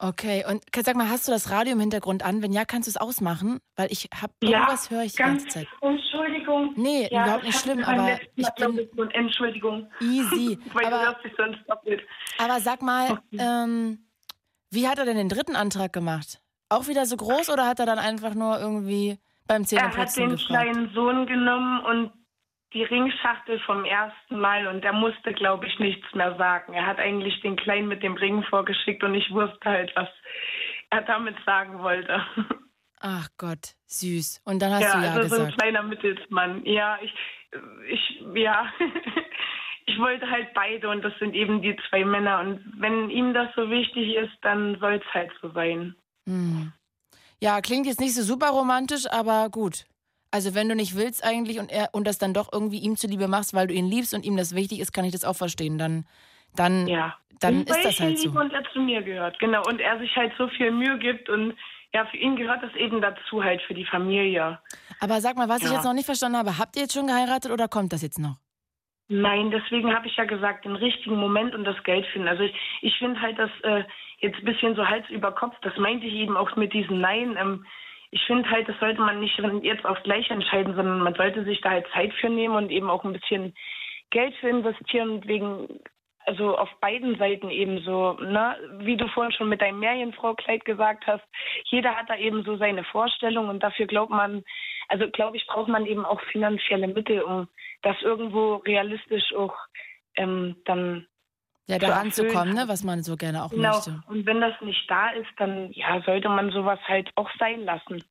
D: Okay, und sag mal, hast du das Radio im Hintergrund an? Wenn ja, kannst du es ausmachen? Weil ich habe irgendwas höre ich die
M: ganz,
D: ganze Zeit.
M: Entschuldigung.
D: Nee,
M: ja,
D: überhaupt nicht schlimm, aber ich bin-
M: ein Entschuldigung.
D: Easy.
M: Weil
D: aber,
M: du hörst dich sonst doppelt.
D: aber sag mal, ähm, wie hat er denn den dritten Antrag gemacht? Auch wieder so groß oder hat er dann einfach nur irgendwie beim
M: Er hat
D: Zähneputzen
M: den
D: gefragt?
M: kleinen Sohn genommen und die Ringschachtel vom ersten Mal und der musste, glaube ich, nichts mehr sagen. Er hat eigentlich den Kleinen mit dem Ring vorgeschickt und ich wusste halt, was er damit sagen wollte.
D: Ach Gott, süß. Und dann hast
M: ja,
D: du ja
M: also so ein
D: gesagt.
M: kleiner Mittelsmann. Ja, ich, ich, ja, ich wollte halt beide und das sind eben die zwei Männer. Und wenn ihm das so wichtig ist, dann soll es halt so sein.
D: Hm. Ja, klingt jetzt nicht so super romantisch, aber gut. Also wenn du nicht willst eigentlich und er und das dann doch irgendwie ihm zuliebe machst, weil du ihn liebst und ihm das wichtig ist, kann ich das auch verstehen. Dann dann,
M: Ja.
D: dann
M: Und
D: ist das
M: ich
D: halt so.
M: Und er zu mir gehört, genau. Und er sich halt so viel Mühe gibt und ja, für ihn gehört das eben dazu halt für die Familie.
D: Aber sag mal, was ich
M: Ja.
D: jetzt noch nicht verstanden habe, habt ihr jetzt schon geheiratet oder kommt das jetzt noch?
M: Nein, deswegen habe ich ja gesagt, den richtigen Moment und das Geld finden. Also ich, ich finde halt das äh, jetzt ein bisschen so Hals über Kopf. Das meinte ich eben auch mit diesem Nein. Ähm, ich finde halt, das sollte man nicht jetzt auf gleich entscheiden, sondern man sollte sich da halt Zeit für nehmen und eben auch ein bisschen Geld für investieren. Wegen, also auf beiden Seiten eben so, ne? Wie du vorhin schon mit deinem Meerjungfrau-Kleid gesagt hast, jeder hat da eben so seine Vorstellung und dafür glaubt man, also glaube ich, braucht man eben auch finanzielle Mittel, um das irgendwo realistisch auch ähm, dann
D: Ja,
M: zu
D: daran zu
M: erfüllen.
D: kommen, ne, was man so gerne auch
M: Genau.
D: möchte.
M: Und wenn das nicht da ist, dann ja, sollte man sowas halt auch sein lassen.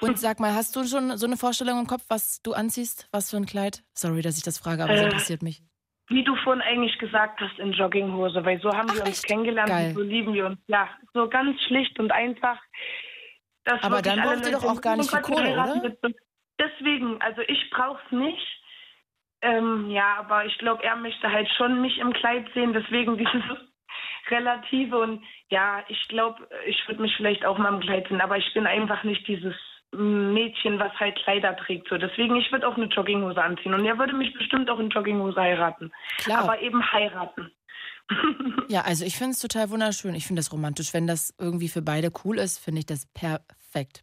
D: Und sag mal, hast du schon so eine Vorstellung im Kopf, was du anziehst? Was für ein Kleid? Sorry, dass ich das frage, aber das
M: Äh,
D: interessiert mich.
M: Wie du vorhin eigentlich gesagt hast, in Jogginghose, weil so haben wir uns kennengelernt
D: Geil.
M: und so lieben wir uns. Ja, so ganz schlicht und einfach.
D: Aber dann braucht ihr doch auch gar nicht
M: wir
D: Kohle, oder?
M: Deswegen, also ich brauch's nicht. Ähm, ja, aber ich glaube, er möchte halt schon mich im Kleid sehen, deswegen dieses Relative und ja, ich glaube, ich würde mich vielleicht auch mal im Kleid sehen, aber ich bin einfach nicht dieses Mädchen, was halt Kleider trägt. So. Deswegen, ich würde auch eine Jogginghose anziehen und er würde mich bestimmt auch in Jogginghose heiraten.
D: Klar.
M: Aber eben heiraten.
D: Ja, also ich finde es total wunderschön. Ich finde das romantisch. Wenn das irgendwie für beide cool ist, finde ich das perfekt.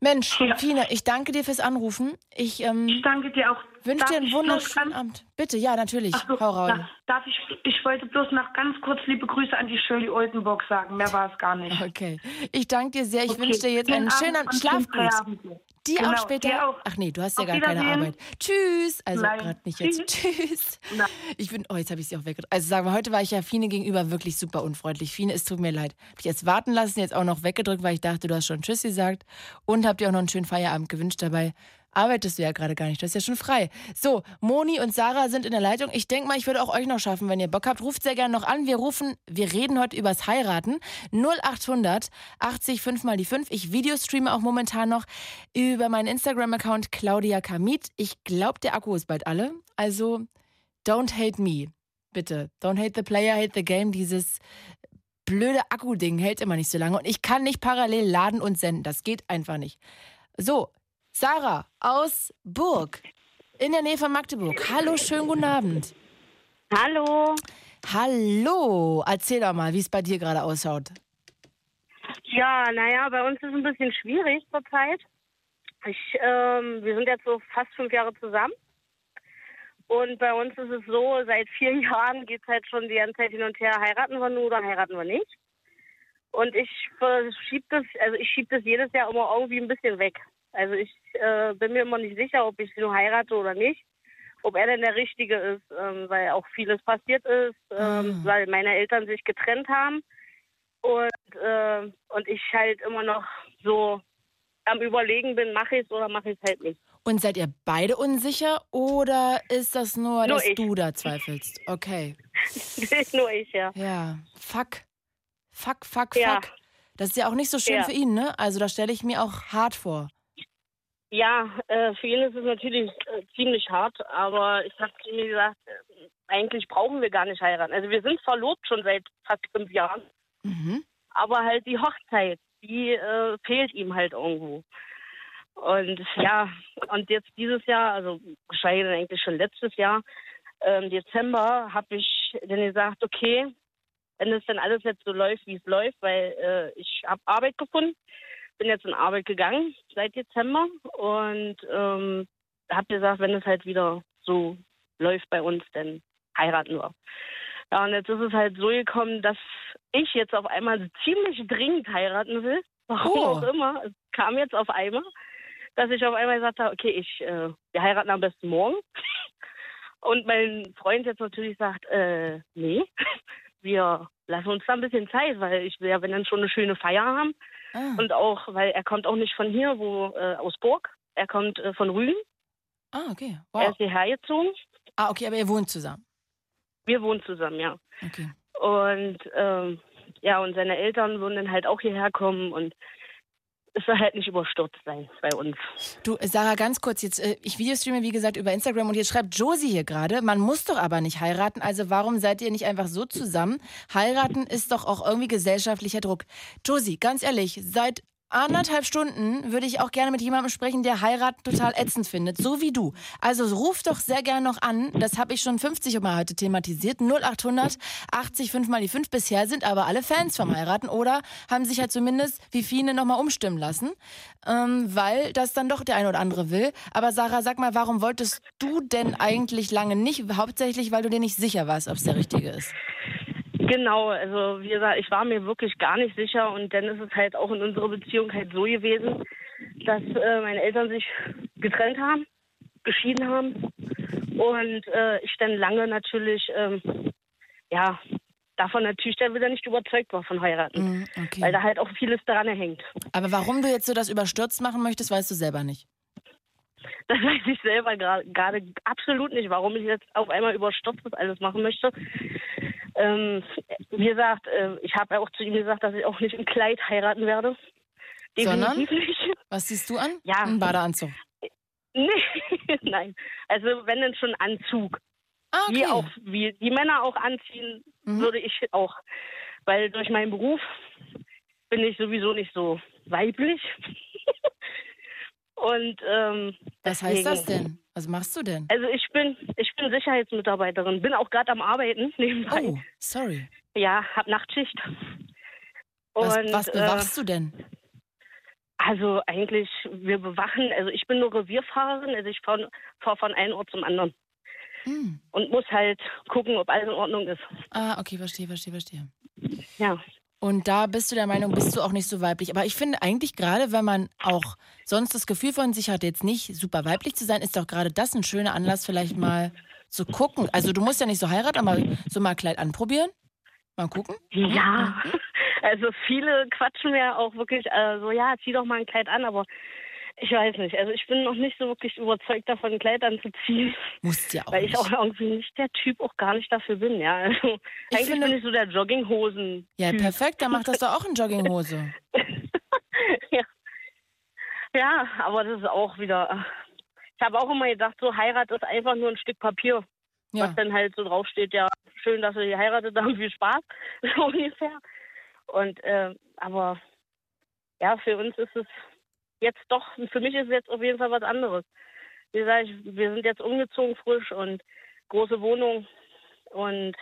D: Mensch, Fine, ich danke dir fürs Anrufen. Ich, ähm,
M: ich danke dir auch.
D: Wünsche dir einen wunderschönen Abend. Bitte, ja, natürlich.
M: So,
D: Hau raus.
M: da- darf ich, ich wollte bloß noch ganz kurz liebe Grüße an die Shirley Oldenburg sagen. Mehr war es gar nicht.
D: Okay. Ich danke dir sehr. Ich
M: Okay.
D: wünsche dir jetzt einen
M: Schönen Abend
D: Schlaf gut. Dir
M: Genau,
D: auch später.
M: dir auch.
D: Ach nee, du hast ja
M: Auf
D: gar keine. Arbeit. Tschüss. Also
M: Nein.
D: gerade nicht jetzt. Tschüss. Ich bin, oh, jetzt habe ich sie auch weggedrückt. Also sagen wir, heute war ich ja Fine gegenüber wirklich super unfreundlich. Fine, es tut mir leid. Hab ich jetzt warten lassen, jetzt auch noch weggedrückt, weil ich dachte, du hast schon Tschüss gesagt. Und hab dir auch noch einen schönen Feierabend gewünscht dabei. Arbeitest du ja gerade gar nicht, du bist ja schon frei. So, Moni und Sarah sind in der Leitung. Ich denke mal, ich würde auch euch noch schaffen, wenn ihr Bock habt. Ruft sehr gerne noch an. Wir rufen, wir reden heute übers Heiraten. 0800 80 5 mal die 5. Ich videostreame auch momentan noch über meinen Instagram-Account Claudia Kamit. Ich glaube, der Akku ist bald alle. Also, don't hate me. Bitte. Don't hate the player, hate the game. Dieses blöde Akku-Ding hält immer nicht so lange. Und ich kann nicht parallel laden und senden. Das geht einfach nicht. So, Sarah aus Burg in der Nähe von Magdeburg. Hallo, schönen guten Abend.
N: Hallo.
D: Hallo. Erzähl doch mal, wie es bei dir gerade ausschaut.
N: Ja, naja, bei uns ist es ein bisschen schwierig zurzeit. Ich, ähm, wir sind jetzt so fast fünf Jahre zusammen. Und bei uns ist es so, seit vier Jahren geht es halt schon die ganze Zeit hin und her, heiraten wir nur oder heiraten wir nicht. Und ich verschieb das, also ich schiebe das jedes Jahr immer irgendwie ein bisschen weg. Also ich äh, bin mir immer nicht sicher, ob ich nur heirate oder nicht. Ob er denn der Richtige ist, ähm, weil auch vieles passiert ist, ähm, weil meine Eltern sich getrennt haben. Und, äh, und ich halt immer noch so am Überlegen bin, mache ich es oder mache ich es halt nicht.
D: Und seid ihr beide unsicher oder ist das nur,
N: Nur
D: dass
N: ich.
D: du da zweifelst? Okay.
N: Nur ich, ja.
D: Ja, fuck. Fuck, fuck,
N: Ja.
D: fuck. Das ist ja auch nicht so schön
N: Ja.
D: für ihn, ne? Also da stelle ich mir auch hart vor.
N: Ja, äh, für ihn ist es natürlich äh, ziemlich hart, aber ich habe ihm gesagt, äh, eigentlich brauchen wir gar nicht heiraten. Also wir sind verlobt schon seit fast fünf Jahren,
D: Mhm.
N: aber halt die Hochzeit, die äh, fehlt ihm halt irgendwo. Und ja, und jetzt dieses Jahr, also geschweige denn eigentlich schon letztes Jahr, ähm, Dezember, habe ich dann gesagt, okay, wenn es dann alles jetzt so läuft, wie es läuft, weil äh, ich habe Arbeit gefunden, bin jetzt in Arbeit gegangen seit Dezember und ähm, habe gesagt, wenn es halt wieder so läuft bei uns, dann heiraten wir. Ja, und jetzt ist es halt so gekommen, dass ich jetzt auf einmal ziemlich dringend heiraten will. Warum
D: Oh.
N: auch immer. Es kam jetzt auf einmal, dass ich auf einmal gesagt habe, okay, ich, äh, wir heiraten am besten morgen. Und mein Freund jetzt natürlich sagt, äh, nee, wir lassen uns da ein bisschen Zeit, weil ich will ja, wenn dann schon eine schöne Feier haben.
D: Ah.
N: Und auch, weil er kommt auch nicht von hier, wo äh, aus Burg. Er kommt äh, von Rügen.
D: Ah, okay.
N: Er
D: Wow.
N: ist hierher gezogen.
D: Ah, okay, aber ihr wohnt zusammen.
N: Wir wohnen zusammen, ja.
D: Okay.
N: Und ähm, ja, und seine Eltern würden dann halt auch hierher kommen und es soll halt nicht überstürzt sein bei uns.
D: Du, Sarah, ganz kurz, jetzt, äh, ich videostreame, wie gesagt, über Instagram und jetzt schreibt Josie hier gerade, man muss doch aber nicht heiraten, also warum seid ihr nicht einfach so zusammen? Heiraten ist doch auch irgendwie gesellschaftlicher Druck. Josie, ganz ehrlich, seit anderthalb Stunden würde ich auch gerne mit jemandem sprechen, der heiraten total ätzend findet, so wie du. Also ruf doch sehr gerne noch an. Das habe ich schon 50 Mal heute thematisiert. 0800 80 5 mal die 5. Bisher sind aber alle Fans vom Heiraten oder haben sich halt zumindest wie viele nochmal umstimmen lassen, ähm, weil das dann doch der eine oder andere will. Aber Sarah, sag mal, warum wolltest du denn eigentlich lange nicht? Hauptsächlich, weil du dir nicht sicher warst, ob es der richtige ist.
N: Genau, also wie gesagt, ich war mir wirklich gar nicht sicher und dann ist es halt auch in unserer Beziehung halt so gewesen, dass äh, meine Eltern sich getrennt haben, geschieden haben und äh, ich dann lange natürlich, ähm, ja, davon natürlich dann wieder nicht überzeugt war von heiraten,
D: Mhm, okay.
N: weil da halt auch vieles daran hängt.
D: Aber warum du jetzt so das überstürzt machen möchtest, weißt du selber nicht.
N: Das weiß ich selber gerade absolut nicht, warum ich jetzt auf einmal überstürzt das alles machen möchte. Ähm, wie gesagt, äh, ich habe ja auch zu ihm gesagt, dass ich auch nicht im Kleid heiraten werde.
D: Sondern?
N: Definitiv nicht.
D: Was siehst du an?
N: Ja.
D: Ein Badeanzug.
N: Nee, nein. Also wenn dann schon Anzug.
D: Ah,
N: Wie
D: okay.
N: auch, wie die Männer auch anziehen, würde ich auch. Weil durch meinen Beruf bin ich sowieso nicht so weiblich. Und ähm,
D: Was heißt das denn? Was machst du denn?
N: Also ich bin, ich bin Sicherheitsmitarbeiterin, bin auch gerade am Arbeiten nebenbei.
D: Oh, sorry.
N: Ja, hab Nachtschicht.
D: Was,
N: Und,
D: was bewachst du denn?
N: Also eigentlich, wir bewachen, also ich bin nur Revierfahrerin, also ich fahre fahr von einem Ort zum anderen.
D: Hm.
N: Und muss halt gucken, ob alles in Ordnung ist.
D: Ah, okay, verstehe, verstehe, verstehe.
N: Ja.
D: Und da bist du der Meinung, bist du auch nicht so weiblich. Aber ich finde eigentlich gerade, wenn man auch sonst das Gefühl von sich hat, jetzt nicht super weiblich zu sein, ist doch gerade das ein schöner Anlass, vielleicht mal zu gucken. Also du musst ja nicht so heiraten, aber so mal Kleid anprobieren. Mal gucken.
N: Ja, also viele quatschen mir auch wirklich äh, so, ja, zieh doch mal ein Kleid an, aber ich weiß nicht. Also ich bin noch nicht so wirklich überzeugt davon, ein Kleid anzuziehen.
D: Musst ja auch
N: Weil ich
D: nicht.
N: auch irgendwie nicht der Typ auch gar nicht dafür bin, ja. Also eigentlich
D: finde-
N: bin ich so der Jogginghosen.
D: Ja, perfekt, dann mach das doch auch in Jogginghose.
N: ja. ja, aber das ist auch wieder. Ich habe auch immer gedacht, so Heirat ist einfach nur ein Stück Papier.
D: Ja.
N: Was dann halt so draufsteht, ja, schön, dass wir geheiratet haben, viel Spaß, so ungefähr. Und äh, aber ja, für uns ist es jetzt doch, für mich ist es jetzt auf jeden Fall was anderes. Wie gesagt, wir sind jetzt umgezogen frisch und große Wohnung und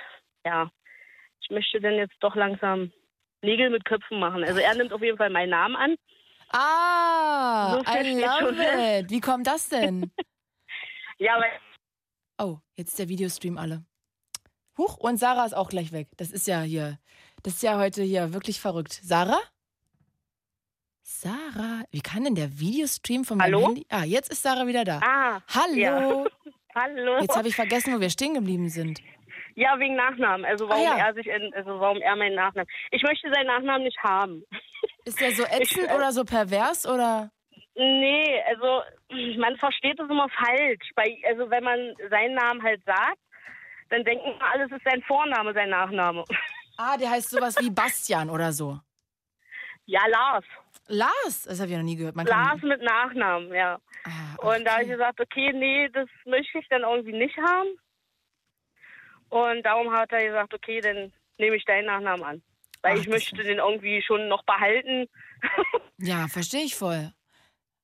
N: ja, ich möchte dann jetzt doch langsam Nägel mit Köpfen machen. Also er nimmt auf jeden Fall meinen Namen an.
D: Ah,
N: So
D: I love it. Wie kommt das denn?
N: Ja, aber
D: Oh, jetzt ist der Videostream alle. Huch, und Sarah ist auch gleich weg. Das ist ja hier, das ist ja heute hier wirklich verrückt. Sarah? Sarah, wie kann denn der Videostream von meinem
N: Hallo?
D: Handy? Ah, jetzt ist Sarah wieder da.
N: Ah,
D: Hallo.
N: ja. Hallo.
D: Jetzt habe ich vergessen, wo wir stehen geblieben sind.
N: Ja, wegen Nachnamen. Also warum
D: Ah, ja.
N: er sich, in, also warum er meinen Nachnamen. Ich möchte seinen Nachnamen nicht haben.
D: Ist der so ätzend
N: Ich, äh,
D: oder so pervers oder?
N: Nee, also man versteht das immer falsch. Bei, also wenn man seinen Namen halt sagt, dann denken alle, es ist sein Vorname, sein Nachname.
D: Ah, der heißt sowas wie Bastian oder so.
N: Ja, Lars.
D: Lars? Das habe ich noch nie gehört. Man
N: Lars mit Nachnamen, ja. Und da habe ich gesagt, okay, nee, das möchte ich dann irgendwie nicht haben. Und darum hat er gesagt, okay, dann nehme ich deinen Nachnamen an. Weil
D: Ach,
N: ich möchte den irgendwie schon noch behalten.
D: ja, verstehe ich voll.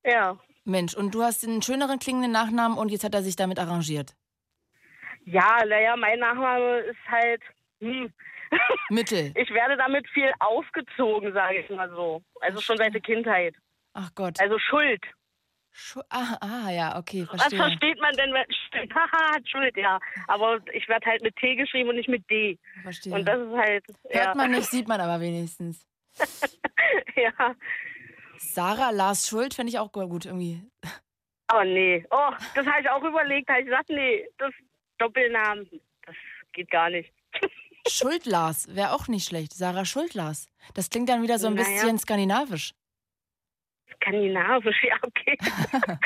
N: Ja.
D: Mensch, und du hast einen schöneren klingenden Nachnamen und jetzt hat er sich damit arrangiert.
N: Ja, naja, mein Nachname ist halt, hm.
D: Mittel.
N: Ich werde damit viel aufgezogen, sage ich mal so. Also schon seit der Kindheit.
D: Ach Gott.
N: Also Schuld.
D: Schu ah, ah, ja, okay,
N: Was
D: verstehe.
N: versteht man denn, wenn Schuld? Haha, Schuld, ja. Aber ich werde halt mit T geschrieben und nicht mit D.
D: Verstehe.
N: Und das ist halt. ja.
D: Hört man nicht, sieht man aber wenigstens.
N: ja.
D: Sarah Lars Schuld fände ich auch gut irgendwie.
N: Oh nee. Oh, das habe ich auch überlegt. habe ich gesagt, nee, das Doppelnamen, das geht gar nicht.
D: Schuld Lars wäre auch nicht schlecht. Sarah Schuld Lars. Das klingt dann wieder so ein
N: Naja.
D: bisschen skandinavisch.
N: Skandinavisch, ja, okay.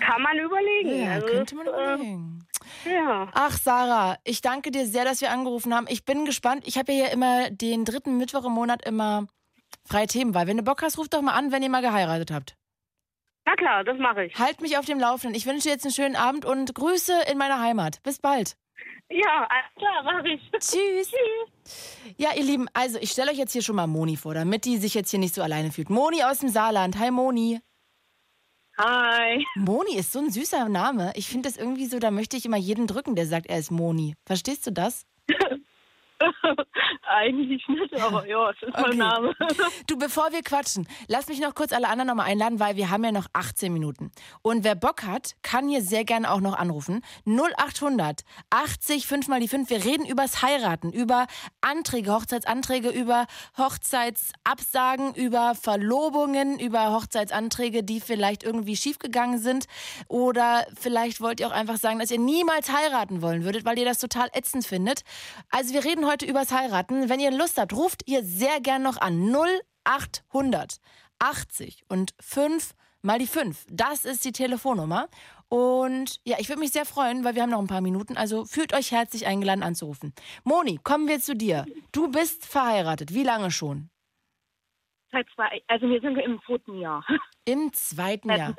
N: Kann man überlegen.
D: Ja,
N: also,
D: könnte man
N: äh,
D: überlegen.
N: Ja.
D: Ach, Sarah, ich danke dir sehr, dass wir angerufen haben. Ich bin gespannt. Ich habe ja hier immer den dritten Mittwoch im Monat immer Freie Themenwahl. Wenn du Bock hast, ruf doch mal an, wenn ihr mal geheiratet habt.
O: Na klar, das mache ich.
D: Halt mich auf dem Laufenden. Ich wünsche dir jetzt einen schönen Abend und Grüße in meiner Heimat. Bis bald.
O: Ja, alles klar, mach ich.
D: Tschüss. Ja, ihr Lieben, also ich stelle euch jetzt hier schon mal Moni vor, damit die sich jetzt hier nicht so alleine fühlt. Moni aus dem Saarland. Hi Moni.
O: Hi.
D: Moni ist so ein süßer Name. Ich finde das irgendwie so, da möchte ich immer jeden drücken, der sagt, er ist Moni. Verstehst du das?
O: Eigentlich nicht, aber ja, es ist mein
D: Okay.
O: Name.
D: Du, bevor wir quatschen, lass mich noch kurz alle anderen nochmal einladen, weil wir haben ja noch 18 Minuten. Und wer Bock hat, kann hier sehr gerne auch noch anrufen. 0800 80 5 mal die 5. Wir reden übers Heiraten, über Anträge, Hochzeitsanträge, über Hochzeitsabsagen, über Verlobungen, über Hochzeitsanträge, die vielleicht irgendwie schiefgegangen sind. Oder vielleicht wollt ihr auch einfach sagen, dass ihr niemals heiraten wollen würdet, weil ihr das total ätzend findet. Also wir reden heute übers Heiraten. Wenn ihr Lust habt, ruft ihr sehr gern noch an. 0800 80 und 5 mal die 5. Das ist die Telefonnummer. Und ja, ich würde mich sehr freuen, weil wir haben noch ein paar Minuten. Also fühlt euch herzlich eingeladen anzurufen. Moni, kommen wir zu dir. Du bist verheiratet. Wie lange schon?
O: Seit zwei, also wir sind im zweiten Jahr.
D: Im zweiten Jahr.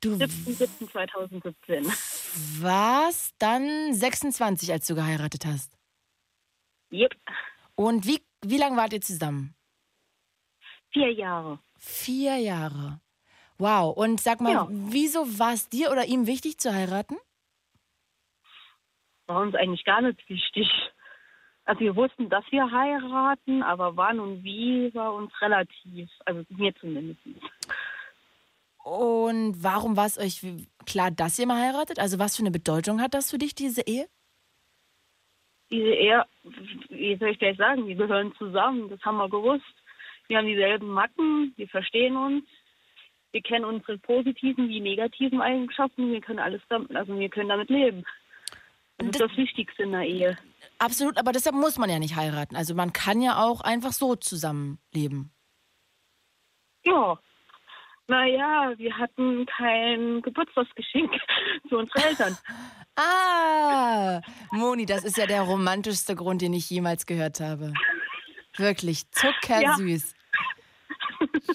D: Du
O: 7.7.2017.
D: warst dann 26, als du geheiratet hast.
O: Yep.
D: Und wie, wie lange wart ihr zusammen?
O: Vier Jahre.
D: Vier Jahre. Wow. Und sag mal,
O: Ja.
D: wieso war es dir oder ihm wichtig zu heiraten?
O: War uns eigentlich gar nicht wichtig. Also wir wussten, dass wir heiraten, aber wann und wie war uns relativ. Also mir zumindest.
D: Und warum war es euch klar, dass ihr mal heiratet? Also was für eine Bedeutung hat das für dich, diese Ehe?
O: Diese Ehe, wie soll ich gleich sagen, wir gehören zusammen, das haben wir gewusst. Wir haben dieselben Macken, wir verstehen uns. Wir kennen unsere positiven wie negativen Eigenschaften. Wir können alles damit, also wir können damit leben. Das ist das Wichtigste in der Ehe.
D: Absolut, aber deshalb muss man ja nicht heiraten. Also man kann ja auch einfach so zusammenleben.
O: Ja. Naja, wir hatten kein Geburtstagsgeschenk für unsere Eltern.
D: Ah, Moni, das ist ja der romantischste Grund, den ich jemals gehört habe. Wirklich zuckersüß.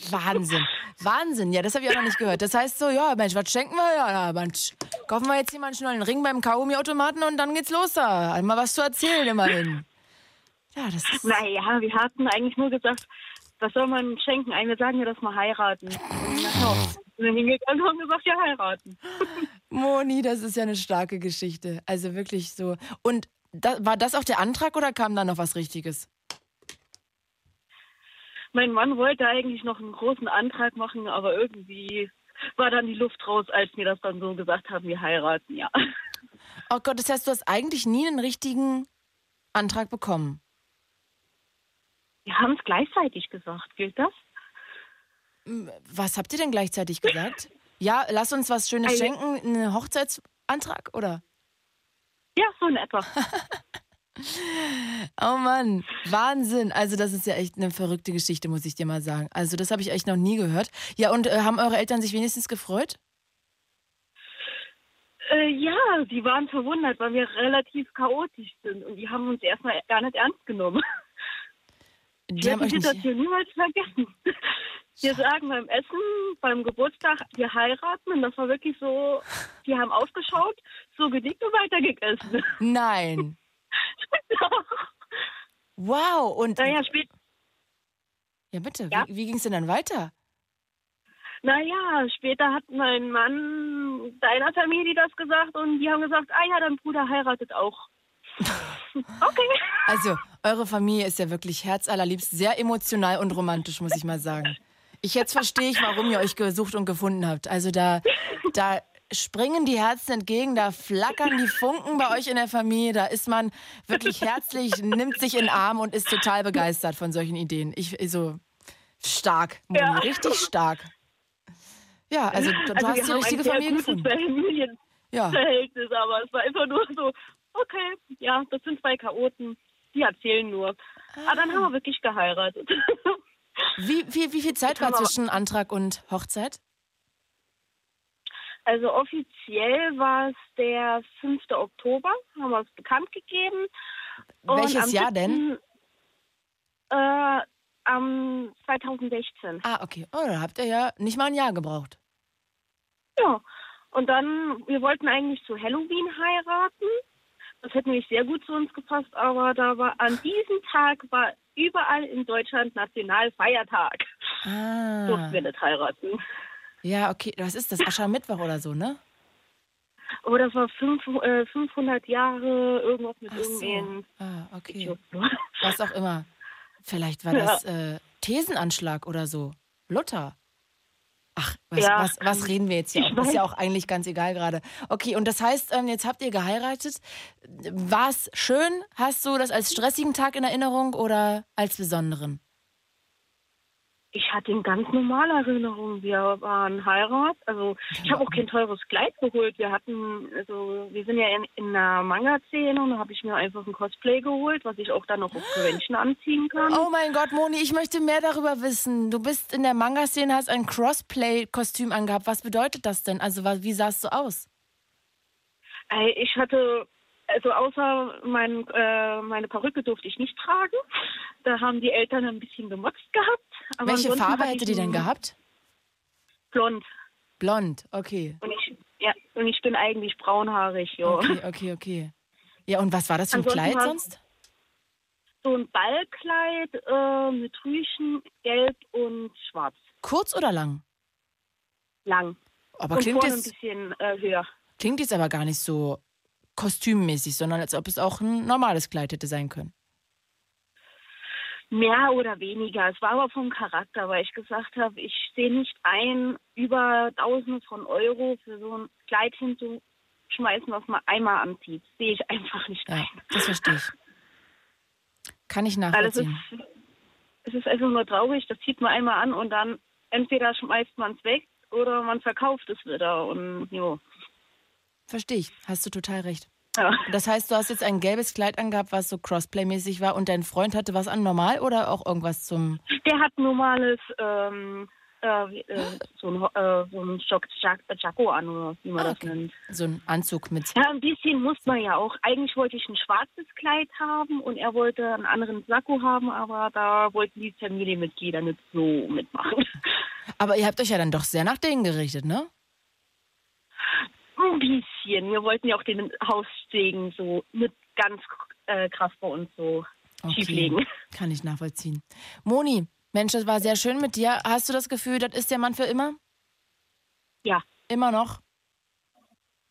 D: Wahnsinn. Wahnsinn. Ja, das habe ich auch noch nicht gehört. Das heißt so, ja, Mensch, was schenken wir? Ja, ja Mensch, kaufen wir jetzt mal schnell einen Ring beim Kaugummi-Automaten und dann geht's los da. Einmal was zu erzählen immerhin. Ja, das ist...
O: Naja, wir hatten eigentlich nur gesagt, was soll man schenken? Eigentlich sagen wir, dass wir heiraten. Und ja, sind wir hingegangen und haben gesagt, ja, heiraten.
D: Moni, das ist ja eine starke Geschichte. Also wirklich so. Und da, war das auch der Antrag oder kam da noch was Richtiges?
O: Mein Mann wollte eigentlich noch einen großen Antrag machen, aber irgendwie war dann die Luft raus, als wir das dann so gesagt haben, wir heiraten, ja.
D: Oh Gott, das heißt, du hast eigentlich nie einen richtigen Antrag bekommen.
O: Wir haben es gleichzeitig gesagt, gilt das?
D: Was habt ihr denn gleichzeitig gesagt? Ja, lass uns was Schönes
O: Eine-
D: schenken, einen Hochzeitsantrag, oder?
O: Ja, so in etwa.
D: Oh Mann, Wahnsinn. Also das ist ja echt eine verrückte Geschichte, muss ich dir mal sagen. Also das habe ich echt noch nie gehört. Ja, und äh, haben eure Eltern sich wenigstens gefreut?
O: Äh, ja, die waren verwundert, weil wir relativ chaotisch sind und die haben uns erstmal gar nicht ernst genommen.
D: Die
O: Ich
D: haben euch
O: die
D: nicht...
O: Situation niemals vergessen. Wir sagen beim Essen, beim Geburtstag, wir heiraten und das war wirklich so, die haben aufgeschaut, so genickt und weitergegessen.
D: Nein. Wow, und...
O: Naja, spät,
D: Ja, bitte,
O: Ja?
D: wie, wie ging es denn dann weiter?
O: naja, später hat mein Mann deiner Familie das gesagt und die haben gesagt, ah ja, dein Bruder heiratet auch. okay.
D: Also, eure Familie ist ja wirklich herzallerliebst, sehr emotional und romantisch, muss ich mal sagen. Ich jetzt verstehe ich, warum ihr euch gesucht und gefunden habt. Also da, da springen die Herzen entgegen, da flackern die Funken bei euch in der Familie, da ist man wirklich herzlich, nimmt sich in den Arm und ist total begeistert von solchen Ideen. Ich so stark, Moni,
O: Ja.
D: richtig stark. Ja, also du,
O: Also
D: hast die richtige Familie gefunden. Ja.
O: Familienverhältnis, aber es war einfach nur so, okay, ja, das sind zwei Chaoten, die erzählen nur. Aber dann haben wir wirklich geheiratet.
D: Wie, wie, wie viel Zeit war zwischen Antrag und Hochzeit?
O: Also offiziell war es der 5. Oktober, haben wir es bekannt gegeben. Und
D: Welches Jahr denn?
O: 7., Äh, am 2016.
D: Ah, okay. Oh, da habt ihr ja nicht mal ein Jahr gebraucht.
O: Ja. Und dann, wir wollten eigentlich zu Halloween heiraten. Das hätte nämlich sehr gut zu uns gepasst, aber da war an diesem Tag war überall in Deutschland Nationalfeiertag.
D: Ah.
O: Durften wir nicht heiraten.
D: Ja, okay. Was ist das? Aschermittwoch oder so, ne?
O: Aber das war fünf, äh, 500 Jahre, irgendwas mit
D: Ach so.
O: irgendwen.
D: Ah, okay. Was auch immer. Vielleicht war
O: Ja.
D: das äh, Thesenanschlag oder so. Luther. Ach, was,
O: Ja,
D: was, was
O: kann-
D: reden wir jetzt hier? Ist ja auch eigentlich ganz egal gerade. Okay, und das heißt, ähm, jetzt habt ihr geheiratet. War es schön? Hast du das als stressigen Tag in Erinnerung oder als besonderen?
O: Ich hatte in ganz normale Erinnerung. Wir waren Heirat. Also ich habe auch kein teures Kleid geholt. Wir hatten, also wir sind ja in, in einer Manga-Szene und da habe ich mir einfach ein Cosplay geholt, was ich auch dann noch auf Convention anziehen kann.
D: Oh mein Gott, Moni, ich möchte mehr darüber wissen. Du bist in der Manga-Szene, hast ein Crossplay-Kostüm angehabt. Was bedeutet das denn? Also, wie sahst du aus?
O: Ich hatte, also außer mein, äh, meine Perücke durfte ich nicht tragen. Da haben die Eltern ein bisschen gemotzt gehabt. Aber
D: Welche Farbe hätte die denn gehabt?
O: Blond.
D: Blond, okay.
O: Und ich, ja, und ich bin eigentlich braunhaarig, ja.
D: Okay, okay, okay. Ja, und was war das für ein
O: Ansonsten
D: Kleid sonst?
O: So ein Ballkleid äh, mit Rüschen, gelb und schwarz.
D: Kurz oder lang?
O: Lang.
D: Aber
O: und
D: klingt jetzt-
O: ein bisschen äh, höher.
D: Klingt jetzt aber gar nicht so kostümmäßig, sondern als ob es auch ein normales Kleid hätte sein können.
O: Mehr oder weniger. Es war aber vom Charakter, weil ich gesagt habe, ich sehe nicht ein, über Tausende von Euro für so ein Kleid hinzuschmeißen, was man einmal anzieht. Sehe ich einfach nicht
D: Ja,
O: ein.
D: das verstehe ich. Kann ich
O: Weil es ist,
D: nachvollziehen.
O: es ist einfach nur traurig, das zieht man einmal an und dann entweder schmeißt man es weg oder man verkauft es wieder. Und jo.
D: Verstehe ich. Hast du total recht.
O: Ja.
D: Das heißt, du hast jetzt ein gelbes Kleid angehabt, was so Crossplay-mäßig war und dein Freund hatte was an, normal oder auch irgendwas zum.
O: Der hat normales, ähm, äh, äh, so ein, äh, so ein Jack- äh, Jacko an, oder wie man das nennt.
D: So ein Anzug mit.
O: Ja, ein bisschen muss man ja auch. Eigentlich wollte ich ein schwarzes Kleid haben und er wollte einen anderen Sakko haben, aber da wollten die Familienmitglieder nicht so mitmachen.
D: Aber ihr habt euch ja dann doch sehr nach denen gerichtet, ne?
O: Ein bisschen. Wir wollten ja auch den Haussegen so nicht ganz äh, krass bei uns so schieflegen.
D: Kann ich nachvollziehen. Moni, Mensch, das war sehr schön mit dir. Hast du das Gefühl, das ist der Mann für immer?
O: Ja.
D: Immer noch?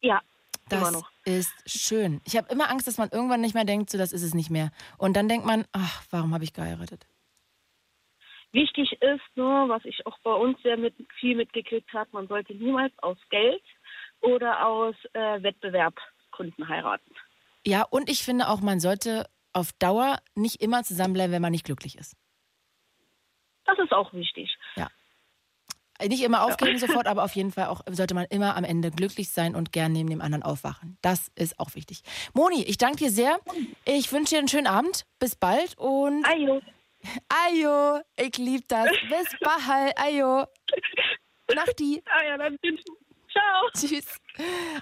O: Ja,
D: Das
O: immer noch.
D: ist schön. Ich habe immer Angst, dass man irgendwann nicht mehr denkt, so das ist es nicht mehr. Und dann denkt man, ach, warum habe ich geheiratet?
O: Wichtig ist nur, was ich auch bei uns sehr mit, viel mitgekriegt habe, man sollte niemals aus Geld oder aus äh, Wettbewerbsgründen heiraten.
D: Ja, und ich finde auch, man sollte auf Dauer nicht immer zusammenbleiben, wenn man nicht glücklich ist.
O: Das ist auch wichtig.
D: Ja. Nicht immer aufgeben sofort, aber auf jeden Fall auch sollte man immer am Ende glücklich sein und gern neben dem anderen aufwachen. Das ist auch wichtig. Moni, ich danke dir sehr. Ich wünsche dir einen schönen Abend. Bis bald und.
O: Ajo.
D: Ajo, ich lieb das. Bis bald. Ajo. Nachti.
O: Ah ja, dann Ciao.
D: Tschüss.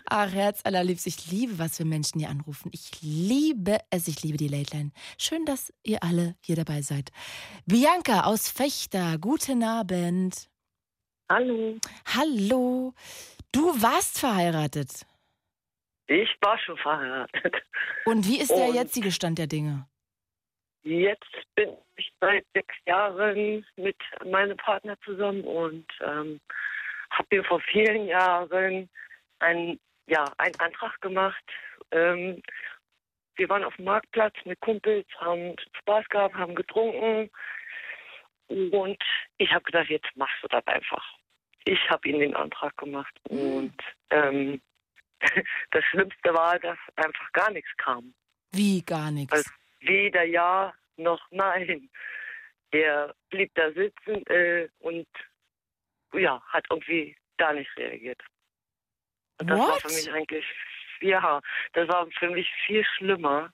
D: Ach, Herz allerliebst. Ich liebe, was für Menschen hier anrufen. Ich liebe es. Ich liebe die Late Line. Schön, dass ihr alle hier dabei seid. Bianca aus Fechter. Guten Abend.
P: Hallo.
D: Hallo. Du warst verheiratet.
P: Ich war schon verheiratet.
D: Und wie ist der
P: Und
D: jetzige Stand der Dinge?
P: Jetzt bin ich seit sechs Jahren mit meinem Partner zusammen und ähm, habe mir vor vielen Jahren einen, ja, einen Antrag gemacht. Ähm, wir waren auf dem Marktplatz mit Kumpels, haben Spaß gehabt, haben getrunken und ich habe gedacht, jetzt machst du das einfach. Ich habe ihm den Antrag gemacht und ähm, das Schlimmste war, dass einfach gar nichts kam.
D: Wie gar nichts.
P: Also weder ja noch nein. Er blieb da sitzen äh, und ja, hat irgendwie gar nicht reagiert. Und das war
D: What?
P: für mich eigentlich, ja, das war für mich viel schlimmer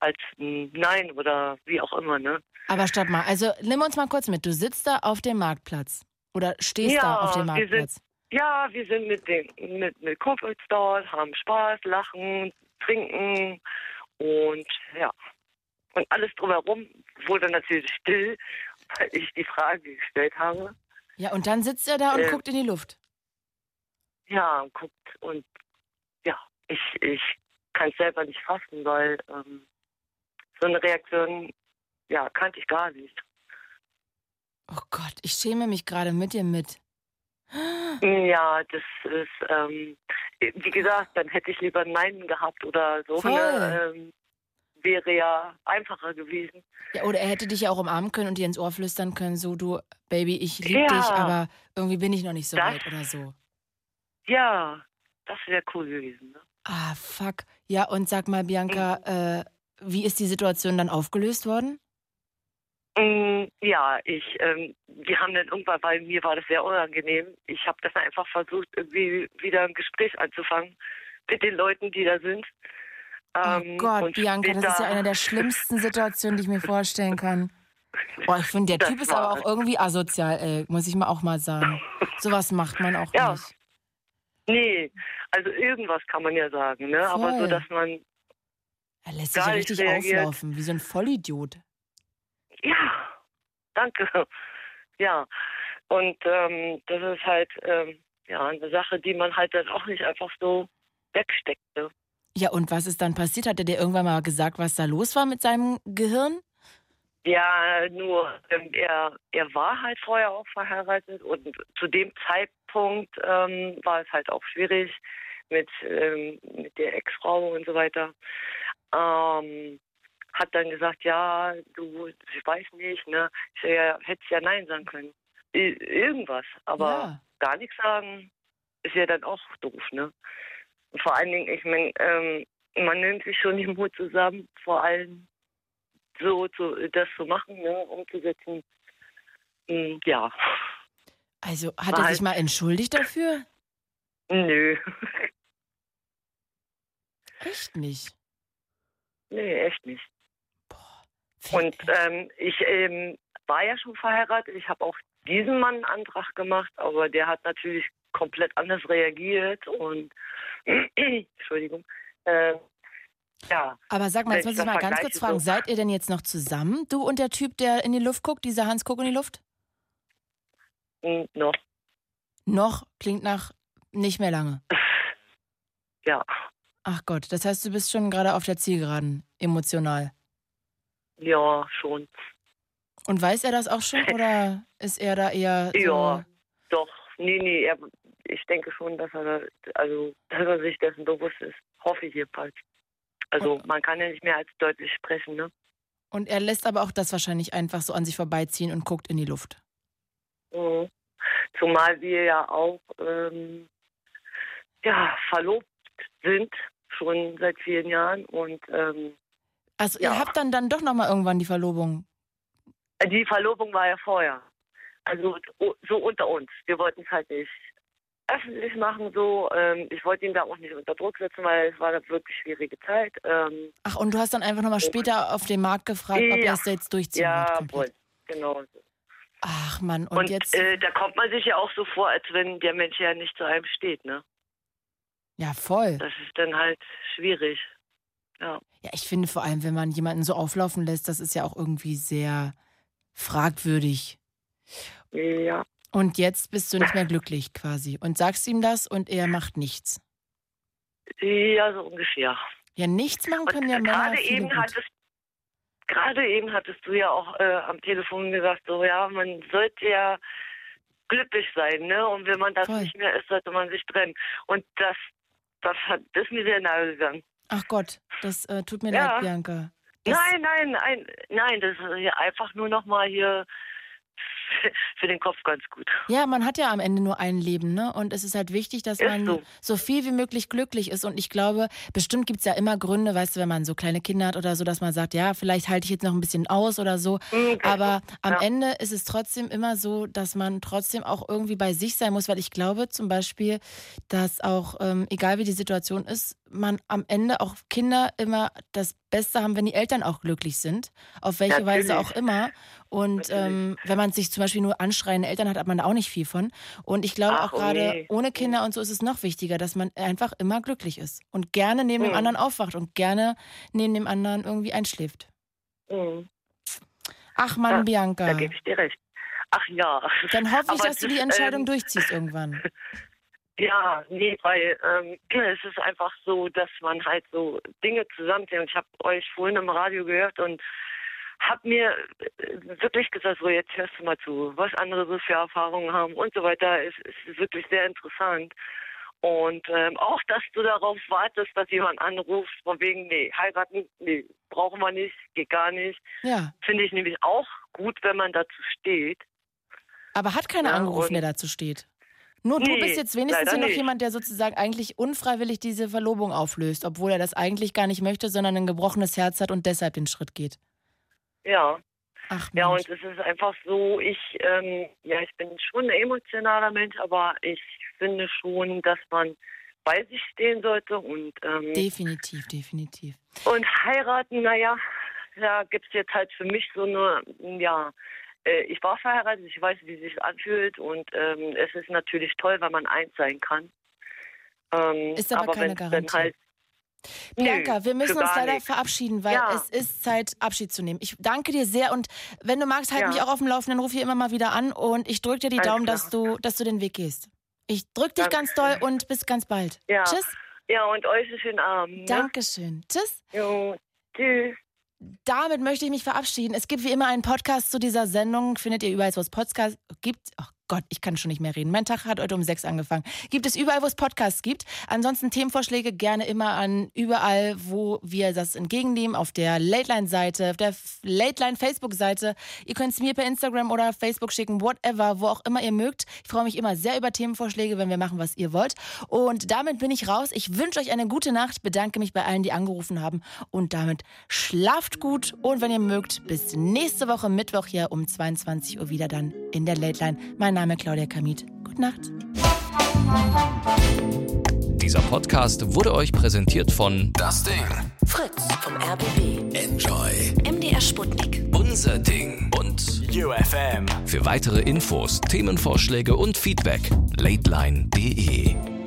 P: als ein Nein oder wie auch immer, ne?
D: Aber stopp mal, also nimm uns mal kurz mit. Du sitzt da auf dem Marktplatz oder stehst
P: ja,
D: da auf dem
P: wir
D: Marktplatz.
P: sind, ja, wir sind mit den mit, mit Kumpels dort, haben Spaß, lachen, trinken und ja. Und alles drumherum wurde natürlich still weil ich die Frage gestellt habe.
D: Ja, und dann sitzt er da und
P: Äh,
D: guckt in die Luft.
P: Ja, und guckt und ja, ich, ich kann es selber nicht fassen, weil ähm, so eine Reaktion, ja, kannte ich gar nicht.
D: Oh Gott, ich schäme mich gerade mit dir mit.
P: Ja, das ist, ähm, wie gesagt, dann hätte ich lieber Nein gehabt oder so.
D: Voll.
P: Ne, ähm, wäre ja einfacher gewesen.
D: Ja, oder er hätte dich ja auch umarmen können und dir ins Ohr flüstern können, so du, Baby, ich liebe
P: Ja.
D: dich, aber irgendwie bin ich noch nicht so
P: Das-
D: weit oder so.
P: Ja, das wäre cool gewesen. Ne?
D: Ah, fuck. Ja, und sag mal, Bianca, äh, wie ist die Situation dann aufgelöst worden?
P: Mm, Ja, ich, ähm, wir haben dann irgendwann, weil mir war das sehr unangenehm, ich habe das einfach versucht, irgendwie wieder ein Gespräch anzufangen mit den Leuten, die da sind.
D: Oh
P: Ähm,
D: Gott,
P: und
D: Bianca, das ist ja eine der schlimmsten Situationen, die ich mir vorstellen kann. Boah, ich finde, der
P: Das
D: Typ ist aber auch irgendwie asozial, ey, muss ich mal auch mal sagen. Sowas macht man auch
P: Ja.
D: nicht.
P: Nee, also irgendwas kann man ja sagen, ne? Aber so,
D: Voll.
P: dass man
D: Er lässt sich ja richtig
P: reagiert.
D: auflaufen, wie so ein Vollidiot.
P: Ja, danke. Ja, und ähm, das ist halt ähm, ja eine Sache, die man halt dann auch nicht einfach so wegsteckt.
D: Ja, und was ist dann passiert? Hat er dir irgendwann mal gesagt, was da los war mit seinem Gehirn?
P: Ja, nur ähm, er, er war halt vorher auch verheiratet und zu dem Zeitpunkt ähm, war es halt auch schwierig mit, ähm, mit der Ex-Frau und so weiter. Ähm, hat dann gesagt, ja, du, ich weiß nicht, ne? Ich ja, hättest ja Nein sagen können. I irgendwas, aber
D: Ja.
P: gar nichts sagen ist ja dann auch doof, ne? Vor allen Dingen, ich meine, ähm, man nimmt sich schon den Mut zusammen, vor allem so zu, das zu machen, ne, umzusetzen. Hm, ja,
D: Also, hat
P: War
D: er sich mal entschuldigt dafür?
P: nö.
D: Echt nicht.
P: nee, echt nicht. Und ähm, ich ähm, war ja schon verheiratet. Ich habe auch diesen Mann einen Antrag gemacht, aber der hat natürlich komplett anders reagiert und Entschuldigung. Äh, ja.
D: Aber sag mal, jetzt muss
P: ich
D: mal ganz kurz fragen,
P: so-
D: seid ihr denn jetzt noch zusammen, du und der Typ, der in die Luft guckt, dieser Hans guckt in die Luft?
P: Hm, noch.
D: Noch klingt nach nicht mehr lange.
P: Ja.
D: Ach Gott, das heißt, du bist schon gerade auf der Zielgeraden, emotional.
P: Ja, schon.
D: Und weiß er das auch schon oder ist er da eher so?
P: Ja, doch. Nee, nee, er, ich denke schon, dass er, also, dass er sich dessen bewusst ist. Hoffe ich jedenfalls. Also, man kann ja nicht mehr als deutlich sprechen, ne?
D: Und er lässt aber auch das wahrscheinlich einfach so an sich vorbeiziehen und guckt in die Luft.
P: Mhm. Zumal wir ja auch, ähm, ja, verlobt sind, schon seit vielen Jahren und, ähm,
D: Also
P: Ja.
D: ihr habt dann dann doch noch mal irgendwann die Verlobung.
P: die Verlobung war ja vorher. Also, so unter uns. Wir wollten es halt nicht öffentlich machen, so. Ähm, ich wollte ihn da auch nicht unter Druck setzen, weil es war eine wirklich schwierige Zeit. Ähm,
D: Ach, und du hast dann einfach noch mal später auf dem Markt gefragt, ob
P: Ja.
D: er es jetzt durchziehen
P: ja,
D: wird.
P: wohl, genau.
D: Ach Mann, und,
P: Und,
D: jetzt
P: äh, da kommt man sich ja auch so vor, als wenn der Mensch ja nicht zu einem steht, ne?
D: ja voll.
P: Das ist dann halt schwierig. Ja.
D: Ja, ich finde vor allem, wenn man jemanden so auflaufen lässt, das ist ja auch irgendwie sehr fragwürdig.
P: Ja.
D: Und jetzt bist du nicht mehr glücklich quasi und sagst ihm das und er macht nichts.
P: Ja, so ungefähr.
D: Ja, nichts machen können ja Männer
P: Gerade eben hattest gerade eben hattest du ja auch äh, am Telefon gesagt, so ja, man sollte ja glücklich sein, ne? Und wenn man das
D: Voll.
P: nicht mehr ist, sollte man sich trennen. Und das, das hat das ist mir sehr nahe gegangen.
D: Ach Gott, das äh, tut mir
P: Ja.
D: leid, Bianca. Das,
P: Nein, nein, nein, nein, das ist ja einfach nur noch mal hier für den Kopf ganz gut.
D: Ja, man hat ja am Ende nur ein Leben, ne? Und es ist halt wichtig, dass
P: Ist
D: man
P: so.
D: so. viel wie möglich glücklich ist. Und ich glaube, bestimmt gibt's ja immer Gründe, weißt du, wenn man so kleine Kinder hat oder so, dass man sagt, ja, vielleicht halte ich jetzt noch ein bisschen aus oder so. Aber am
P: Ja.
D: Ende ist es trotzdem immer so, dass man trotzdem auch irgendwie bei sich sein muss, weil ich glaube zum Beispiel, dass auch, ähm, egal wie die Situation ist, man am Ende auch Kinder immer das Beste haben, wenn die Eltern auch glücklich sind. Auf welche Weise
P: Natürlich.
D: auch immer. Und ähm, wenn man sich zum Beispiel nur anschreiende Eltern hat, hat man da auch nicht viel von. Und ich glaube
P: Ach,
D: auch gerade
P: nee.
D: ohne Kinder und so ist es noch wichtiger, dass man einfach immer glücklich ist und gerne neben dem
P: Mhm.
D: anderen aufwacht und gerne neben dem anderen irgendwie einschläft.
P: Mhm.
D: Ach Mann,
P: Ja,
D: Bianca.
P: Da gebe ich dir recht. Ach ja.
D: Dann hoffe ich,
P: Aber
D: dass du die Entscheidung
P: ähm,
D: durchziehst irgendwann.
P: Ja, nee, weil ähm, es ist einfach so, dass man halt so Dinge zusammenzählt. Und ich habe euch vorhin im Radio gehört und habe mir äh, wirklich gesagt, so jetzt hörst du mal zu, was andere so für Erfahrungen haben und so weiter. Es ist wirklich sehr interessant. Und ähm, auch, dass du darauf wartest, dass jemand anruft, von wegen, nee, heiraten, nee, brauchen wir nicht, geht gar nicht.
D: Ja.
P: Finde ich nämlich auch gut, wenn man dazu steht.
D: Aber hat keiner
P: Ja,
D: angerufen, der dazu steht. Nur du
P: Nee,
D: bist jetzt wenigstens noch jemand, der sozusagen eigentlich unfreiwillig diese Verlobung auflöst, obwohl er das eigentlich gar nicht möchte, sondern ein gebrochenes Herz hat und deshalb den Schritt geht.
P: Ja.
D: Ach,
P: ja,
D: Mensch.
P: und es ist einfach so, ich, ähm, ja, ich bin schon ein emotionaler Mensch, aber ich finde schon, dass man bei sich stehen sollte und, ähm,
D: Definitiv, definitiv.
P: und heiraten, naja, da gibt es jetzt halt für mich so eine, ja, äh, ich war verheiratet, ich weiß, wie sich anfühlt und ähm, es ist natürlich toll, wenn man eins sein kann. Ähm,
D: Ist aber keine
P: wenn's dann
D: Garantie.
P: Halt,
D: Bianca, wir müssen uns leider
P: nichts.
D: verabschieden, weil
P: Ja.
D: es ist Zeit, Abschied zu nehmen. Ich danke dir sehr und wenn du magst, halt
P: Ja.
D: mich auch auf dem Laufenden, ruf hier immer mal wieder an und ich drücke dir die
P: Alles
D: Daumen,
P: klar.
D: dass du, dass du den Weg gehst. Ich drück dich ganz doll und bis ganz bald.
P: Ja.
D: Tschüss.
P: Ja, und euch einen schönen Abend. Ne?
D: Dankeschön. Tschüss.
P: Jo, tschüss.
D: Damit möchte ich mich verabschieden. Es gibt wie immer einen Podcast zu dieser Sendung. Findet ihr überall, wo es Podcasts gibt. Ach Gott, ich kann schon nicht mehr reden. Mein Tag hat heute um sechs angefangen. Gibt es überall, wo es Podcasts gibt. Ansonsten Themenvorschläge gerne immer an überall, wo wir das entgegennehmen. Auf der Late-Line-Seite, auf der Late-Line-Facebook-Seite. Ihr könnt es mir per Instagram oder Facebook schicken, whatever, wo auch immer ihr mögt. Ich freue mich immer sehr über Themenvorschläge, wenn wir machen, was ihr wollt. Und damit bin ich raus. Ich wünsche euch eine gute Nacht, bedanke mich bei allen, die angerufen haben. Und damit schlaft gut. Und wenn ihr mögt, bis nächste Woche Mittwoch hier um 22 Uhr wieder dann in der Late Line. Mein Name ist Claudia Kamit. Gute Nacht.
A: Dieser Podcast wurde euch präsentiert von Das Ding.
B: Fritz vom RBB.
A: Enjoy.
B: MDR Sputnik.
A: Unser Ding. Und UFM. Für weitere Infos, Themenvorschläge und Feedback, lateline.de.